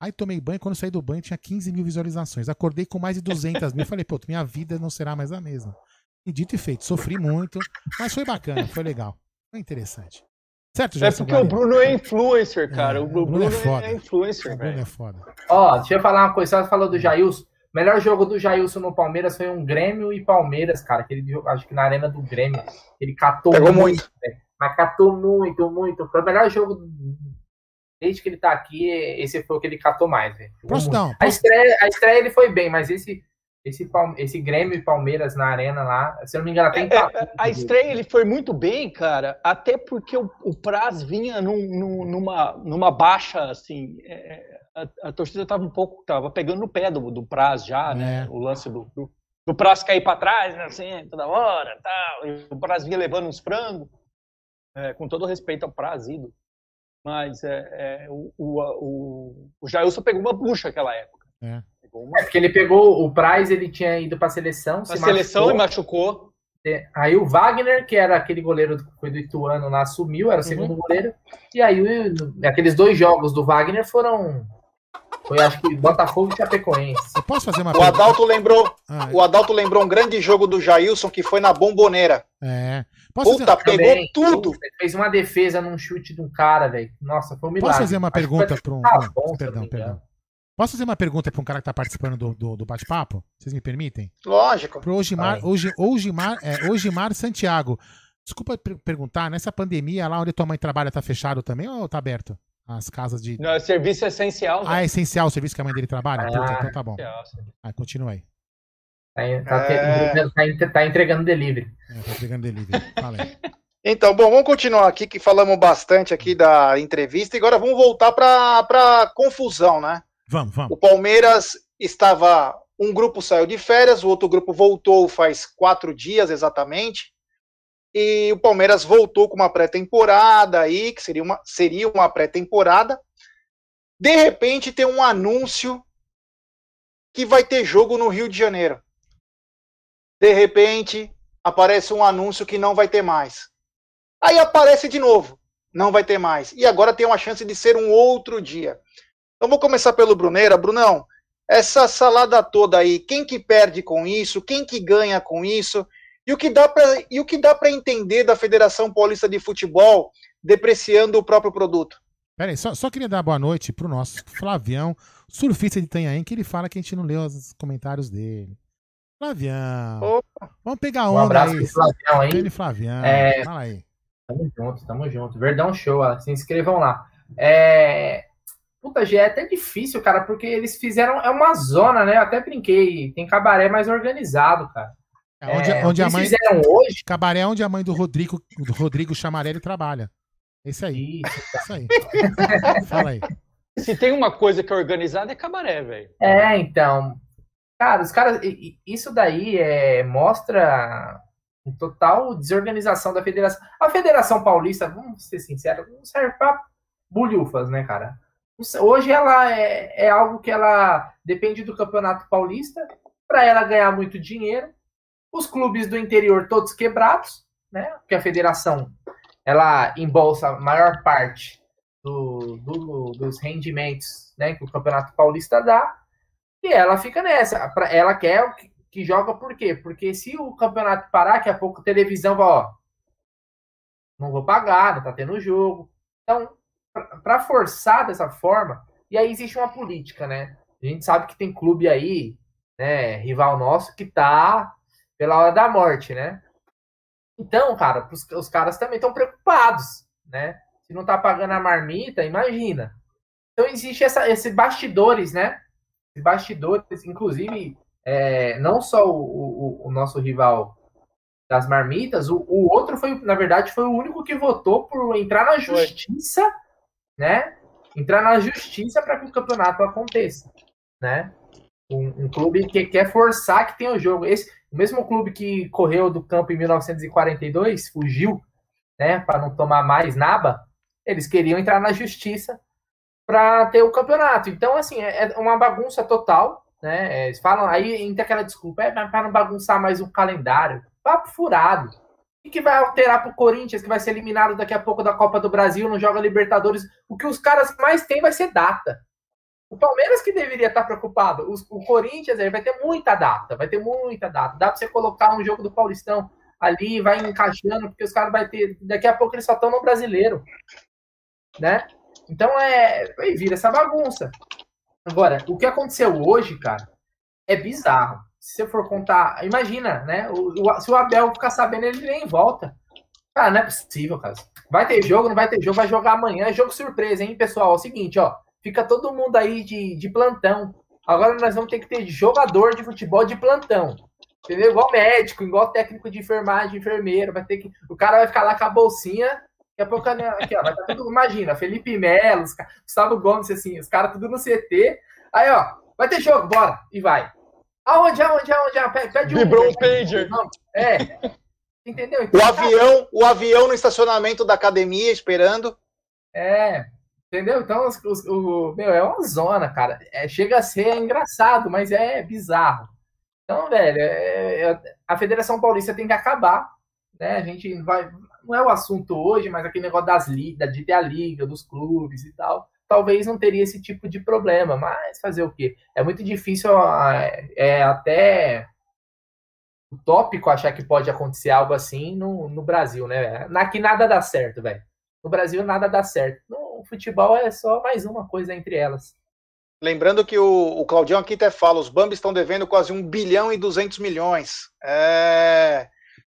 Aí tomei banho, quando saí do banho tinha 15 mil visualizações. Acordei com mais de 200 mil. Falei, pô, minha vida não será mais a mesma. E dito e feito, sofri muito, mas foi bacana, foi legal. Foi interessante. Certo, É porque o Bruno é influencer, cara. É, o Bruno, Bruno é, foda. é influencer, O Bruno é foda. Ó, deixa eu falar uma coisa. Você falou do Jailson. O melhor jogo do Jailson no Palmeiras foi um Grêmio e Palmeiras, cara. Que ele, acho que na arena do Grêmio. Ele catou Pegou muito. muito mas catou muito, muito. Foi o melhor jogo desde que ele tá aqui. Esse foi o que ele catou mais, velho. Posso não? A estreia, a estreia ele foi bem, mas esse esse, esse Grêmio e Palmeiras na arena lá, se eu não me engano, até é, é, A estreia ele foi muito bem, cara, até porque o, o Praz vinha num, num, numa, numa baixa, assim, é, a, a, torcida tava um pouco, tava pegando no pé do, do Praz já, né, é. o lance do, do, do Praz cair para trás, né, assim, toda hora, tal, e o Praz vinha levando uns frangos, é, com todo respeito ao Praz, ido. mas é, o, o, o, o Jailson pegou uma bucha naquela época. É. É porque ele pegou o Price, ele tinha ido para a seleção. A seleção machucou. e machucou. É, aí o Wagner, que era aquele goleiro que foi do Ituano lá, assumiu, era o segundo uhum. goleiro. E aí aqueles dois jogos do Wagner foram. Foi acho que Botafogo e Chapecoense. Eu posso fazer uma o Adalto lembrou ah, O Adalto lembrou um grande jogo do Jailson que foi na bomboneira. É. Posso Puta, fazer... pegou Também, tudo. Fez uma defesa num chute de um cara, velho. Nossa, foi um milagre. Posso fazer uma pergunta para um. Ah, bom, perdão, perdão. Posso fazer uma pergunta para um cara que está participando do, do, do bate-papo? Vocês me permitem? Lógico. Para o Ogimar, Ogimar, é, Ogimar Santiago. Desculpa perguntar, nessa pandemia, lá onde tua mãe trabalha, tá fechado também ou tá aberto? As casas de. Não, é serviço essencial. Ah, é essencial o serviço que a mãe dele trabalha? Ah, então tá bom. Ah, continua aí. Tá, tá, é... tá, tá entregando delivery. É, tá entregando delivery. Fala aí. Então, bom, vamos continuar aqui, que falamos bastante aqui da entrevista, e agora vamos voltar para a confusão, né? Vamos, vamos. O Palmeiras estava. Um grupo saiu de férias, o outro grupo voltou faz quatro dias exatamente. E o Palmeiras voltou com uma pré-temporada aí, que seria uma, seria uma pré-temporada. De repente tem um anúncio que vai ter jogo no Rio de Janeiro. De repente aparece um anúncio que não vai ter mais. Aí aparece de novo, não vai ter mais. E agora tem uma chance de ser um outro dia. Então vou começar pelo Bruneira. Brunão, essa salada toda aí, quem que perde com isso? Quem que ganha com isso? E o que dá para e o que dá para entender da Federação Paulista de Futebol depreciando o próprio produto? Peraí, só, só queria dar boa noite pro nosso Flavião, surfista de Itanhaém, que ele fala que a gente não leu os comentários dele. Flavião. Opa. Vamos pegar onda um abraço aí. Flavião aí. Ele, Flavião. É... Fala aí. Tamo junto, tamo junto. Verdão show, se inscrevam lá. É... Puta, já é até difícil, cara, porque eles fizeram. É uma zona, né? Eu até brinquei. Tem cabaré mais organizado, cara. É onde, é, onde a mãe. fizeram hoje. Cabaré é onde a mãe do Rodrigo, do Rodrigo Chamarelli trabalha. Esse aí. Isso, Isso aí. Fala aí. Se tem uma coisa que é organizada, é cabaré, velho. É, então. Cara, os caras. Isso daí é, mostra total desorganização da federação. A Federação Paulista, vamos ser sinceros, não serve pra bulhufas, né, cara? Hoje ela é, é algo que ela depende do Campeonato Paulista para ela ganhar muito dinheiro. Os clubes do interior todos quebrados, né? Porque a federação ela embolsa a maior parte do, do, dos rendimentos né, que o Campeonato Paulista dá. E ela fica nessa. Ela quer que, que joga por quê? Porque se o campeonato parar, daqui a pouco a televisão vai, ó, não vou pagar, não tá tendo jogo. Então, para forçar dessa forma, e aí existe uma política, né? A gente sabe que tem clube aí, né, rival nosso, que tá pela hora da morte, né? Então, cara, os, os caras também estão preocupados, né? Se não tá pagando a marmita, imagina. Então existe essa, esses bastidores, né? Esses bastidores, inclusive, é, não só o, o, o, nosso rival das marmitas, o, o, outro foi, na verdade, foi o único que votou por entrar na justiça foi né? Entrar na justiça para que o campeonato aconteça, né? Um, um, clube que quer forçar que tenha o jogo. Esse, o mesmo clube que correu do campo em 1942, fugiu, né, para não tomar mais naba, eles queriam entrar na justiça para ter o campeonato. Então, assim, é, é uma bagunça total, né? Eles falam, aí entra aquela desculpa, é para não bagunçar mais o calendário. Papo furado. Que vai alterar para o Corinthians, que vai ser eliminado daqui a pouco da Copa do Brasil, não joga Libertadores? O que os caras mais têm vai ser data. O Palmeiras que deveria estar preocupado. o Corinthians aí vai ter muita data, vai ter muita data. Dá para você colocar um jogo do Paulistão ali, vai encaixando, porque os caras vai ter. Daqui a pouco eles só estão no brasileiro. Né? Então é. Aí vira essa bagunça. Agora, o que aconteceu hoje, cara, é bizarro se você for contar, imagina, né? O, o, se o Abel ficar sabendo, ele nem volta. Cara, não é possível, cara. Vai ter jogo, não vai ter jogo, vai jogar amanhã. É jogo surpresa, hein, pessoal? É o seguinte, ó. Fica todo mundo aí de, de plantão. Agora nós vamos ter que ter jogador de futebol de plantão. Entendeu? Igual médico, igual técnico de enfermagem, enfermeiro. Vai ter que. O cara vai ficar lá com a bolsinha. Daqui a pouco, aqui, ó, vai estar tá tudo. Imagina, Felipe Melo, Gustavo Gomes, assim, os caras tudo no CT. Aí, ó, vai ter jogo, bora. E vai. Aonde, aonde, aonde? aonde? Pede um. Vibrou um pager. É. Entendeu? Então, o avião, o avião no estacionamento da academia esperando. É. Entendeu? Então, os, os, o, meu, é uma zona, cara. É, chega a ser engraçado, mas é bizarro. Então, velho, é, é, a Federação Paulista tem que acabar. Né? A gente vai. Não é o assunto hoje, mas aquele negócio das ligas, de ter a liga, dos clubes e tal. Talvez não teria esse tipo de problema, mas fazer o quê? É muito difícil, é até utópico achar que pode acontecer algo assim no, no Brasil, né? Aqui nada dá certo, velho. No Brasil nada dá certo. No futebol é só mais uma coisa entre elas. Lembrando que o, o Claudião aqui até fala, os Bambis estão devendo quase 1 bilhão e 200 milhões. É...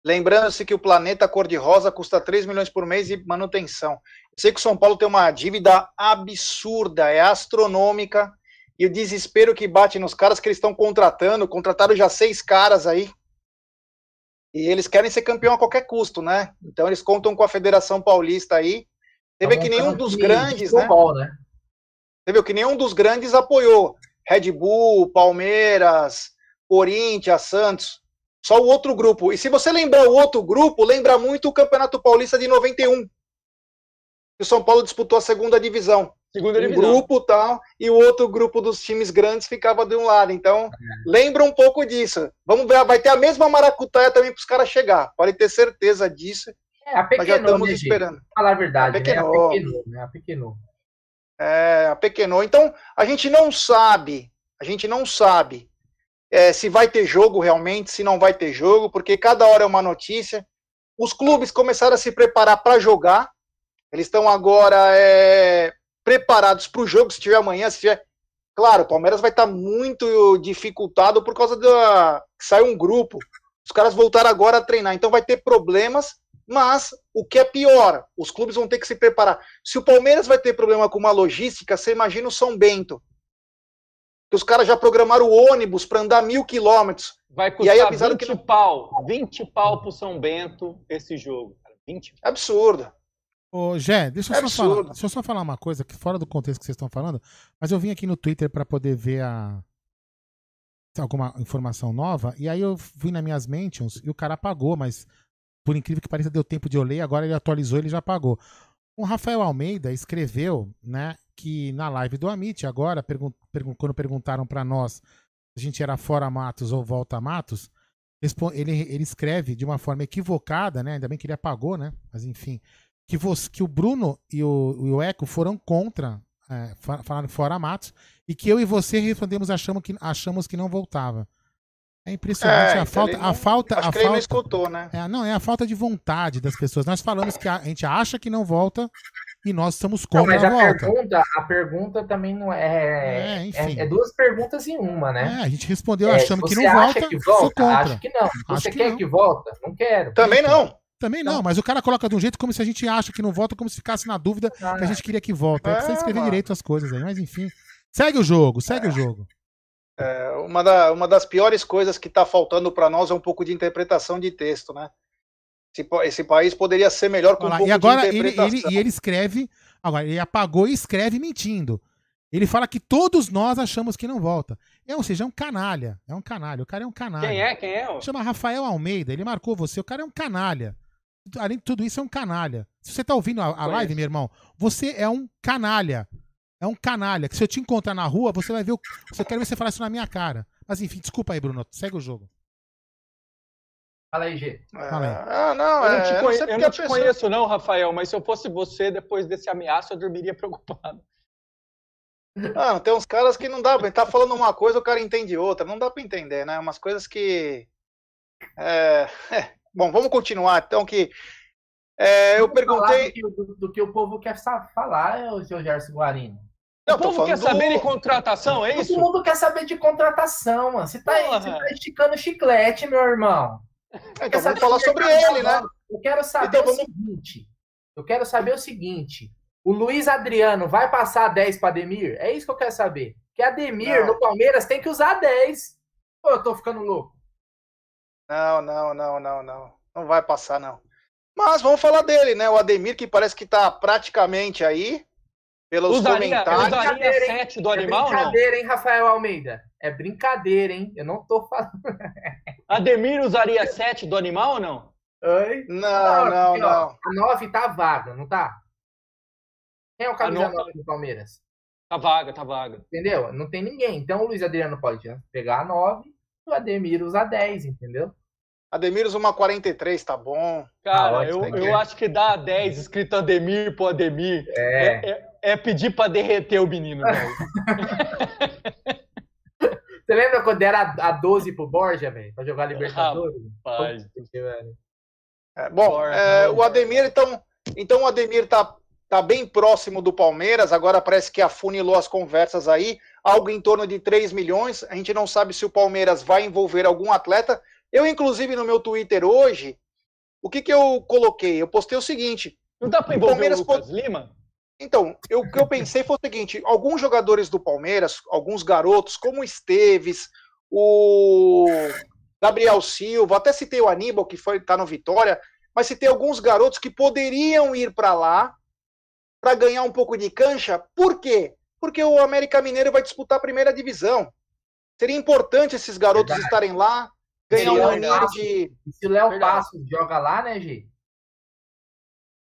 Lembrando-se que o planeta cor-de-rosa custa 3 milhões por mês e manutenção. Sei que o São Paulo tem uma dívida absurda, é astronômica, e o desespero que bate nos caras que eles estão contratando, contrataram já seis caras aí, e eles querem ser campeão a qualquer custo, né? Então eles contam com a Federação Paulista aí. Você vê que nenhum dos grandes, né? né? Você viu que nenhum dos grandes apoiou. Red Bull, Palmeiras, Corinthians, Santos. Só o outro grupo. E se você lembrar o outro grupo, lembra muito o Campeonato Paulista de 91. O São Paulo disputou a segunda divisão. Segunda um grupo tal, e o outro grupo dos times grandes ficava de um lado. Então, é. lembra um pouco disso. Vamos ver, vai ter a mesma maracutaia também para os caras chegar. Pode ter certeza disso. É, a pequenou, mas já estamos né, esperando. Falar a verdade, a pequenou, né? A pequenou, né? A pequenou. É, a pequenou. Então, a gente não sabe, a gente não sabe é, se vai ter jogo realmente, se não vai ter jogo, porque cada hora é uma notícia. Os clubes começaram a se preparar para jogar. Eles estão agora é, preparados para o jogo, se tiver amanhã, se tiver. Claro, o Palmeiras vai estar tá muito dificultado por causa da. Saiu um grupo. Os caras voltaram agora a treinar, então vai ter problemas, mas o que é pior, os clubes vão ter que se preparar. Se o Palmeiras vai ter problema com uma logística, você imagina o São Bento. Que os caras já programaram o ônibus para andar mil quilômetros. Vai custar e aí 20 que não... pau, 20 pau pro São Bento esse jogo. 20 Absurdo. Ô, Gé, deixa eu, é só falar, deixa eu só falar uma coisa que fora do contexto que vocês estão falando, mas eu vim aqui no Twitter para poder ver a alguma informação nova, e aí eu fui nas minhas mentions e o cara apagou, mas por incrível que pareça deu tempo de eu ler, agora ele atualizou, ele já apagou. O Rafael Almeida escreveu, né, que na live do Amit agora, pergun pergun quando perguntaram para nós se a gente era fora Matos ou volta Matos, ele, ele escreve de uma forma equivocada, né? Ainda bem que ele apagou, né? Mas enfim, que, você, que o Bruno e o, e o Eco foram contra, é, falaram fora Matos, e que eu e você respondemos achamos que, achamos que não voltava. É impressionante é, a, falta, não, a falta. Acho a que falta, ele não escutou, né? É, não, é a falta de vontade das pessoas. Nós falamos que a, a gente acha que não volta e nós estamos contra não, mas a, a volta. Pergunta, a pergunta também não é. É, é, é, duas perguntas em uma, né? É, a gente respondeu é, achando que não volta. Que volta? Acho que não. Você que quer não. que volta? Não quero. Também não. Também não, mas o cara coloca de um jeito como se a gente acha que não volta, como se ficasse na dúvida ah, que a gente queria que volta. É, precisa escrever direito as coisas aí, mas enfim. Segue o jogo, segue é. o jogo. É, uma, da, uma das piores coisas que está faltando para nós é um pouco de interpretação de texto, né? Esse, esse país poderia ser melhor com um pouco e agora de interpretação. Ele, ele, e ele escreve, agora ele apagou e escreve mentindo. Ele fala que todos nós achamos que não volta. É, ou seja, é um canalha. É um canalha. O cara é um canalha. Quem é? Quem é? Chama Rafael Almeida. Ele marcou você. O cara é um canalha além de tudo isso, é um canalha. Se você tá ouvindo a, a live, meu irmão, você é um canalha. É um canalha. Que se eu te encontrar na rua, você vai ver o. Você quer ver você falar isso na minha cara. Mas enfim, desculpa aí, Bruno. Segue o jogo. Fala aí, G. Fala aí. Ah, não, eu não te, é, conhe... eu não te pessoa... conheço, não, Rafael, mas se eu fosse você, depois desse ameaço, eu dormiria preocupado. Ah, tem uns caras que não dá pra. Tá falando uma coisa, o cara entende outra. Não dá pra entender, né? Umas coisas que. É, é, Bom, vamos continuar. Então, que é, eu perguntei. Do que, do, do que, o povo quer falar, o seu Gerson Guarino. Não, o povo quer do... saber de contratação, é isso? Todo mundo quer saber de contratação, mano. Você tá, aí, você tá esticando chiclete, meu irmão. Então vamos falar sobre ele, né? Eu quero saber então, vamos... o seguinte. Eu quero saber o seguinte. O Luiz Adriano vai passar 10 para Ademir? É isso que eu quero saber. Que Ademir não. no Palmeiras tem que usar 10. Pô, eu tô ficando louco. Não, não, não, não, não. Não vai passar, não. Mas vamos falar dele, né? O Ademir, que parece que tá praticamente aí. Pelos usaria, comentários. Usaria 7 do animal, é brincadeira, hein, Rafael Almeida? É brincadeira, hein? Eu não tô falando. Ademir usaria 7 do animal ou não? Oi? Não, não, não. Não. Ó, a 9 tá vaga, não tá? Quem é o camisa 9 do Palmeiras? Tá vaga, tá vaga. Entendeu? Não tem ninguém. Então o Luiz Adriano pode pegar a 9 e o Ademir usa 10, entendeu? Ademir usa uma 43, tá bom. Cara, ah, eu, eu acho que dá 10 escrito Ademir pro Ademir. É, é, é, é pedir pra derreter o menino, velho. Você lembra quando era a 12 pro Borja, velho? Pra jogar Libertadores? Rapaz. É, bom, é, o Ademir, então, então o Ademir tá tá bem próximo do Palmeiras, agora parece que afunilou as conversas aí, algo em torno de 3 milhões. A gente não sabe se o Palmeiras vai envolver algum atleta. Eu, inclusive, no meu Twitter hoje, o que, que eu coloquei? Eu postei o seguinte. Não dá para envolver o Palmeiras o Lucas Lima? Então, eu, o que eu pensei foi o seguinte: alguns jogadores do Palmeiras, alguns garotos, como o Esteves, o Gabriel Silva, até citei o Aníbal, que foi tá no Vitória, mas citei alguns garotos que poderiam ir para lá para ganhar um pouco de cancha. Por quê? Porque o América Mineiro vai disputar a primeira divisão. Seria importante esses garotos Verdade. estarem lá, ganhar um aninho de. E se o Léo Passos joga lá, né, Gi?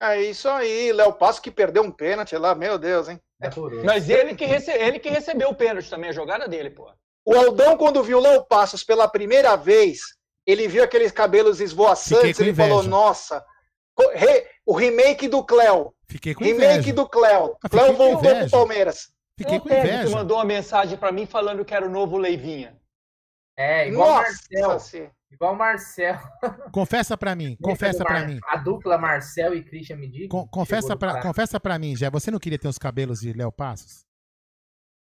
É isso aí, Léo Passos que perdeu um pênalti lá, meu Deus, hein? É Mas ele que, rece... ele que recebeu o pênalti também, a jogada dele, pô. O Aldão, quando viu o Léo Passos pela primeira vez, ele viu aqueles cabelos esvoaçantes, ele falou, nossa, o remake do Cléo. Fiquei com Remake inveja. do Cléo. Ah, Cléo voltou pro Palmeiras. Fiquei com inveja. que mandou uma mensagem para mim falando que era o novo Leivinha. É, igual o Marcel. Igual o Marcel. Confessa para mim, confessa para mim. A dupla Marcel e Christian Medici. Con confessa para confessa para mim, já. Você não queria ter os cabelos de Léo Passos?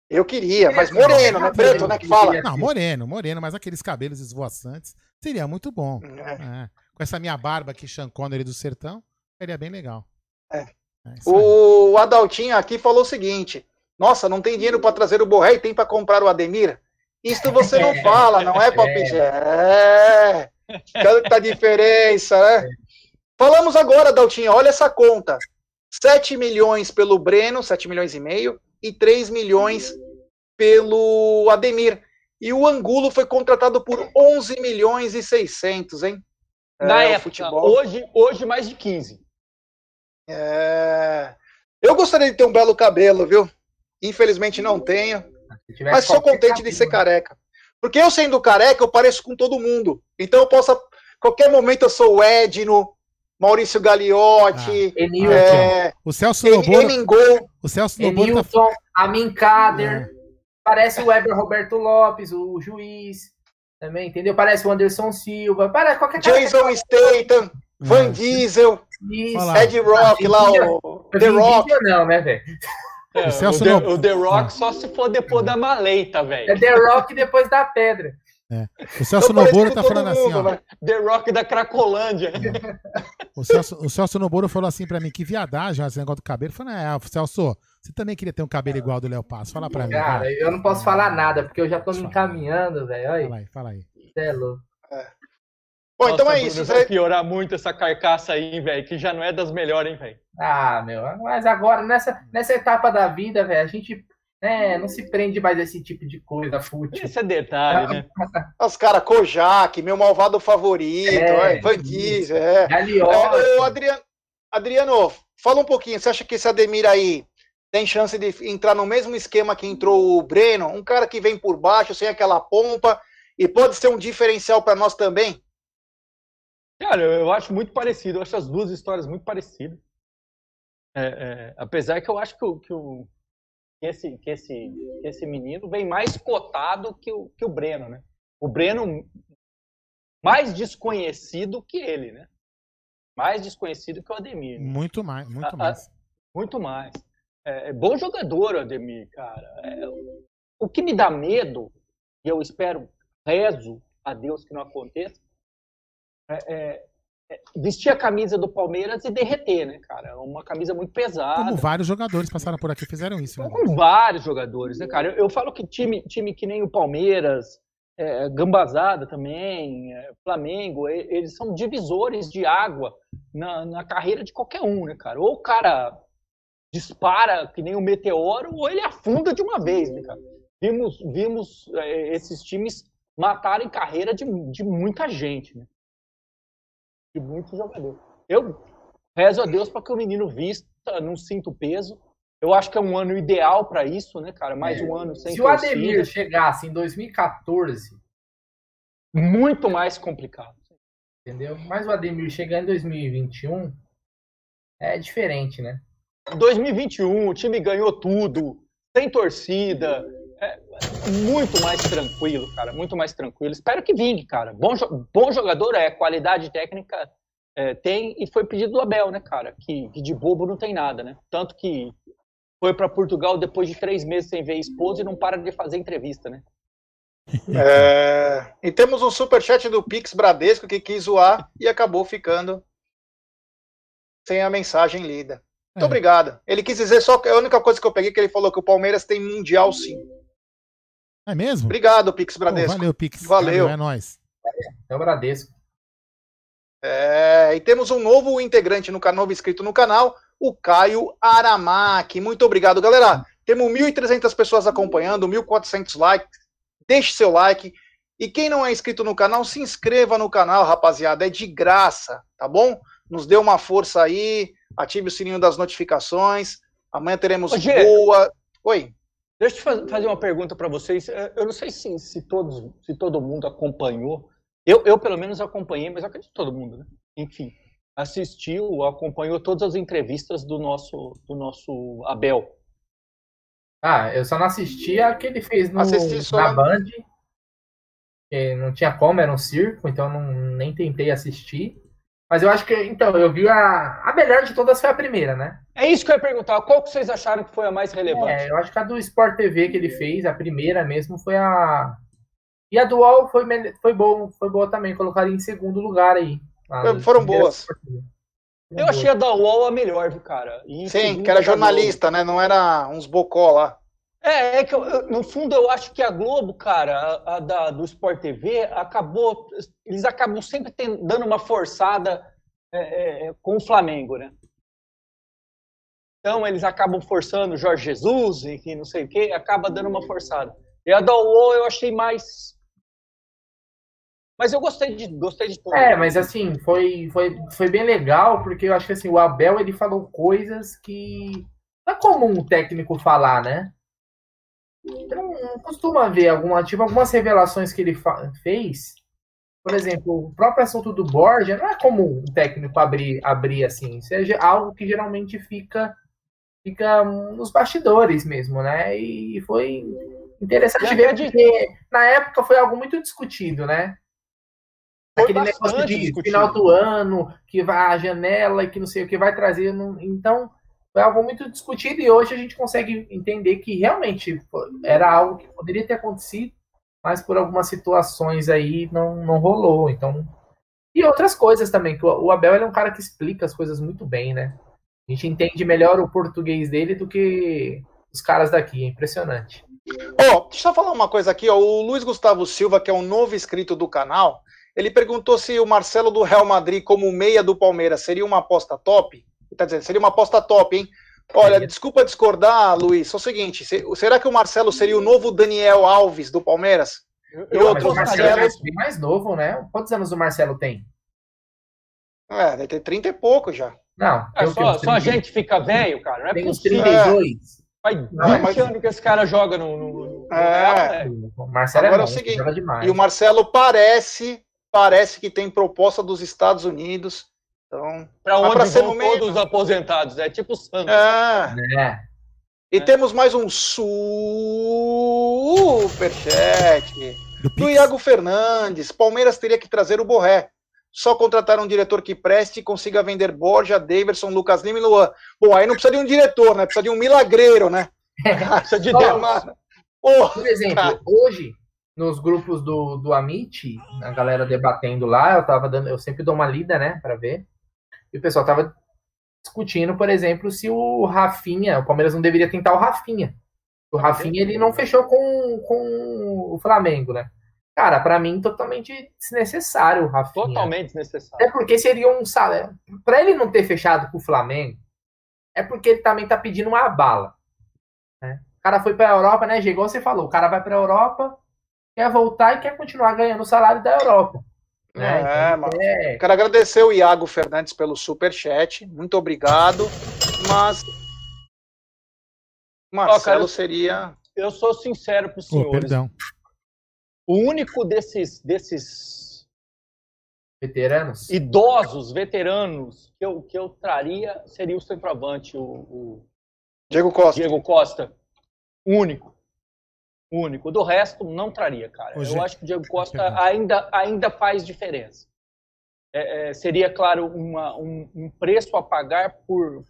Eu queria, mas moreno, né? Preto, né? Que fala. Não, moreno, moreno, mas aqueles cabelos esvoaçantes seria muito bom. É. É. Com essa minha barba aqui, Sean Connery do Sertão, seria bem legal. É. É o Adaltinho aqui falou o seguinte: Nossa, não tem dinheiro para trazer o Borré e tem para comprar o Ademir? Isso você não fala, não é, Palpite? É. Tanta diferença, né? Falamos agora, Adaltinho, olha essa conta: 7 milhões pelo Breno, 7 milhões e meio, e 3 milhões pelo Ademir. E o Angulo foi contratado por 11 milhões e 600, hein? Na é, época, futebol. Hoje, hoje mais de 15. É... Eu gostaria de ter um belo cabelo, viu? Infelizmente não tenho. Mas sou contente de ser careca. Porque eu sendo careca, eu pareço com todo mundo. Então eu posso. Qualquer momento eu sou o Edno, Maurício Gagliotti, ah, é, o Celso Noboro. O Celso Noboro tá... Amin Kader. É. Parece o Weber Roberto Lopes, o juiz. Também, entendeu? Parece o Anderson Silva. Parece qualquer Jason Statham. Van é. Diesel, Ed Rock lá, o The Rock. Não, né, velho? É, o, The, o, The, Rock ah. só se for depois da maleta, velho. É The Rock depois da pedra. É. O Celso Noboro tá falando assim, mundo, assim, ó. The Rock da Cracolândia. É. O, Celso, o Celso Noboro falou assim pra mim, que viadagem esse negócio do cabelo. Eu falei, é, Celso, você também queria ter um cabelo igual do Léo Passo. Fala pra mim. Cara, cara, eu não posso falar nada, porque eu já tô me encaminhando, velho. Fala aí, fala aí. Você é louco. É. Bom, Nossa, então é isso. Vai piorar muito essa carcaça aí, velho, que já não é das melhores, hein, velho. Ah, meu, mas agora, nessa, nessa etapa da vida, velho, a gente né, não se prende mais a esse tipo de coisa fútil. Esse é detalhe, né? Os caras, Kojak, meu malvado favorito, é, é Van é. é o Adriano, Adriano, fala um pouquinho, você acha que esse Ademir aí tem chance de entrar no mesmo esquema que entrou o Breno? Um cara que vem por baixo, sem aquela pompa, e pode ser um diferencial para nós também? Cara, eu acho muito parecido, eu acho as duas histórias muito parecidas. É, é, apesar que eu acho que, o, que, o, que, esse, que, esse, que esse menino vem mais cotado que o, que o Breno, né? O Breno mais desconhecido que ele, né? Mais desconhecido que o Ademir. Né? Muito mais, muito mais. A, muito mais. É, é, bom jogador, Ademir, cara. É, o que me dá medo, e eu espero, rezo a Deus que não aconteça, é, é, vestir a camisa do Palmeiras e derreter, né, cara? Uma camisa muito pesada. Como vários jogadores passaram por aqui fizeram isso. Né? Como vários jogadores, né, cara? Eu, eu, falo que time, time que nem o Palmeiras, é, Gambazada também, é, Flamengo, eles são divisores de água na, na carreira de qualquer um, né, cara? Ou o cara dispara que nem um meteoro, ou ele afunda de uma vez, né, cara? Vimos, vimos é, esses times matarem carreira de, de muita gente, né? De muitos jogadores. Eu rezo a Deus para que o menino vista, não sinta o peso. Eu acho que é um ano ideal para isso, né, cara? Mais é. um ano sem Se torcida. o Ademir chegasse em 2014, muito mais complicado. Entendeu? Mas o Ademir chegar em 2021 é diferente, né? 2021, o time ganhou tudo, sem torcida, é muito mais tranquilo, cara, muito mais tranquilo. Espero que vingue, cara. Bom, bom jogador é, qualidade técnica é, tem e foi pedido do Abel, né, cara? Que, que, de bobo não tem nada, né? Tanto que foi para Portugal depois de três meses sem ver a esposa e não para de fazer entrevista, né? É, e temos um superchat do Pix Bradesco que quis zoar e acabou ficando sem a mensagem lida. Muito é. obrigado. Ele quis dizer só que a única coisa que eu peguei que ele falou que o Palmeiras tem Mundial sim. É mesmo? Obrigado, Pix Bradesco. Oh, valeu, Pix. Valeu. É nóis. É o Bradesco. É, e temos um novo integrante no canal, novo inscrito no canal, o Caio Aramaki. Muito obrigado, galera. Temos 1.300 pessoas acompanhando, 1.400 likes. Deixe seu like. E quem não é inscrito no canal, se inscreva no canal, rapaziada. É de graça, tá bom? Nos dê uma força aí, ative o sininho das notificações. Amanhã teremos Ô, boa. Oi. Deixa eu te fazer uma pergunta para vocês. É, eu não sei se, se, todos, se todo mundo acompanhou. Eu, eu, pelo menos, acompanhei, mas acredito que todo mundo, né? Enfim, assistiu, acompanhou todas as entrevistas do nosso, do nosso Abel. Ah, eu só não assisti a que ele fez no, na Band. não tinha como, era um circo, então não, nem tentei assistir. Mas eu acho que, então, eu vi a, a melhor de todas foi a primeira, né? É isso que eu ia perguntar. Qual que vocês acharam que foi a mais relevante? É, eu acho que a do Sport TV que ele fez, a primeira mesmo, foi a. E a do UOL foi, foi, bom, foi boa também, colocaria em segundo lugar aí. Foram boas. Eu achei a da UOL a melhor, viu, cara? Sim, que era jornalista, né? Não era uns bocó lá. É, é que eu, no fundo eu acho que a Globo, cara, a, a da, do Sport TV, acabou. Eles acabam sempre dando uma forçada é, é, é, com o Flamengo, né? Então eles acabam forçando o Jorge Jesus e que não sei o que, acaba dando uma forçada. E a da UOL eu achei mais. Mas eu gostei de, gostei de tudo. É, mas assim, foi, foi, foi bem legal, porque eu acho que assim, o Abel ele falou coisas que não é comum o técnico falar, né? Então, não costuma ver alguma, tipo, algumas revelações que ele fez. Por exemplo, o próprio assunto do Borja não é comum um técnico abrir, abrir assim. Seja é algo que geralmente fica fica nos bastidores mesmo, né? E foi interessante ver porque na época foi algo muito discutido, né? Foi Aquele negócio de discutido. final do ano, que vai a janela e que não sei o que vai trazer. Então, foi algo muito discutido e hoje a gente consegue entender que realmente era algo que poderia ter acontecido, mas por algumas situações aí não, não rolou. Então, e outras coisas também, que o Abel é um cara que explica as coisas muito bem, né? A gente entende melhor o português dele do que os caras daqui, é impressionante. Oh, deixa eu falar uma coisa aqui, ó. O Luiz Gustavo Silva, que é um novo inscrito do canal, ele perguntou se o Marcelo do Real Madrid como meia do Palmeiras seria uma aposta top. Tá dizendo, seria uma aposta top, hein? Olha, desculpa discordar, Luiz. É o seguinte: será que o Marcelo seria o novo Daniel Alves do Palmeiras? Eu, outro o Marcelo é bem mais novo, né? Quantos anos o Marcelo tem? É, deve ter 30 e pouco já. Não, é, só, só a gente fica velho, cara. Não é tem uns 32. Faz 20 mas... anos que esse cara joga no. no, no é. O Marcelo Agora é, bom, é o seguinte, E o Marcelo parece, parece que tem proposta dos Estados Unidos então, para onde pra vão todos os aposentados? É tipo o Santos. É. é. E é. temos mais um superchat do, do Iago Fernandes. Palmeiras teria que trazer o Borré. Só contratar um diretor que preste e consiga vender Borja, Daverson, Lucas Lima e Luan. Bom, aí não precisa de um diretor, né? Precisa de um milagreiro, né? precisa de oh, Por exemplo, cara. hoje, nos grupos do, do Amit, a galera debatendo lá, eu tava dando, eu sempre dou uma lida, né, para ver. E o pessoal tava discutindo, por exemplo, se o Rafinha, o Palmeiras não deveria tentar o Rafinha. O Rafinha ele não fechou com, com o Flamengo, né? Cara, para mim totalmente desnecessário o Rafinha. Totalmente desnecessário. É porque seria um salário. Para ele não ter fechado com o Flamengo, é porque ele também tá pedindo uma bala. Né? O cara foi para a Europa, né, Igual você falou, o cara vai para a Europa, quer voltar e quer continuar ganhando o salário da Europa. Né? É, então, é... Quero agradecer o Iago Fernandes pelo super chat, muito obrigado. Mas Marcelo cara, seria. Eu sou sincero para os senhores. Oh, perdão. O único desses desses veteranos, idosos, veteranos que eu, que eu traria seria o centroavante, o, o Diego Costa. Diego Costa. Único. Único. Do resto, não traria, cara. Hoje... Eu acho que o Diego Costa ainda, ainda faz diferença. É, é, seria, claro, uma, um, um, preço a pagar por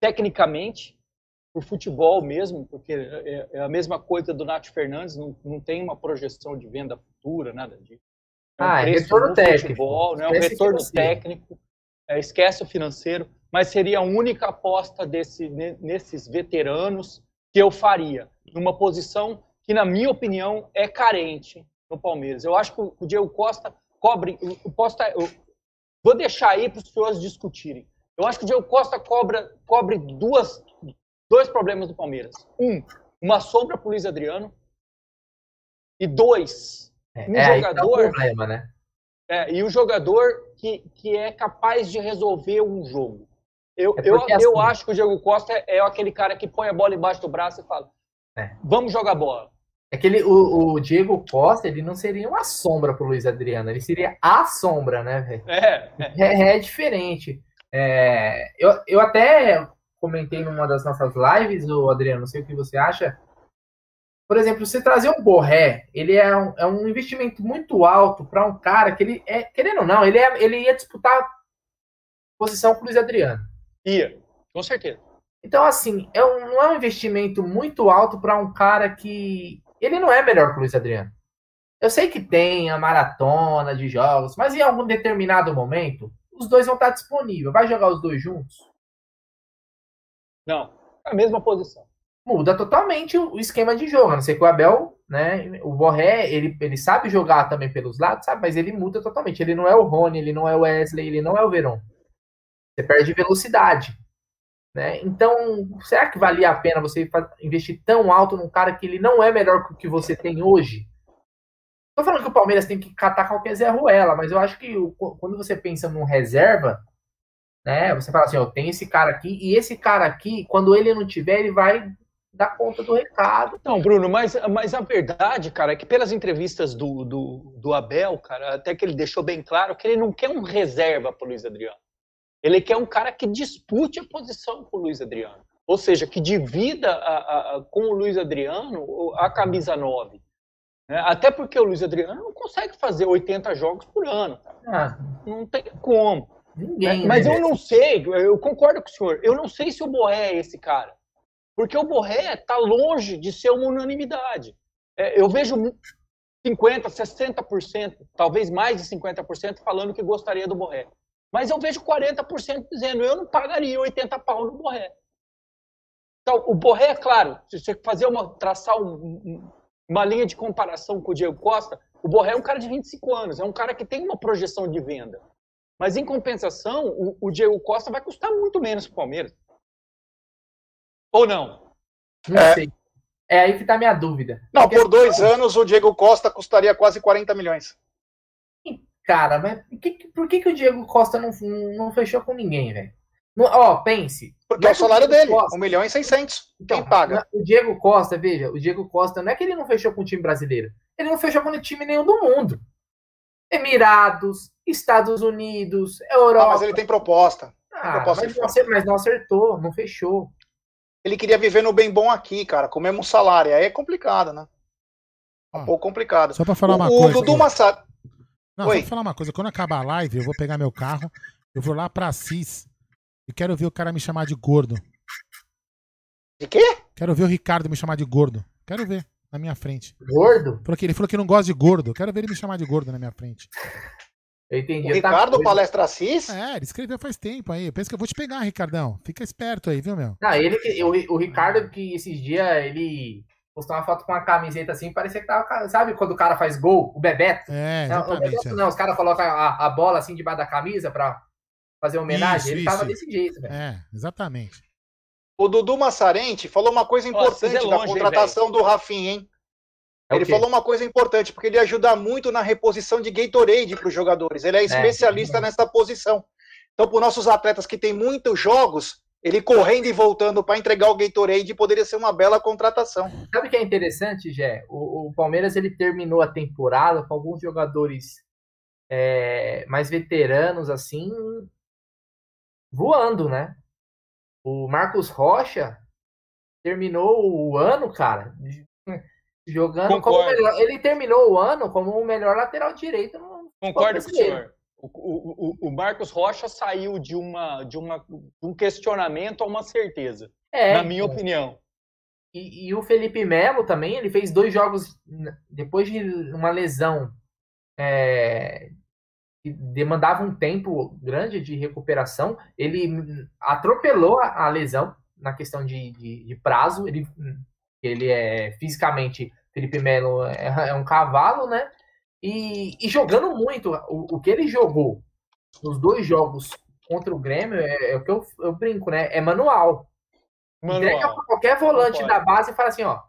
tecnicamente, por futebol mesmo, porque é, é, a mesma coisa do Nath Fernandes, não, não tem uma projeção de venda futura, nada disso. É um ah, é retorno técnico. Futebol, né? um retorno técnico, é, esquece o financeiro, mas seria a única aposta desse, nesses veteranos que eu faria, numa posição que, na minha opinião, é carente no Palmeiras. Eu acho que o Diego Costa cobre. Posso estar, eu vou deixar aí para os senhores discutirem. Eu acho que o Diego Costa cobra, cobre duas, dois problemas do Palmeiras. Um, uma sombra para o Luiz Adriano. E dois, é, um é, jogador. É problema, né? É, e um jogador que, que é capaz de resolver um jogo. Eu, é eu, assim, eu acho que o Diego Costa é, é, aquele cara que põe a bola embaixo do braço e fala: é. vamos jogar bola. É que ele, o, o, Diego Costa ele não seria uma sombra pro Luiz Adriano, ele seria a sombra, né, velho? É, é. é, é diferente. É, eu, eu até comentei numa das nossas lives, o Adriano, não sei o que você acha. Por exemplo, você trazer um Borré, ele é um, é um investimento muito alto para um cara que ele é, querendo ou não, ele, é, ele ia disputar posição com o Luiz Adriano. Ia, com certeza. Então, assim, é um, não é um investimento muito alto para um cara que. Ele não é melhor que o Luiz Adriano. Eu sei que tem a maratona de jogos, mas em algum determinado momento, os dois vão estar disponíveis. Vai jogar os dois juntos? Não, é a mesma posição. Muda totalmente o esquema de jogo. A não ser que o Abel, né? O Borré, ele, ele sabe jogar também pelos lados, sabe? Mas ele muda totalmente. Ele não é o Rony, ele não é o Wesley, ele não é o Verón. Você perde velocidade. Né? Então, será que valia a pena você investir tão alto num cara que ele não é melhor que o que você tem hoje? Tô falando que o Palmeiras tem que catar qualquer Zé Ruela, mas eu acho que quando você pensa num reserva, né? Você fala assim, eu tenho esse cara aqui, e esse cara aqui, quando ele não tiver, ele vai dar conta do recado. Não, Bruno, mas, mas a verdade, cara, é que pelas entrevistas do, do, do Abel, cara, até que ele deixou bem claro que ele não quer um reserva pro Luiz Adriano. Ele quer um cara que dispute a posição com o Luiz Adriano. Ou seja, que divida a, a, com o Luiz Adriano a camisa 9. Né? Até porque o Luiz Adriano não consegue fazer 80 jogos por ano. Ah. Não tem como. Ninguém, Mas né? eu não sei, eu concordo com o senhor, eu não sei se o Borré é esse cara. Porque o Borré está longe de ser uma unanimidade. É, eu vejo 50%, 60%, talvez mais de 50% falando que gostaria do Borré. Mas eu vejo 40% dizendo, eu não pagaria 80 pau no Borré. Então, o Borré, é claro, se você fazer uma, traçar um, uma linha de comparação com o Diego Costa, o Borré é um cara de 25 anos, é um cara que tem uma projeção de venda. Mas, em compensação, o, o Diego Costa vai custar muito menos para o Palmeiras. Ou não? Não é. sei. É aí que está a minha dúvida. Não, Porque por dois anos o Diego Costa custaria quase 40 milhões. Cara, mas por que, por que, que o Diego Costa não, não fechou com ninguém, velho? Ó, pense. Porque é o salário dele, Costa, 1 milhão e 600. Então, Quem paga? O Diego Costa, veja, o Diego Costa não é que ele não fechou com o time brasileiro. Ele não fechou com o time nenhum do mundo. Emirados, Estados Unidos, Europa. Ah, mas ele tem proposta. Ah, proposta mas, não acertou, mas não acertou, não fechou. Ele queria viver no bem bom aqui, cara, com o mesmo salário. Aí é complicado, né? É um ah, pouco complicado. Só pra falar uma o, coisa. O Dudu Massad... Não, Oi. só falar uma coisa. Quando acabar a live, eu vou pegar meu carro, eu vou lá pra Assis e quero ver o cara me chamar de gordo. De quê? Quero ver o Ricardo me chamar de gordo. Quero ver. na minha frente. Gordo? Falou que ele falou que não gosta de gordo. Quero ver ele me chamar de gordo na minha frente. Eu entendi. O Ricardo tá Palestra Cis? É, ele escreveu faz tempo aí. Eu penso que eu vou te pegar, Ricardão. Fica esperto aí, viu, meu? Não, ele, o, o Ricardo, que esses dias ele postou uma foto com uma camiseta assim, parecia que tava. Sabe quando o cara faz gol? O Bebeto? É, não, o Bebeto, é. não, os caras colocam a, a, bola assim debaixo da camisa pra fazer homenagem. Isso, ele isso. tava desse jeito, velho. É, exatamente. O Dudu Massarente falou uma coisa importante Nossa, é longe, da contratação hein, do Rafinha, hein? É ele falou uma coisa importante, porque ele ajuda muito na reposição de Gatorade para os jogadores. Ele é, é especialista é. nessa posição. Então, para os nossos atletas que têm muitos jogos, ele correndo e voltando para entregar o Gatorade poderia ser uma bela contratação. Sabe o que é interessante, Gé? O, o, Palmeiras ele terminou a temporada com alguns jogadores é, mais veteranos, assim, voando, né? O Marcos Rocha terminou o ano, cara, Jogando Concordo. como melhor. Ele terminou o ano como o melhor lateral direito. Concordo com o senhor. O, o, o, Marcos Rocha saiu de, uma, de, uma, de um questionamento a uma certeza, é, na minha opinião. E, e, o Felipe Melo também, ele fez dois jogos depois de uma lesão é, que demandava um tempo grande de recuperação. Ele atropelou a, a lesão na questão de, de, de prazo. Ele ele é fisicamente, Felipe Melo é, é um cavalo, né? E, e jogando muito, o, o, que ele jogou nos dois jogos contra o Grêmio é, é o que eu, eu, brinco, né? É manual. manual. Entrega para qualquer volante Concordo. da base e fala assim, ó.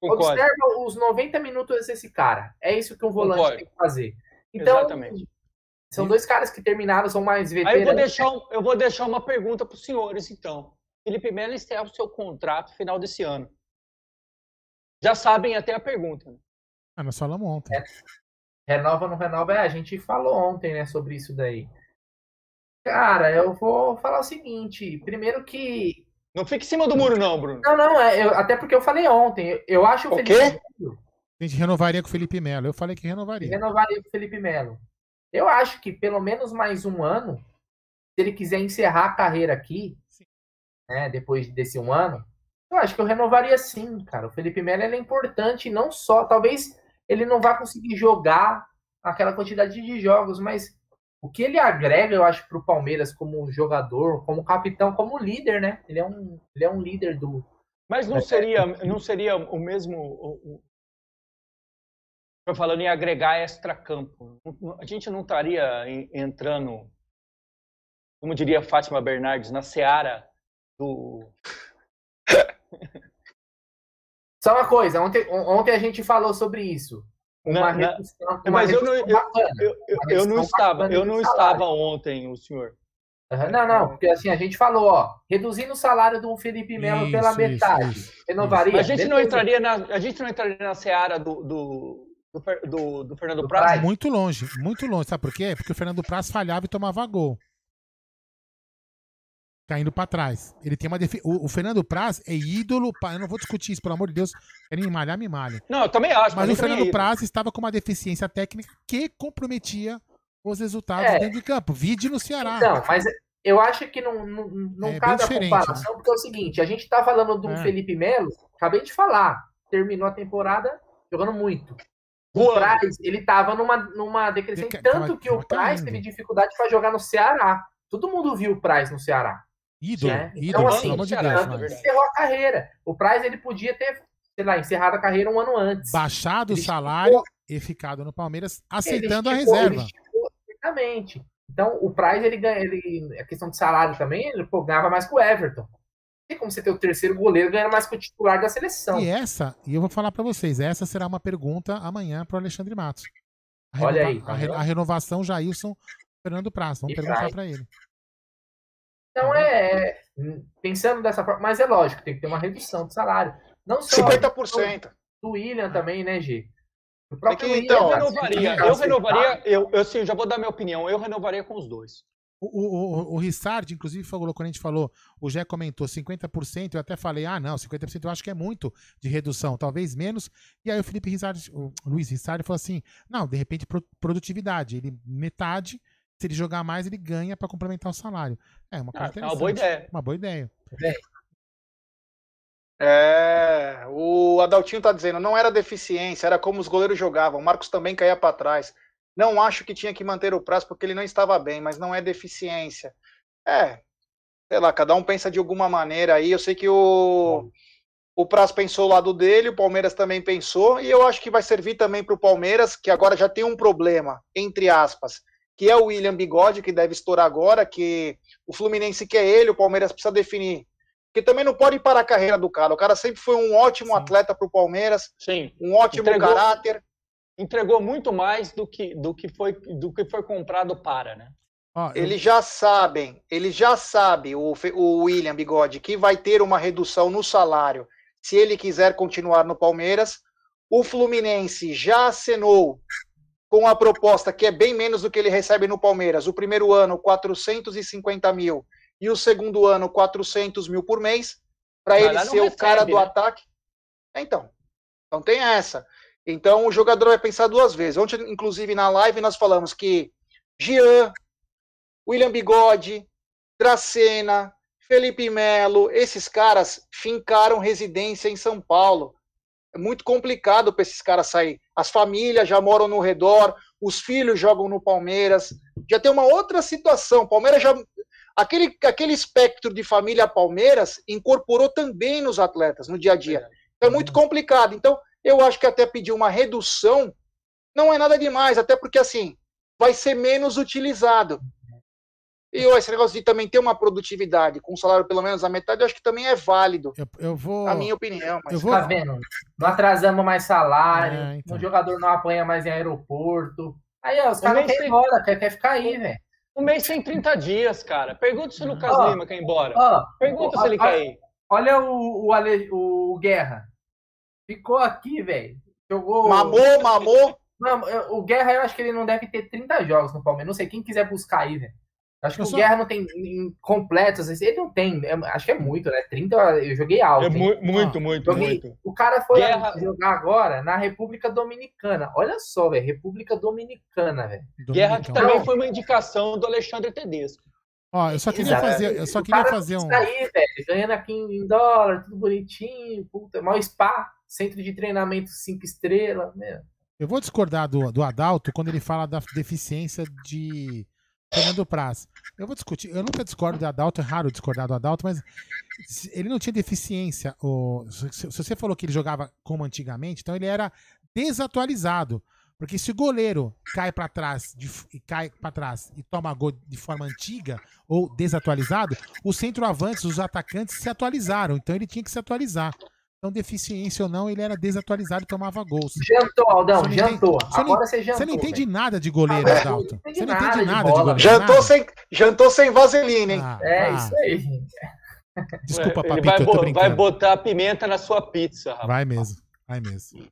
Concordo. Observa os 90 minutos desse cara. É isso que um volante Concordo. tem que fazer. Então, Exatamente. São dois caras que terminaram, são mais veteranos. Aí eu vou deixar, eu vou deixar uma pergunta para os senhores, então. Felipe Melo encerra o seu contrato final desse ano já sabem até a pergunta. Né? Ah, nós falamos ontem. É. Renova ou não renova? É, a gente falou ontem, né, sobre isso daí. Cara, eu vou falar o seguinte. Primeiro que. Não fique em cima do muro, não, Bruno. Não, não, é, eu, até porque eu falei ontem. Eu acho o, o Felipe Melo. A gente renovaria com o Felipe Melo. Eu falei que renovaria. Renovaria com o Felipe Melo. Eu acho que pelo menos mais um ano, se ele quiser encerrar a carreira aqui, né, depois desse um ano, eu acho que eu renovaria sim, cara. O Felipe Melo é importante, não só. Talvez ele não vá conseguir jogar aquela quantidade de jogos, mas o que ele agrega, eu acho, para o Palmeiras como jogador, como capitão, como líder, né? Ele é um, ele é um líder do. Mas não seria, não seria o mesmo. Estou falando em agregar extra-campo. A gente não estaria entrando, como diria Fátima Bernardes, na seara do só uma coisa, ontem, ontem a gente falou sobre isso. Uma não, redução, uma mas eu não, eu, eu, eu, eu não estava, eu não estava ontem, o senhor. Uhum, não, não, porque assim, a gente falou, ó, reduzindo o salário do Felipe Melo pela isso, metade. Isso, renovaria. Isso. A gente não entraria na, a gente não entraria na seara do, do, do, do, do Fernando Praz? Muito longe, muito longe. Sabe por quê? Porque o Fernando Praz falhava e tomava gol caindo para trás. Ele tem uma defi... o, o, Fernando Praz é ídolo. Eu não vou discutir isso, pelo amor de Deus. Querem me malhar, me malha. Não, eu também acho. Mas o Fernando é Praz estava com uma deficiência técnica que comprometia os resultados é. dentro de campo. Vide no Ceará. Não, mas eu acho que não, não, não é cabe a comparação, né? porque é o seguinte: a gente tá falando do é. Felipe Melo, acabei de falar, terminou a temporada jogando muito. O Praz, ele tava numa, numa decrescente, tanto que o Praz teve dificuldade para jogar no Ceará. Todo mundo viu o Praz no Ceará. Ídolo, né? ídolo, então, assim, pelo amor de Deus. Mas... Encerrou a carreira. O Price ele podia ter, sei lá, encerrado a carreira um ano antes. Baixado ele o salário e ficado no Palmeiras, aceitando esticou, a reserva. Exatamente. Então, o Price, ele ganha, ele, a questão de salário também, ele pô, ganhava mais que o Everton. Tem como você ter o terceiro goleiro ganhando mais que o titular da seleção. E essa, e eu vou falar para vocês, essa será uma pergunta amanhã para o Alexandre Matos. A Olha aí. A, a, renovação Jailson Fernando Praça. Vamos e perguntar para ele. Então é, é, pensando dessa forma, mas é lógico, tem que ter uma redução de salário. Não só 50%. Do William também, né, G? O próprio é que, então, William, eu renovaria, eu renovaria, eu, eu sim, já vou dar minha opinião, eu renovaria com os dois. O, o, o, o Rissard, inclusive, falou, quando a gente falou, o Jé comentou 50%, eu até falei, ah, não, 50% eu acho que é muito de redução, talvez menos. E aí o Felipe Rissard, o Luiz Rissard falou assim, não, de repente produtividade, ele metade se ele jogar mais, ele ganha para complementar o salário. É uma coisa ah, é uma boa ideia. Uma boa ideia. É, o Adaltinho tá dizendo, não era deficiência, era como os goleiros jogavam. O Marcos também caía para trás. Não acho que tinha que manter o prazo porque ele não estava bem, mas não é deficiência. É, sei lá, cada um pensa de alguma maneira aí. Eu sei que o, o Praz pensou o lado dele, o Palmeiras também pensou, e eu acho que vai servir também para o Palmeiras, que agora já tem um problema, entre aspas, que é o William Bigode, que deve estourar agora, que o Fluminense quer ele, o Palmeiras precisa definir. Porque também não pode parar a carreira do cara. O cara sempre foi um ótimo Sim. atleta para o Palmeiras, Sim. um ótimo Entregou... caráter entregou muito mais do que, do que, foi, do que foi comprado para, né? Ah, eu... Eles já sabem, ele já sabe, o, o William Bigode, que vai ter uma redução no salário se ele quiser continuar no Palmeiras. O Fluminense já acenou com a proposta que é bem menos do que ele recebe no Palmeiras. O primeiro ano, 450 mil, e o segundo ano, 400 mil por mês, para ele ser recebe, o cara do né? ataque. Então, então tem essa. Então o jogador vai pensar duas vezes. Ontem, inclusive, na live, nós falamos que Jean, William Bigode, Dracena, Felipe Melo, esses caras fincaram residência em São Paulo. É muito complicado para esses caras sair. As famílias já moram no redor, os filhos jogam no Palmeiras. Já tem uma outra situação. Palmeiras já. Aquele, aquele espectro de família Palmeiras incorporou também nos atletas no dia a dia. Então é muito complicado. Então, eu acho que até pedir uma redução não é nada demais, até porque assim vai ser menos utilizado. E esse negócio de também ter uma produtividade com salário pelo menos a metade, eu acho que também é válido. Eu, eu vou. A minha opinião. Mas... Eu vou... Tá vendo? Não atrasamos mais salário, é, então. o jogador não apanha mais em aeroporto. Aí, ó, os caras querem ir embora, quer, quer ficar aí, velho. Um mês tem 30 dias, cara. Pergunta se o Lucas oh, Lima quer ir embora. Oh, Pergunta oh, se ele quer ir. Olha o, o, Ale, o Guerra. Ficou aqui, velho. Jogou. Mamou, mamou. Não, o Guerra, eu acho que ele não deve ter 30 jogos no Palmeiras. Não sei quem quiser buscar aí, velho. Acho que eu o só... Guerra não tem completos. Assim, ele não tem. É, acho que é muito, né? 30 eu joguei alto. É mu muito, muito, joguei, muito. O cara foi Guerra... jogar agora na República Dominicana. Olha só, velho. República Dominicana, velho. Guerra que também foi uma indicação do Alexandre Tedesco. Ó, eu só queria Exato. fazer, eu só queria fazer um. Aí, velho, ganhando aqui em dólar, tudo bonitinho, puta, mal spa, centro de treinamento cinco estrelas, meu. Eu vou discordar do, do Adalto quando ele fala da deficiência de Fernando Praz. Eu vou discutir, eu nunca discordo do Adalto, é raro discordar do Adalto, mas ele não tinha deficiência. Ou, se você falou que ele jogava como antigamente, então ele era desatualizado. Porque se o goleiro cai para trás de, e cai para trás e toma gol de forma antiga ou desatualizado, os centroavantes, os atacantes se atualizaram. Então ele tinha que se atualizar. Então, deficiência ou não, ele era desatualizado e tomava gols. Jantou, Aldão, você jantou. Entende, Agora você jantou. Você não entende véio. nada de goleiro, ah, Adalto. Você não entende nada de, de goleiro. Jantou, Sem, jantou sem vaselina, hein? Ah, é, ah. isso aí. Desculpa, Ele papito, vai, vai botar pimenta na sua pizza, rapaz. Vai mesmo, vai mesmo.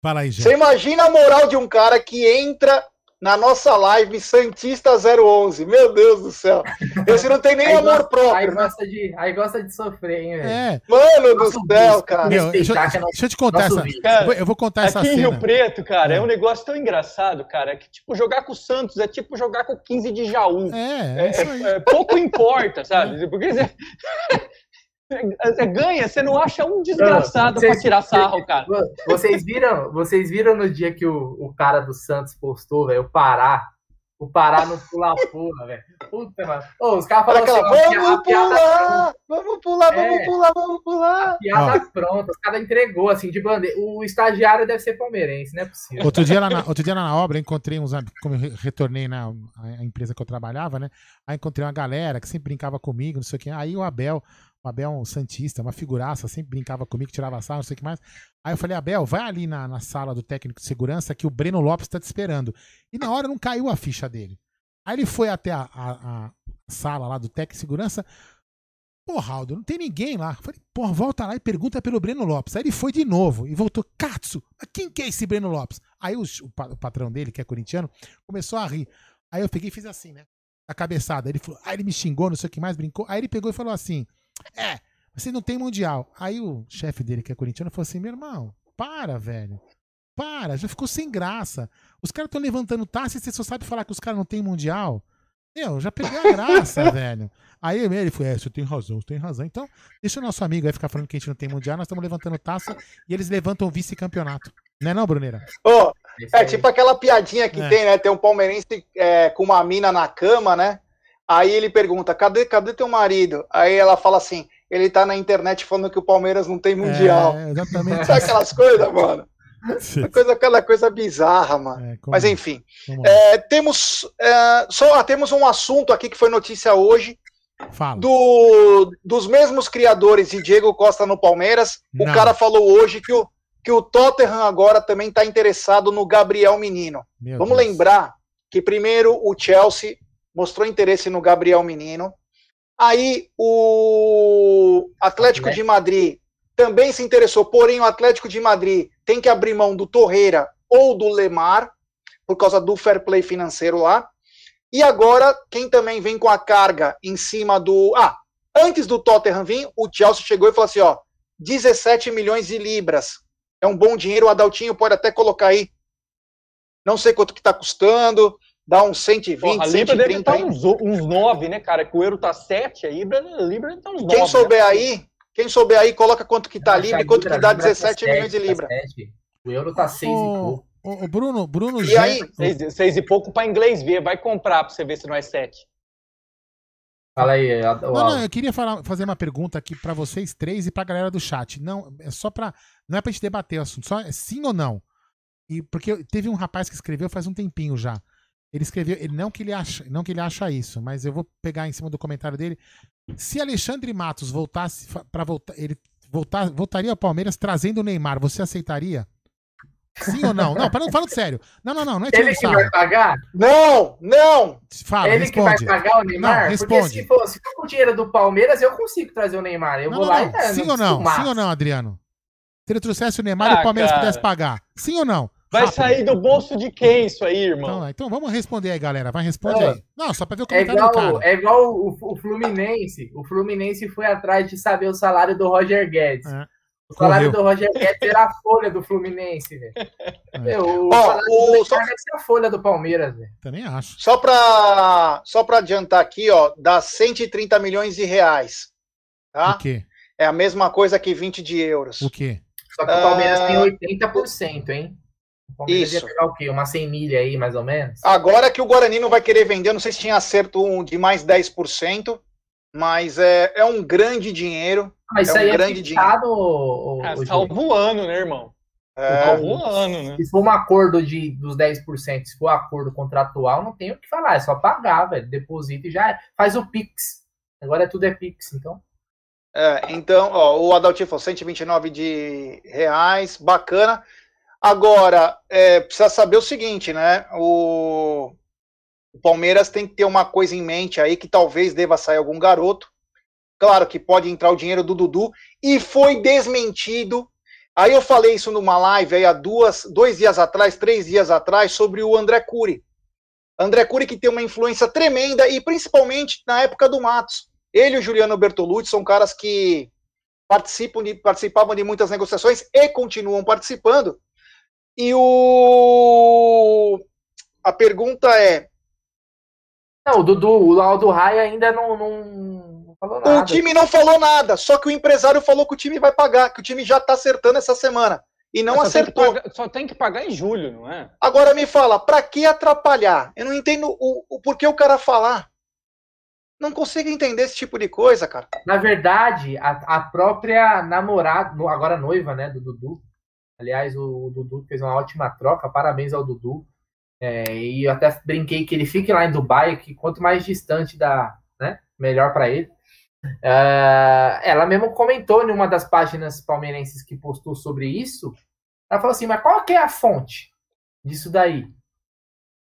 Fala aí, gente. Você imagina a moral de um cara que entra na nossa live Santista 011. Meu Deus do céu. Esse não tem nem aí amor gosta, próprio. Aí gosta, de, aí gosta de sofrer, hein, velho? É. Mano nosso do céu, cara. Meu, deixa, deixa, eu te contar essa. Cara, eu vou contar essa cena. Aqui em Rio Preto, cara, é. é. um negócio tão engraçado, cara, que tipo, jogar com o Santos é tipo jogar com o 15 de Jaú. É, é, é, é pouco importa, sabe? Porque você... Você ganha, você não acha um desgraçado para tirar sarro, cara. Vocês viram, vocês viram no dia que o, o cara do Santos postou, velho, o Pará. O Pará no pula-pula, velho. Puta, mano. Ô, os caras falaram assim, vamos, pular, vamos pular, vamos é, pular, vamos pular. A piada ah. pronta, os caras entregou, assim, de bandeira. O estagiário deve ser palmeirense, não é possível. Outro dia, lá na, outro dia lá na obra, encontrei uns como eu retornei na a empresa que eu trabalhava, né? Aí encontrei uma galera que sempre brincava comigo, não sei o que. Aí o Abel o Abel é um santista, uma figuraça, sempre brincava comigo, tirava sarro, não sei o que mais. Aí eu falei, Abel, vai ali na, na sala do técnico de segurança que o Breno Lopes está te esperando. E na hora não caiu a ficha dele. Aí ele foi até a, a, a sala lá do técnico de segurança. Porra, Aldo, não tem ninguém lá. Eu falei, porra, volta lá e pergunta pelo Breno Lopes. Aí ele foi de novo e voltou, Katsu, quem que é esse Breno Lopes? Aí o, o, o patrão dele, que é corintiano, começou a rir. Aí eu peguei e fiz assim, né? A cabeçada. Ele falou, aí ele me xingou, não sei o que mais, brincou. Aí ele pegou e falou assim: é, você não tem mundial. Aí o chefe dele, que é corintiano, falou assim: meu irmão, para, velho. Para, já ficou sem graça. Os caras estão levantando taça e você só sabe falar que os caras não têm mundial. Eu já peguei a graça, velho. Aí ele foi, é, você tem razão, você tem razão. Então, deixa o nosso amigo aí ficar falando que a gente não tem mundial, nós estamos levantando taça e eles levantam o vice-campeonato. Não é não, Bruneira? Oh, é tipo aquela piadinha que é. tem, né? Tem um palmeirense é, com uma mina na cama, né? Aí ele pergunta, cadê, cadê teu marido? Aí ela fala assim, ele tá na internet falando que o Palmeiras não tem mundial. É, exatamente. Sabe aquelas coisas, mano? coisa, aquela coisa bizarra, mano. É, Mas enfim. É, temos, é, só, temos um assunto aqui que foi notícia hoje. Do, dos mesmos criadores de Diego Costa no Palmeiras. Não. O cara falou hoje que o, que o Tottenham agora também está interessado no Gabriel Menino. Meu Vamos Deus. lembrar que primeiro o Chelsea mostrou interesse no Gabriel Menino. Aí o Atlético de Madrid também se interessou, porém o Atlético de Madrid tem que abrir mão do Torreira ou do Lemar por causa do fair play financeiro lá. E agora, quem também vem com a carga em cima do. Ah, antes do Tottenham vir, o Chelsea chegou e falou assim: ó, 17 milhões de libras. É um bom dinheiro, o Adaltinho pode até colocar aí. Não sei quanto que tá custando, dá uns 120, Porra, a Libra 130. deve estar tá uns, uns 9, né, cara? Que o euro tá 7, a Libra, a Libra tá uns 9. Quem souber né? aí, quem souber aí, coloca quanto que tá a Libra e quanto que dá 17 tá milhões de Libra. Tá o euro tá 6 oh, e pouco. O, Bruno, Bruno E aí? 6 e pouco para inglês ver, vai comprar para você ver se não é 7. Fala aí. Não, não, eu queria falar, fazer uma pergunta aqui para vocês três e para a galera do chat. Não, é só para, não é para gente debater o assunto, só é sim ou não. E porque teve um rapaz que escreveu faz um tempinho já. Ele escreveu, ele não que ele acha, não que ele acha isso, mas eu vou pegar em cima do comentário dele. Se Alexandre Matos voltasse para voltar, ele voltar, voltaria ao Palmeiras trazendo o Neymar, você aceitaria? Sim ou não? Não, falando, falando sério. Não, não, não, não é Ele que vai pagar? Não, não. Fala, Ele responde. que vai pagar o Neymar? Não, responde. Porque se for, se for com o dinheiro do Palmeiras, eu consigo trazer o Neymar. Eu não, vou não, lá não. e Sim ou não? Sim ou não, Adriano? Se ele trouxesse o Neymar ah, e o Palmeiras cara. pudesse pagar. Sim ou não? Vai Rápido. sair do bolso de quem isso aí, irmão? Então, então vamos responder aí, galera. Vai responder aí. Não, só pra ver o comentário é igual, do cara. É igual o, o, Fluminense. O Fluminense foi atrás de saber o salário do Roger Guedes. É. O salário do Roger Guedes era a folha do Fluminense, velho. É. O Bom, salário o... do só... deve ser a folha do Palmeiras, velho. Também acho. Só para só pra adiantar aqui, ó, dá 130 milhões de reais. Tá? O quê? É a mesma coisa que 20 de euros. O quê? Só que o Palmeiras uh... tem 80%, hein? O Palmeiras Isso. ia pegar o quê? Uma 100 milha aí, mais ou menos? Agora que o Guarani não vai querer vender, não sei se tinha acerto de mais 10%, mas é, é um grande dinheiro. Mas é isso um aí é grande é fixado, o, o, tá voando, né, irmão? É, tá voando, né? Se for um acordo de, dos 10%, se for um acordo contratual, não tem o que falar, é só pagar, velho. Deposita e já é. faz o Pix. Agora tudo é Pix, então. É, então, ó, o Adaltinho falou 129 de reais, bacana. Agora, é, precisa saber o seguinte, né? O, o Palmeiras tem que ter uma coisa em mente aí que talvez deva sair algum garoto. Claro que pode entrar o dinheiro do Dudu e foi desmentido. Aí eu falei isso numa live aí há duas, dois dias atrás, três dias atrás, sobre o André Cury. André Cury que tem uma influência tremenda e principalmente na época do Matos. Ele e o Juliano Bertolucci são caras que participam de, participavam de muitas negociações e continuam participando. E o a pergunta é, não, o Dudu, o Laudo Raia ainda não, não, falou nada. O time não falou nada, só que o empresário falou que o time vai pagar, que o time já tá acertando essa semana. E não só acertou. Tem pagar, só tem que pagar em julho, não é? Agora me fala, pra que atrapalhar? Eu não entendo o, o porquê o cara falar. Não consigo entender esse tipo de coisa, cara. Na verdade, a, a própria namorada, agora noiva, né, do Dudu. Aliás, o, o Dudu fez uma ótima troca. Parabéns ao Dudu. É, e eu até brinquei que ele fique lá em Dubai, que quanto mais distante da, né, melhor para ele. Uh, ela mesmo comentou em uma das páginas palmeirenses que postou sobre isso. Ela falou assim: mas qual que é a fonte disso daí?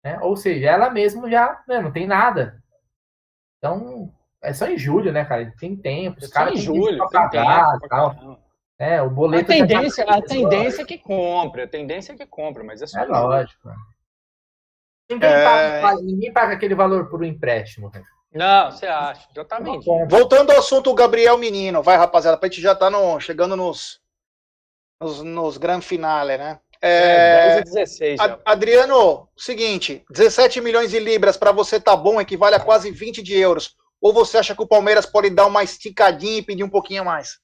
Né? Ou seja, ela mesmo já né, não tem nada. Então, é só em julho, né, cara? Tem tempo, os é caras têm julho, pagar e tal. É, o boleto a tendência, tá... a tendência é que compre, a tendência é que compre, mas é só. É lógico. Ninguém, é... paga, ninguém paga aquele valor por um empréstimo. Não, você acha, exatamente. Voltando ao assunto, Gabriel Menino, vai rapaziada, pra gente já tá no, chegando nos, nos, nos grand finale, né? É, 10 e 16. Já. Adriano, seguinte: 17 milhões de libras para você tá bom, equivale a quase 20 de euros. Ou você acha que o Palmeiras pode dar uma esticadinha e pedir um pouquinho mais?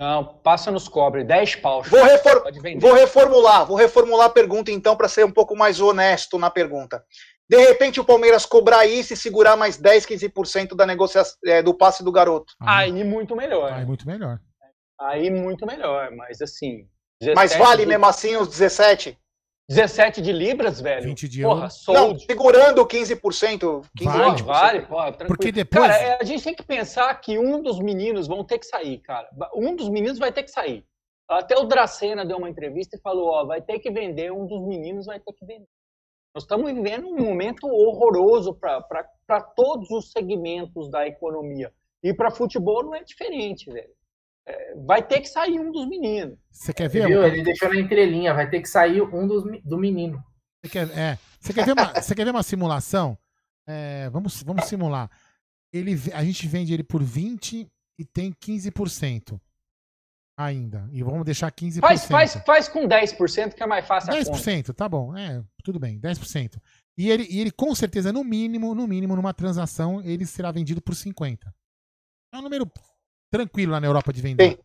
Não, passa nos cobre, 10 paus. Vou, refor vou reformular, vou reformular a pergunta então para ser um pouco mais honesto na pergunta. De repente o Palmeiras cobrar isso e segurar mais 10, 15% da negociação é, do passe do garoto. Aí muito melhor. Aí muito melhor. Aí muito melhor, mas assim. Mas vale mesmo assim os 17? 17 de libras, velho. 20 de porra, Não, segurando 15%. 15 vale, 20%. vale, porra, Porque depois. Cara, é, a gente tem que pensar que um dos meninos vão ter que sair, cara. Um dos meninos vai ter que sair. Até o Dracena deu uma entrevista e falou: ó, vai ter que vender, um dos meninos vai ter que vender. Nós estamos vivendo um momento horroroso para todos os segmentos da economia. E para futebol não é diferente, velho. Vai ter que sair um dos meninos. Você quer ver? Viu? Ele deixou na entrelinha, vai ter que sair um dos, do menino. Você quer, é, você quer, ver, uma, você quer ver uma simulação? É, vamos, vamos simular. Ele, a gente vende ele por 20 e tem 15% ainda. E vamos deixar 15%. Faz, faz, faz com 10% que é mais fácil 10%, tá bom. É, tudo bem, 10%. E ele, e ele com certeza, no mínimo, no mínimo, numa transação, ele será vendido por 50. É um número tranquilo lá na Europa de vender. Sim.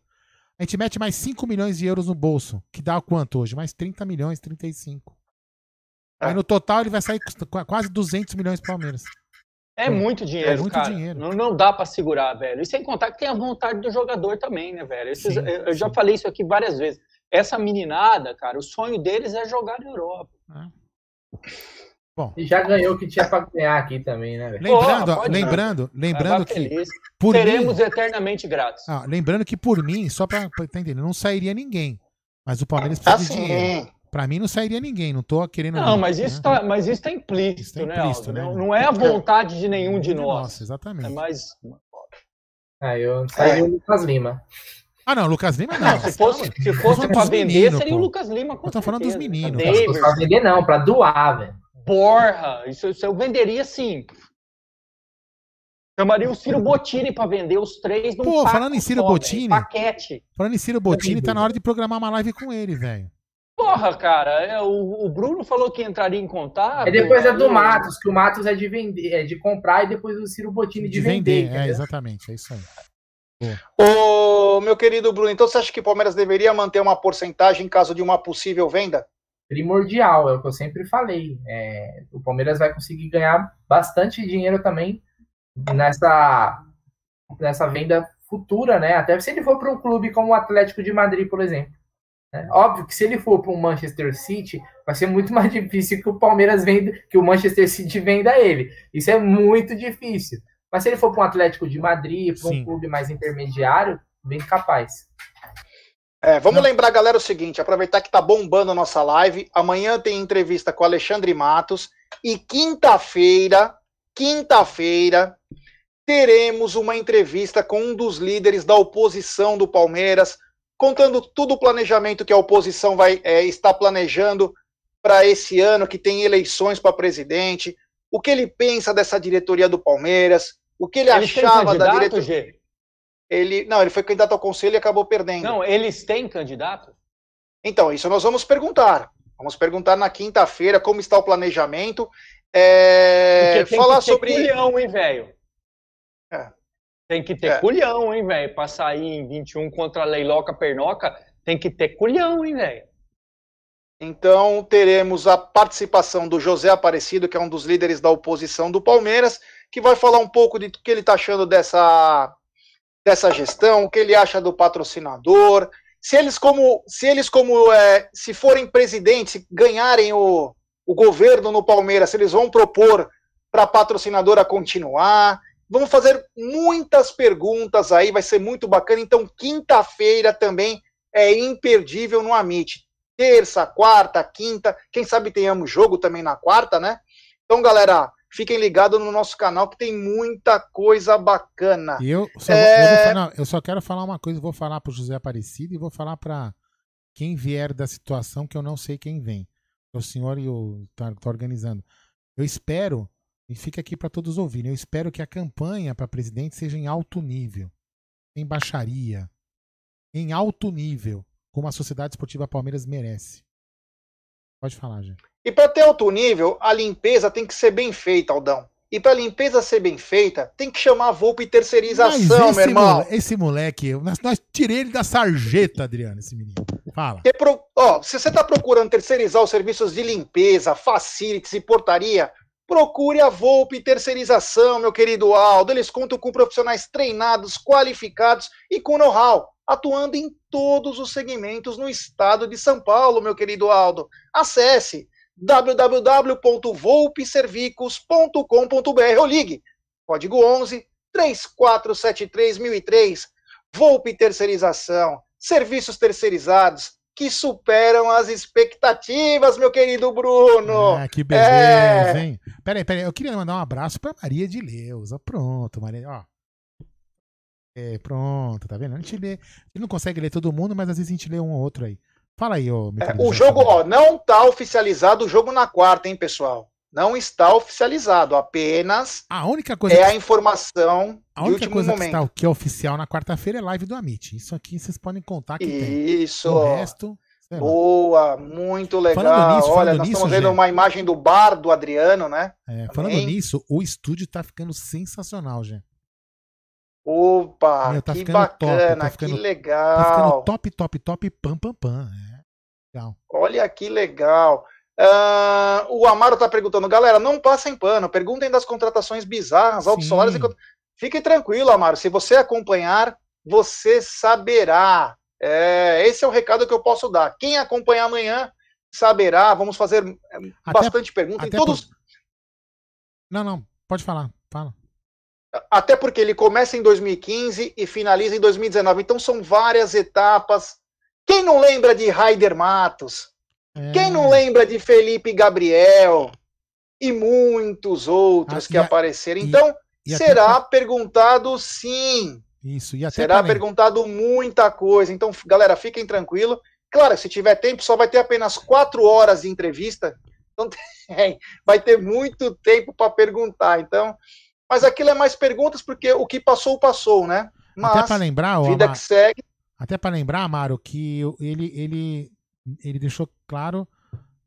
A gente mete mais 5 milhões de euros no bolso, que dá quanto hoje? Mais 30 milhões, 35. É. Aí no total ele vai sair quase 200 milhões para o Palmeiras. É muito dinheiro, é muito cara. Dinheiro. Não, não dá para segurar, velho. E sem contar que tem a vontade do jogador também, né, velho? Esses, sim, eu sim. já falei isso aqui várias vezes. Essa meninada, cara, o sonho deles é jogar na Europa. É. Bom. E já ganhou o que tinha para ganhar aqui também, né? Velho? Lembrando, Pô, lembrando, lembrando que por seremos mim, eternamente gratos. Ah, lembrando que por mim, só para tá entendendo, não sairia ninguém. Mas o Palmeiras precisa ah, de dinheiro. Para mim não sairia ninguém, não tô querendo. Não, mas isso, né? tá, mas isso tá implícito, isso tá implícito né, né? Não, é a vontade de nenhum de nós. Nossa, exatamente. É mais. Ah, eu sairia é. o Lucas Lima. Ah, não, Lucas Lima não. se fosse, se fosse pra vender, menino, seria pô. o Lucas Lima. Com eu tô falando dos meninos. Pra vender, não, pra doar, velho. Borra, isso, isso eu venderia sim. Chamaria o Ciro Bottini para vender os três no Pô, falando em Ciro só, Bottini. Paquete. Falando em Ciro Bottini, tá na hora de programar uma live com ele, velho. Porra, cara, é, o, o, Bruno falou que entraria em contato. É depois é do Matos, que o Matos é de vender, é de comprar e depois o Ciro Bottini de, de vender. vender é, exatamente, é isso aí. Ô, meu querido Bruno, então você acha que o Palmeiras deveria manter uma porcentagem em caso de uma possível venda? Primordial, é o que eu sempre falei. É, o Palmeiras vai conseguir ganhar bastante dinheiro também nessa, nessa venda futura, né? Até se ele for para um clube como o Atlético de Madrid, por exemplo. É, óbvio que se ele for para um Manchester City, vai ser muito mais difícil que o Palmeiras venda, que o Manchester City venda ele. Isso é muito difícil. Mas se ele for para um Atlético de Madrid, para um clube mais intermediário, bem capaz. É, vamos Não. lembrar, galera, o seguinte: aproveitar que tá bombando a nossa live. Amanhã tem entrevista com Alexandre Matos. E quinta-feira, quinta-feira, teremos uma entrevista com um dos líderes da oposição do Palmeiras, contando todo o planejamento que a oposição vai é, estar planejando para esse ano, que tem eleições para presidente, o que ele pensa dessa diretoria do Palmeiras, o que ele, ele achava da diretoria. Ele, não, ele foi candidato ao conselho e acabou perdendo. Não, eles têm candidato? Então, isso nós vamos perguntar. Vamos perguntar na quinta-feira como está o planejamento. É, tem falar que ter sobre. Culhão, hein, velho? É. Tem que ter é. culhão, hein, velho? Para sair em 21 contra a Leiloca Pernoca, tem que ter culhão, hein, velho? Então, teremos a participação do José Aparecido, que é um dos líderes da oposição do Palmeiras, que vai falar um pouco de que ele está achando dessa, dessa gestão, o que ele acha do patrocinador, se eles como se eles como é, se forem presidentes, ganharem o, o governo no Palmeiras, se eles vão propor para a patrocinadora continuar. Vamos fazer muitas perguntas aí, vai ser muito bacana. Então, quinta-feira também é imperdível no Amit. Terça, quarta, quinta, quem sabe tenhamos jogo também na quarta, né? Então, galera, fiquem ligados no nosso canal que tem muita coisa bacana. E eu só, é... eu, falar, eu só quero falar uma coisa, vou falar para o José Aparecido e vou falar para quem vier da situação que eu não sei quem vem. O senhor e o tá, tá organizando. Eu espero e fica aqui para todos ouvirem. Eu espero que a campanha para presidente seja em alto nível, em baixaria, em alto nível, como a Sociedade Esportiva Palmeiras merece. Pode falar, gente. E para ter alto nível, a limpeza tem que ser bem feita, Aldão. E para limpeza ser bem feita, tem que chamar a Volpe terceirização, meu irmão. Moleque, esse moleque, nós, nós tirei ele da sarjeta, Adriano, esse menino. Fala. Pro, ó, se você está procurando terceirizar os serviços de limpeza, facilities e portaria, procure a Volpe Terceirização, meu querido Aldo. Eles contam com profissionais treinados, qualificados e com know-how, atuando em todos os segmentos no estado de São Paulo, meu querido Aldo. Acesse www.volpeservicos.com.br ou ligue código 11 3473 1003 Volpe Terceirização, serviços terceirizados que superam as expectativas, meu querido Bruno. Ah, que beleza, é... hein? Peraí, peraí, eu queria mandar um abraço para Maria de Leusa. Pronto, Maria, ó. É, pronto, tá vendo? A gente lê, a gente não consegue ler todo mundo, mas às vezes a gente lê um ou outro aí. Fala aí, ô. É, o jogo, ó, não tá oficializado o jogo na quarta, hein, pessoal? Não está oficializado, apenas a única coisa é que... a informação a única coisa que, está, que é oficial na quarta-feira é live do Amit. Isso aqui vocês podem contar que Isso. tem. O resto. Boa, muito legal. Nisso, Olha, nós nisso, estamos vendo uma imagem do bar do Adriano, né? É, falando nisso, o estúdio tá ficando sensacional, gente. Opa, Meu, tá que bacana, top, tá ficando, que legal. Tá ficando top, top, top, pam, pam, pam. É. Legal. Olha que legal. Uh, o Amaro tá perguntando, galera, não passem pano, perguntem das contratações bizarras, altos salários. Fique tranquilo, Amaro, se você acompanhar, você saberá. É, esse é o recado que eu posso dar. Quem acompanhar amanhã saberá. Vamos fazer é, até, bastante perguntas. todos... Por... Não, não, pode falar. Fala. Até porque ele começa em 2015 e finaliza em 2019. Então são várias etapas. Quem não lembra de Raider Matos? É. Quem não lembra de Felipe Gabriel? E muitos outros ah, que apareceram. Então, e, será até... perguntado sim. Isso, e até Será perguntado muita coisa. Então, galera, fiquem tranquilos. Claro, se tiver tempo, só vai ter apenas quatro horas de entrevista. Então, tem, vai ter muito tempo para perguntar. Então, mas aquilo é mais perguntas porque o que passou, passou, né? Mas, até para lembrar, vida Amaro, que segue. Até para lembrar, Amaro, que ele, ele, ele deixou claro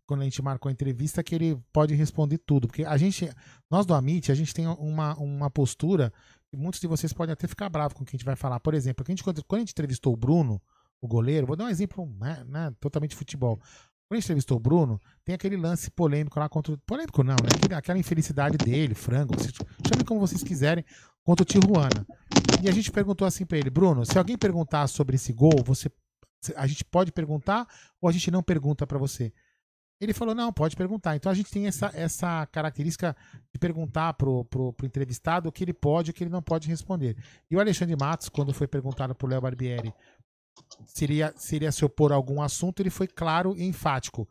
quando a gente marcou a entrevista que ele pode responder tudo, porque a gente, nós do Amit, a gente tem uma, uma postura que muitos de vocês podem até ficar bravos com o que a gente vai falar. Por exemplo, a gente, quando a gente entrevistou o Bruno, o goleiro, vou dar um exemplo né, né, totalmente de futebol. Quando a gente entrevistou o Bruno, tem aquele lance polêmico lá contra. Polêmico não, né? Aquela, infelicidade dele, frango, chamem como vocês quiserem, contra o Tijuana. E a gente perguntou assim para ele, Bruno, se alguém perguntar sobre esse gol, você, a gente pode perguntar ou a gente não pergunta para você? Ele falou, não, pode perguntar. Então a gente tem essa, essa característica de perguntar pro, pro, pro entrevistado o que ele pode e o que ele não pode responder. E o Alexandre Matos, quando foi perguntado pro Léo Barbieri seria, seria se opor a algum assunto, ele foi claro e enfático.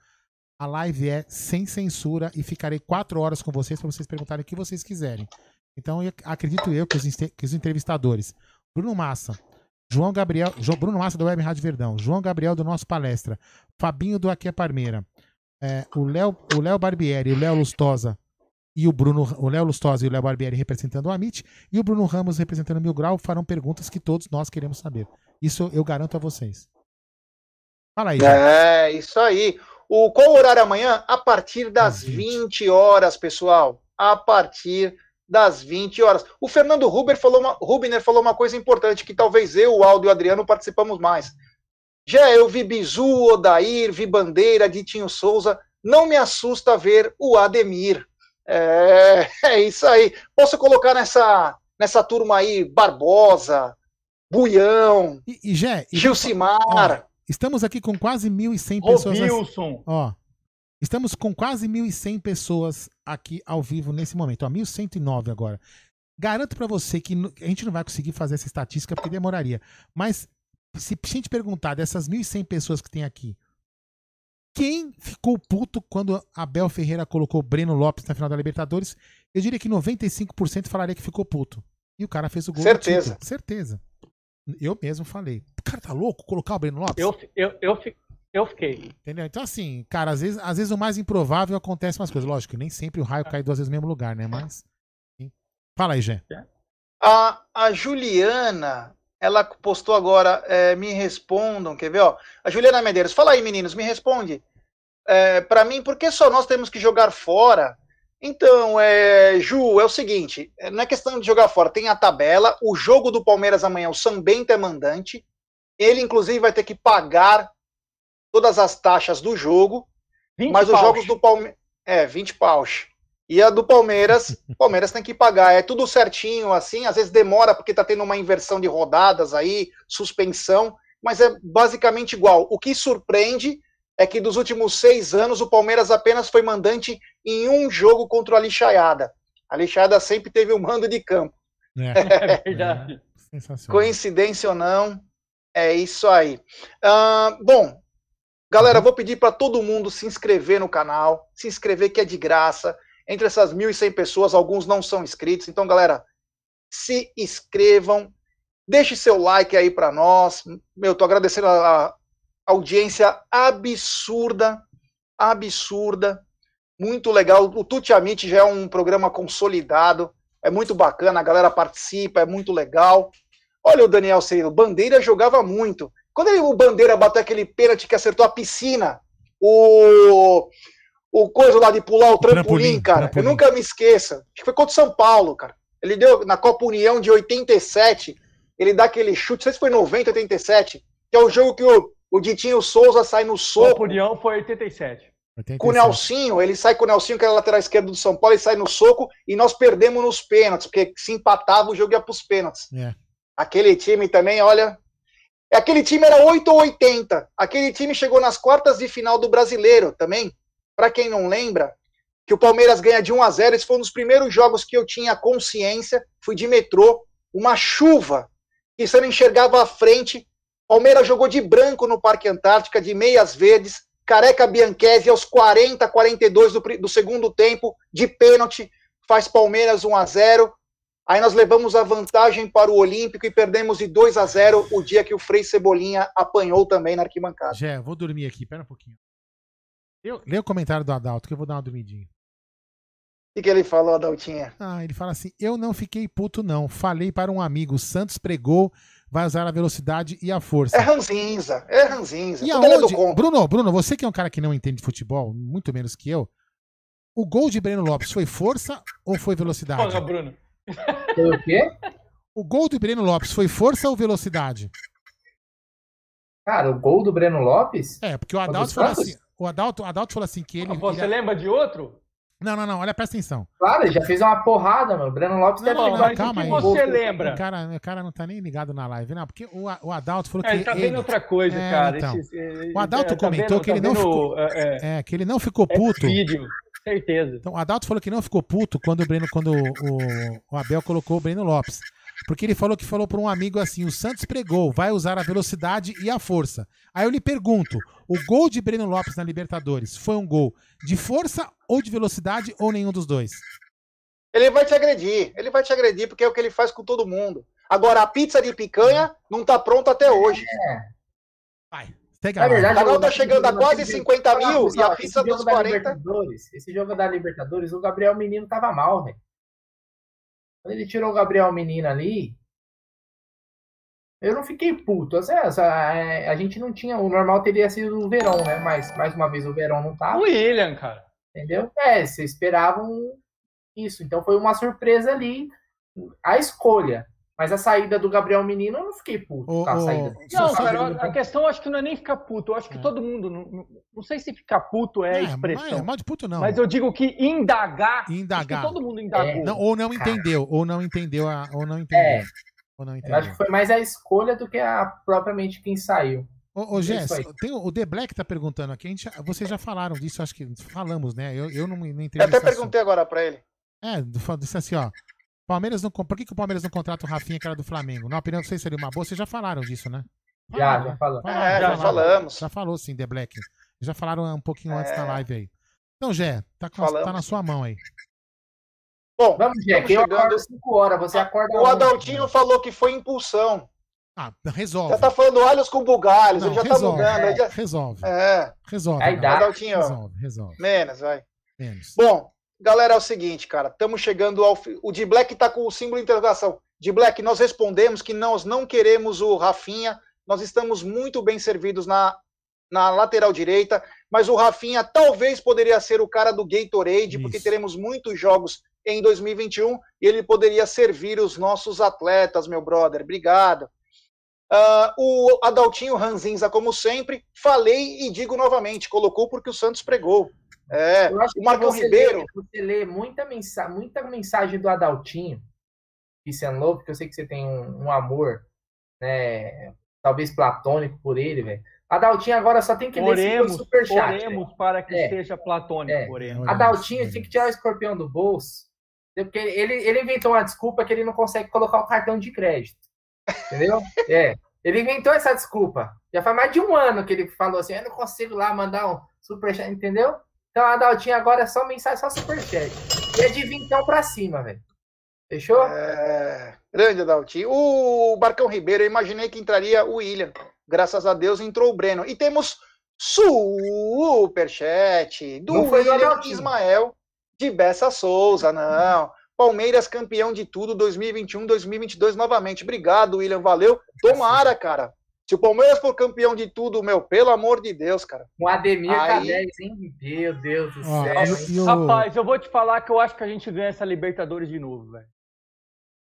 A live é sem censura e ficarei quatro horas com vocês para vocês perguntarem o que vocês quiserem. Então, acredito eu que os, que os entrevistadores, Bruno Massa, João Gabriel, João, Bruno Massa do Web Rádio Verdão, João Gabriel do nosso palestra, Fabinho do Aqui é Parmeira, é, o Léo o Léo Barbieri, o Léo Lustosa e o Bruno, o Léo Lustosa e o Léo Barbieri representando o Amit e o Bruno Ramos representando o Mil Grau farão perguntas que todos nós queremos saber. Isso eu garanto a vocês. Fala aí. É, gente. isso aí. O, qual o horário amanhã? A partir das 20. 20 horas, pessoal. A partir das 20 horas. O Fernando Ruber falou uma, Rubner falou uma coisa importante que talvez eu, o Aldo e o Adriano participamos mais. Já eu vi Bizu, Odair, vi Bandeira, Ditinho Souza. Não me assusta ver o Ademir. É, é isso aí. Posso colocar nessa, nessa turma aí Barbosa, Buião, e, e Gé, e Gilcimar. Ó, estamos aqui com quase 1.100 pessoas. Wilson. Ó, estamos com quase 1.100 pessoas aqui ao vivo nesse momento. Ó, 1.109 agora. Garanto para você que a gente não vai conseguir fazer essa estatística porque demoraria. Mas se a gente perguntar dessas 1.100 pessoas que tem aqui, quem ficou puto quando Abel Ferreira colocou Breno Lopes na final da Libertadores? Eu diria que 95% falaria que ficou puto. E o cara fez o gol. Certeza. Certeza. Eu mesmo falei. O cara tá louco colocar o Breno Lopes? Eu, eu, eu, eu fiquei. Entendeu? Então, assim, cara, às vezes, às vezes o mais improvável acontece umas coisas. Lógico, nem sempre o raio cai duas vezes no mesmo lugar, né? Mas. Sim. Fala aí, Gê. A, a Juliana, ela postou agora, é, me respondam, quer ver? Ó, a Juliana Medeiros, fala aí, meninos, me responde. é, para mim, por que só nós temos que jogar fora? Então, é, Ju, é o seguinte: é, não é questão de jogar fora, tem a tabela. O jogo do Palmeiras amanhã, o São Bento é mandante. Ele, inclusive, vai ter que pagar todas as taxas do jogo. mas os jogos do Palmeiras. É, 20 paus. E a do Palmeiras, o Palmeiras tem que pagar. É tudo certinho, assim, às vezes demora porque tá tendo uma inversão de rodadas aí, suspensão, mas é basicamente igual. O que surpreende é que dos últimos seis anos o Palmeiras apenas foi mandante em um jogo contra o Alixaiada. A Alixaiada sempre teve o um mando de campo. É, é verdade. É. Coincidência ou não, é isso aí. Uh, bom, galera, vou pedir para todo mundo se inscrever no canal, se inscrever que é de graça. Entre essas 1.100 pessoas, alguns não são inscritos. Então, galera, se inscrevam, deixe seu like aí para nós. Meu, tô agradecendo a, audiência absurda, absurda, muito legal. O Tuti Amit já é um programa consolidado, é muito bacana, a galera participa, é muito legal. Olha o Daniel Ceiro, Bandeira jogava muito. Quando ele, o Bandeira bateu aquele pênalti que acertou a piscina, o, o coisa lá de pular o trampolim, trampolim cara, trampolim. eu nunca me esqueça. Acho que foi contra o São Paulo, cara. Ele deu na Copa União de 87, ele dá aquele chute, não sei se foi 90, 87, que é o jogo que o o Ditinho Souza sai no soco. O União foi 87. 87. Com o Nelsinho, ele sai com o Nelsinho, que era lateral esquerdo do São Paulo, ele sai no soco e nós perdemos nos pênaltis, porque se empatava o jogo ia para os pênaltis. É. Aquele time também, olha. Aquele time era 8 ou 80. Aquele time chegou nas quartas de final do brasileiro também. Para quem não lembra, que o Palmeiras ganha de 1 a 0 Esse foi um dos primeiros jogos que eu tinha consciência. Fui de metrô, uma chuva, que você não enxergava à frente. Palmeiras jogou de branco no Parque Antártica, de meias verdes, Careca Bianchese aos 40, 42 do, do segundo tempo, de pênalti, faz Palmeiras 1 a 0 Aí nós levamos a vantagem para o Olímpico e perdemos de 2 a 0 o dia que o Frei Cebolinha apanhou também na arquibancada. Jé, vou dormir aqui, pera um pouquinho. Eu, lê o comentário do Adalto que eu vou dar uma dormidinha. O que, que ele falou, Adaltinha? Ah, ele fala assim: Eu não fiquei puto, não. Falei para um amigo, Santos pregou vai usar a velocidade e a força. É ranzinza, é ranzinza. E aonde, Bruno, Bruno, você que é um cara que não entende futebol, muito menos que eu, o gol de Breno Lopes foi força ou foi velocidade? Porra, Bruno. Foi o quê? O gol do Breno Lopes foi força ou velocidade? Cara, o gol do Breno Lopes? É, porque o Adalto falou assim. O Adalto, o Adalto falou assim que ele. Você ele... lembra de outro? Não, não, não, olha, presta atenção. Claro, ele já fez uma porrada, mano. O Breno Lopes não, deve lembrar. Calma aí. você lembra? O cara, o cara não tá nem ligado na live, não, porque o, o Adalto falou é, que. Ele tá vendo ele... outra coisa, é, cara. Então, Esse, o Adalto é, comentou tá vendo, que ele tá não ficou. É, é, que ele não ficou é puto. Vídeo, certeza. Então, o Adalto falou que não ficou puto quando o Breno, quando o, o Abel colocou o Breno Lopes. Porque ele falou que falou para um amigo assim: o Santos pregou, vai usar a velocidade e a força. Aí eu lhe pergunto: o gol de Breno Lopes na Libertadores foi um gol de força ou de velocidade ou nenhum dos dois? Ele vai te agredir, ele vai te agredir porque é o que ele faz com todo mundo. Agora, a pizza de picanha não tá pronta até hoje. É. Vai. É verdade, o canal tá chegando a quase 50 mil e a pizza dos 40. Esse jogo da Libertadores, o Gabriel Menino tava mal, velho. Quando ele tirou o Gabriel Menino ali, eu não fiquei puto. Assim, essa, a, a, gente não tinha. O normal teria sido o Verão, né? Mas mais uma vez o Verão não tava. O William, cara. Entendeu? É, vocês esperavam isso. Então foi uma surpresa ali. A escolha. Mas a saída do Gabriel Menino, eu não fiquei puto oh, com a saída. Oh, não, cara, a questão acho que não é nem ficar puto. Eu acho que é. todo mundo. Não, não, sei se ficar puto é, é expressão. Mas, é, de puto não. Mas eu digo que indagar. Indagar. todo mundo indagou. É. Não, ou não entendeu. Ou não entendeu. A, ou não entendeu. É. Ou não entendeu. Eu acho que foi mais a escolha do que a propriamente quem saiu. Ô, ô Jess, tem, o The Black tá perguntando aqui. A gente, vocês já falaram disso, acho que falamos, né? Eu, eu não, não entendi. Eu até perguntei agora pra ele. É, disse assim, ó. Palmeiras não. Por que, que o Palmeiras não contrata o Rafinha, que era do Flamengo? Na opinião de vocês seria uma boa? Vocês já falaram disso, né? Já, já falamos. É, já, já falamos. Já falou sim, The Black. Já falaram um pouquinho é. antes da live aí. Então, Jé, tá, tá na sua mão aí. Bom, vamos, Jé, que eu acordo 5 horas, você acorda. O Adaltinho falou que foi impulsão. Ah, resolve. Já tá falando olhos com bugalhos, ele já tá resolve, tá mudando. É, já... Resolve. É. Resolve. Aí dá. Adaltinho, resolve, resolve. Menos, vai. Menos. Bom, galera, é o seguinte, cara. Estamos chegando ao. O de Black está com o símbolo de interrogação. De Black, nós respondemos que nós não queremos o Rafinha. Nós estamos muito bem servidos na na lateral direita, mas o Rafinha talvez poderia ser o cara do Gatorade, Isso. porque teremos muitos jogos em 2021 e ele poderia servir os nossos atletas, meu brother. Obrigado. Uh, o Adaltinho Ranzinza, como sempre, falei e digo novamente, colocou porque o Santos pregou. É, o Marcão Ribeiro. Lê, você lê muita, mensa muita mensagem do Adaltinho, é louco, porque eu sei que você tem um, um amor, né, talvez platônico por ele, velho. Adaltinho agora só tem que oremos, ler esse superchat. Oremos para que é, esteja platônico. É. Oremos. Adaltinho tem que tirar o escorpião do bolso, porque ele, ele inventou uma desculpa que ele não consegue colocar o cartão de crédito. Entendeu? é. Ele inventou essa desculpa. Já faz mais de um ano que ele falou assim: eu não consigo lá mandar um superchat, entendeu? Então a Adaltinho agora é só mensagem, só superchat. E é de vintão pra cima, velho. Fechou? É... Grande Adaltinho. O Barcão Ribeiro, eu imaginei que entraria o William. Graças a Deus entrou o Breno. E temos superchat do William Ismael de Bessa Souza. Não. Palmeiras campeão de tudo 2021, 2022 novamente. Obrigado, William. Valeu. Tomara, cara. Se o Palmeiras for campeão de tudo, meu, pelo amor de Deus, cara. O Ademir Aí... 10, hein? Meu Deus do céu. Rapaz, eu vou te falar que eu acho que a gente ganha essa Libertadores de novo, velho.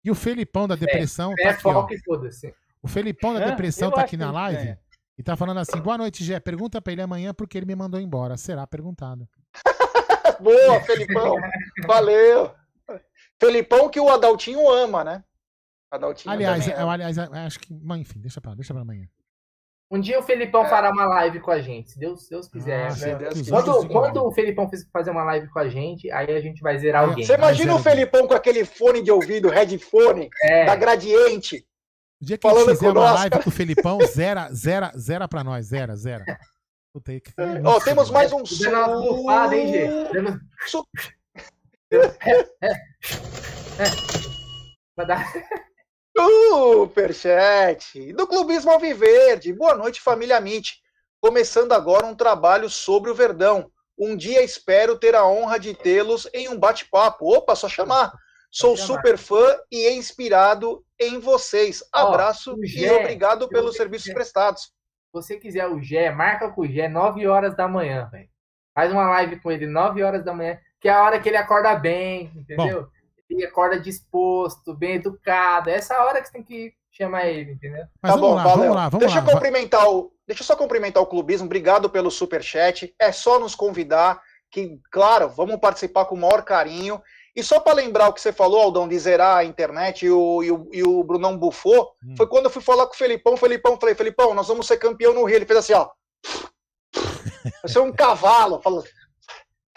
E o Felipão da depressão. É, tá é aqui, e foda-se. O Felipão da depressão tá aqui na live. E tá falando assim: boa noite, Gé. Pergunta pra ele amanhã porque ele me mandou embora. Será perguntado. Boa, Felipão. Valeu. Felipão que o Adaltinho ama, né? Adaltinho aliás, eu, aliás, eu acho que. Mas, enfim, deixa pra, deixa pra amanhã. Um dia o Felipão é. fará uma live com a gente, se Deus, Deus quiser. Ah, né? Deus quando, quiser. quando o Felipão fazer uma live com a gente, aí a gente vai zerar alguém. Você imagina o Felipão com aquele fone de ouvido, headphone, é. da Gradiente. O dia que a gente fizer uma live com o Felipão, zera, zera, zera pra nós, zera, zera. Puta aí, que... oh, temos mais um som. Bufada, hein, Gê? Vai dar... Superchat do Clubismo Alviverde. Boa noite, família Mint. Começando agora um trabalho sobre o Verdão. Um dia espero ter a honra de tê-los em um bate-papo. Opa, só chamar. Sou super fã e inspirado em vocês. Abraço oh, e obrigado pelos serviços quiser, prestados. Se você quiser o Gé, marca com o Gé 9 horas da manhã, velho. Faz uma live com ele 9 horas da manhã, que é a hora que ele acorda bem, entendeu? Bom, ele acorda disposto, bem educado. É essa hora que você tem que chamar ele, entendeu? Mas tá vamos bom, lá, valeu. Vamos lá, vamos deixa lá. Eu cumprimentar o, deixa eu só cumprimentar o clubismo. Obrigado pelo super chat. É só nos convidar que, claro, vamos participar com o maior carinho. E só para lembrar o que você falou, Aldão, de zerar a internet e o, e o, e o Brunão bufou, hum. foi quando eu fui falar com o Felipão. O Felipão, falei, Felipão, nós vamos ser campeão no Rio. Ele fez assim, ó. Você é um cavalo. Falou,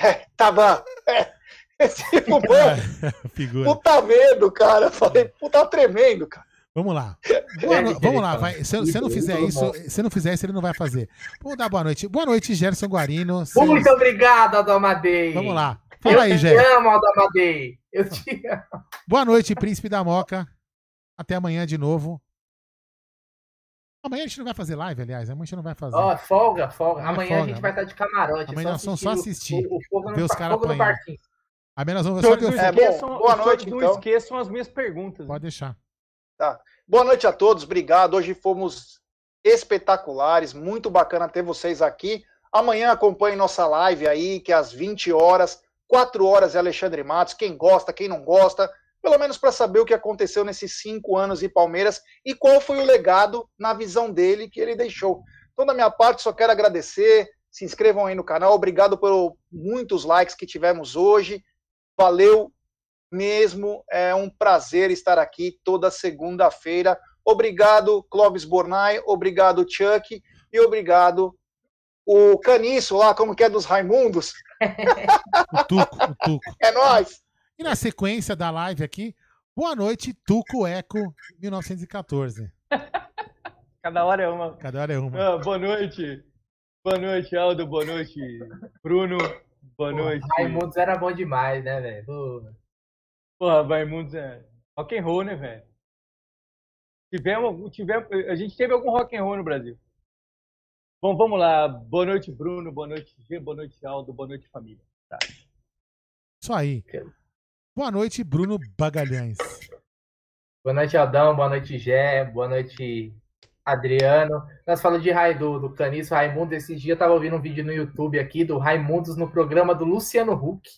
é, tá bom. É. Tipo, mano, puta medo, cara. Falei, puta tremendo, cara. Vamos lá. Boa no... Vamos lá, vai. Se, eu não fizer isso, se não fizer isso, ele não vai fazer. Vamos dar boa noite. Boa noite, Gerson Guarino. Muito obrigado, Amadei. Vamos lá. Fala aí, Gerson. Eu te amo, Amadei. Eu te amo. Boa noite, Príncipe da Moca. Até amanhã de novo. Amanhã a gente não vai fazer live, aliás. Amanhã a gente não vai fazer. Ó, oh, folga, folga. Amanhã, amanhã folga. a gente vai estar de camarote. Amanhã nós vamos só assistir. O, o ver os caras apanhando. Apenas só que eu... é, bom, boa noite, não então. esqueçam as minhas perguntas. Pode deixar. Tá. Boa noite a todos, obrigado. Hoje fomos espetaculares, muito bacana ter vocês aqui. Amanhã acompanhe nossa live aí, que é às 20 horas, 4 horas é Alexandre Matos. Quem gosta, quem não gosta, pelo menos para saber o que aconteceu nesses cinco anos de Palmeiras e qual foi o legado na visão dele que ele deixou. Então, da minha parte, só quero agradecer. Se inscrevam aí no canal. Obrigado por muitos likes que tivemos hoje. Valeu mesmo, é um prazer estar aqui toda segunda-feira. Obrigado, Clóvis Bornai, obrigado, Chuck, e obrigado o Caniço lá, como que é dos Raimundos. o Tuco, o Tuco. É nóis! E na sequência da live aqui, boa noite, Tuco Eco 1914. Cada hora é uma. Cada hora é uma. Ah, boa noite. Boa noite, Aldo. Boa noite, Bruno. Boa noite. Raimundos era bom demais, né, velho? Porra, Raimundos é rock and roll, né, velho? Tivemos, tivemos, a gente teve algum rock and roll no Brasil. Bom, vamos lá. Boa noite, Bruno. Boa noite, G. Boa noite, Aldo. Boa noite, família. Tá. Isso aí. Boa noite, Bruno Bagalhães. Boa noite, Aldão. Boa noite, Gé. Boa noite, Adriano. Nós falamos de do, do Caniço Raimundo. Esse dia eu tava ouvindo um vídeo no YouTube aqui do Raimundos no programa do Luciano Huck.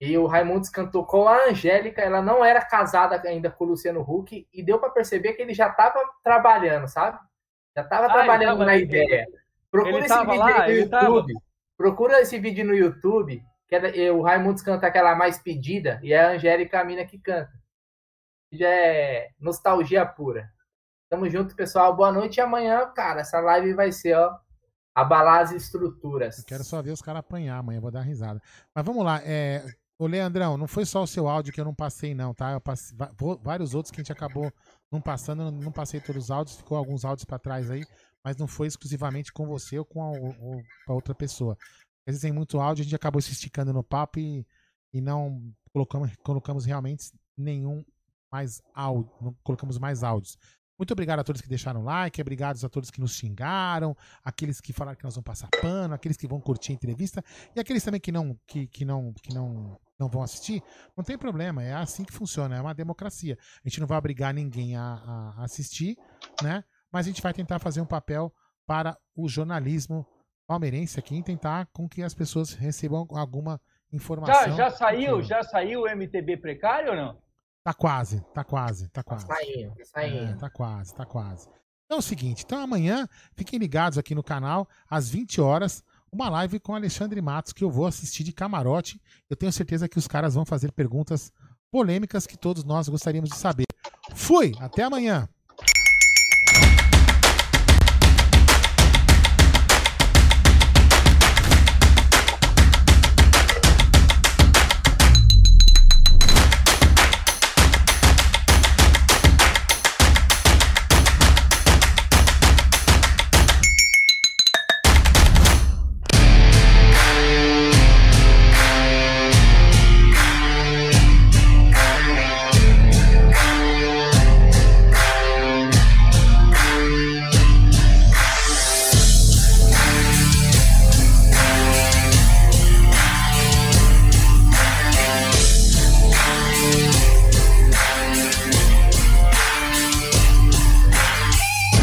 E o Raimundos cantou com a Angélica. Ela não era casada ainda com o Luciano Huck. E deu para perceber que ele já tava trabalhando, sabe? Já tava ah, trabalhando na ideia. Procura esse vídeo lá, no YouTube. Tava... Procura esse vídeo no YouTube. Que é, o Raimundos canta aquela mais pedida. E é a Angélica a mina que canta. Já é nostalgia pura. Tamo junto, pessoal. Boa noite. E amanhã, cara, essa live vai ser, ó, abalar as estruturas. Eu quero só ver os caras apanhar amanhã, vou dar risada. Mas vamos lá, é... Ô, Leandrão, não foi só o seu áudio que eu não passei, não, tá? Eu passei vários outros que a gente acabou não passando, não passei todos os áudios, ficou alguns áudios para trás aí, mas não foi exclusivamente com você ou com a, ou, a outra pessoa. Às vezes tem muito áudio, a gente acabou se esticando no papo e, e não colocamos, colocamos realmente nenhum mais áudio, não colocamos mais áudios. Muito obrigado a todos que deixaram like, obrigado a todos que nos xingaram, aqueles que falaram que nós vamos passar pano, aqueles que vão curtir a entrevista e aqueles também que não que, que não que não não vão assistir. Não tem problema, é assim que funciona, é uma democracia. A gente não vai obrigar ninguém a, a assistir, né? Mas a gente vai tentar fazer um papel para o jornalismo palmeirense aqui e tentar com que as pessoas recebam alguma informação. Já, já saiu, já saiu o MTB precário ou não? Tá quase, tá quase, tá, tá quase. Tá saindo, tá saindo. É, tá quase, tá quase. Então é o seguinte, então amanhã fiquem ligados aqui no canal, às 20 horas, uma live com Alexandre Matos que eu vou assistir de camarote. Eu tenho certeza que os caras vão fazer perguntas polêmicas que todos nós gostaríamos de saber. Fui, até amanhã.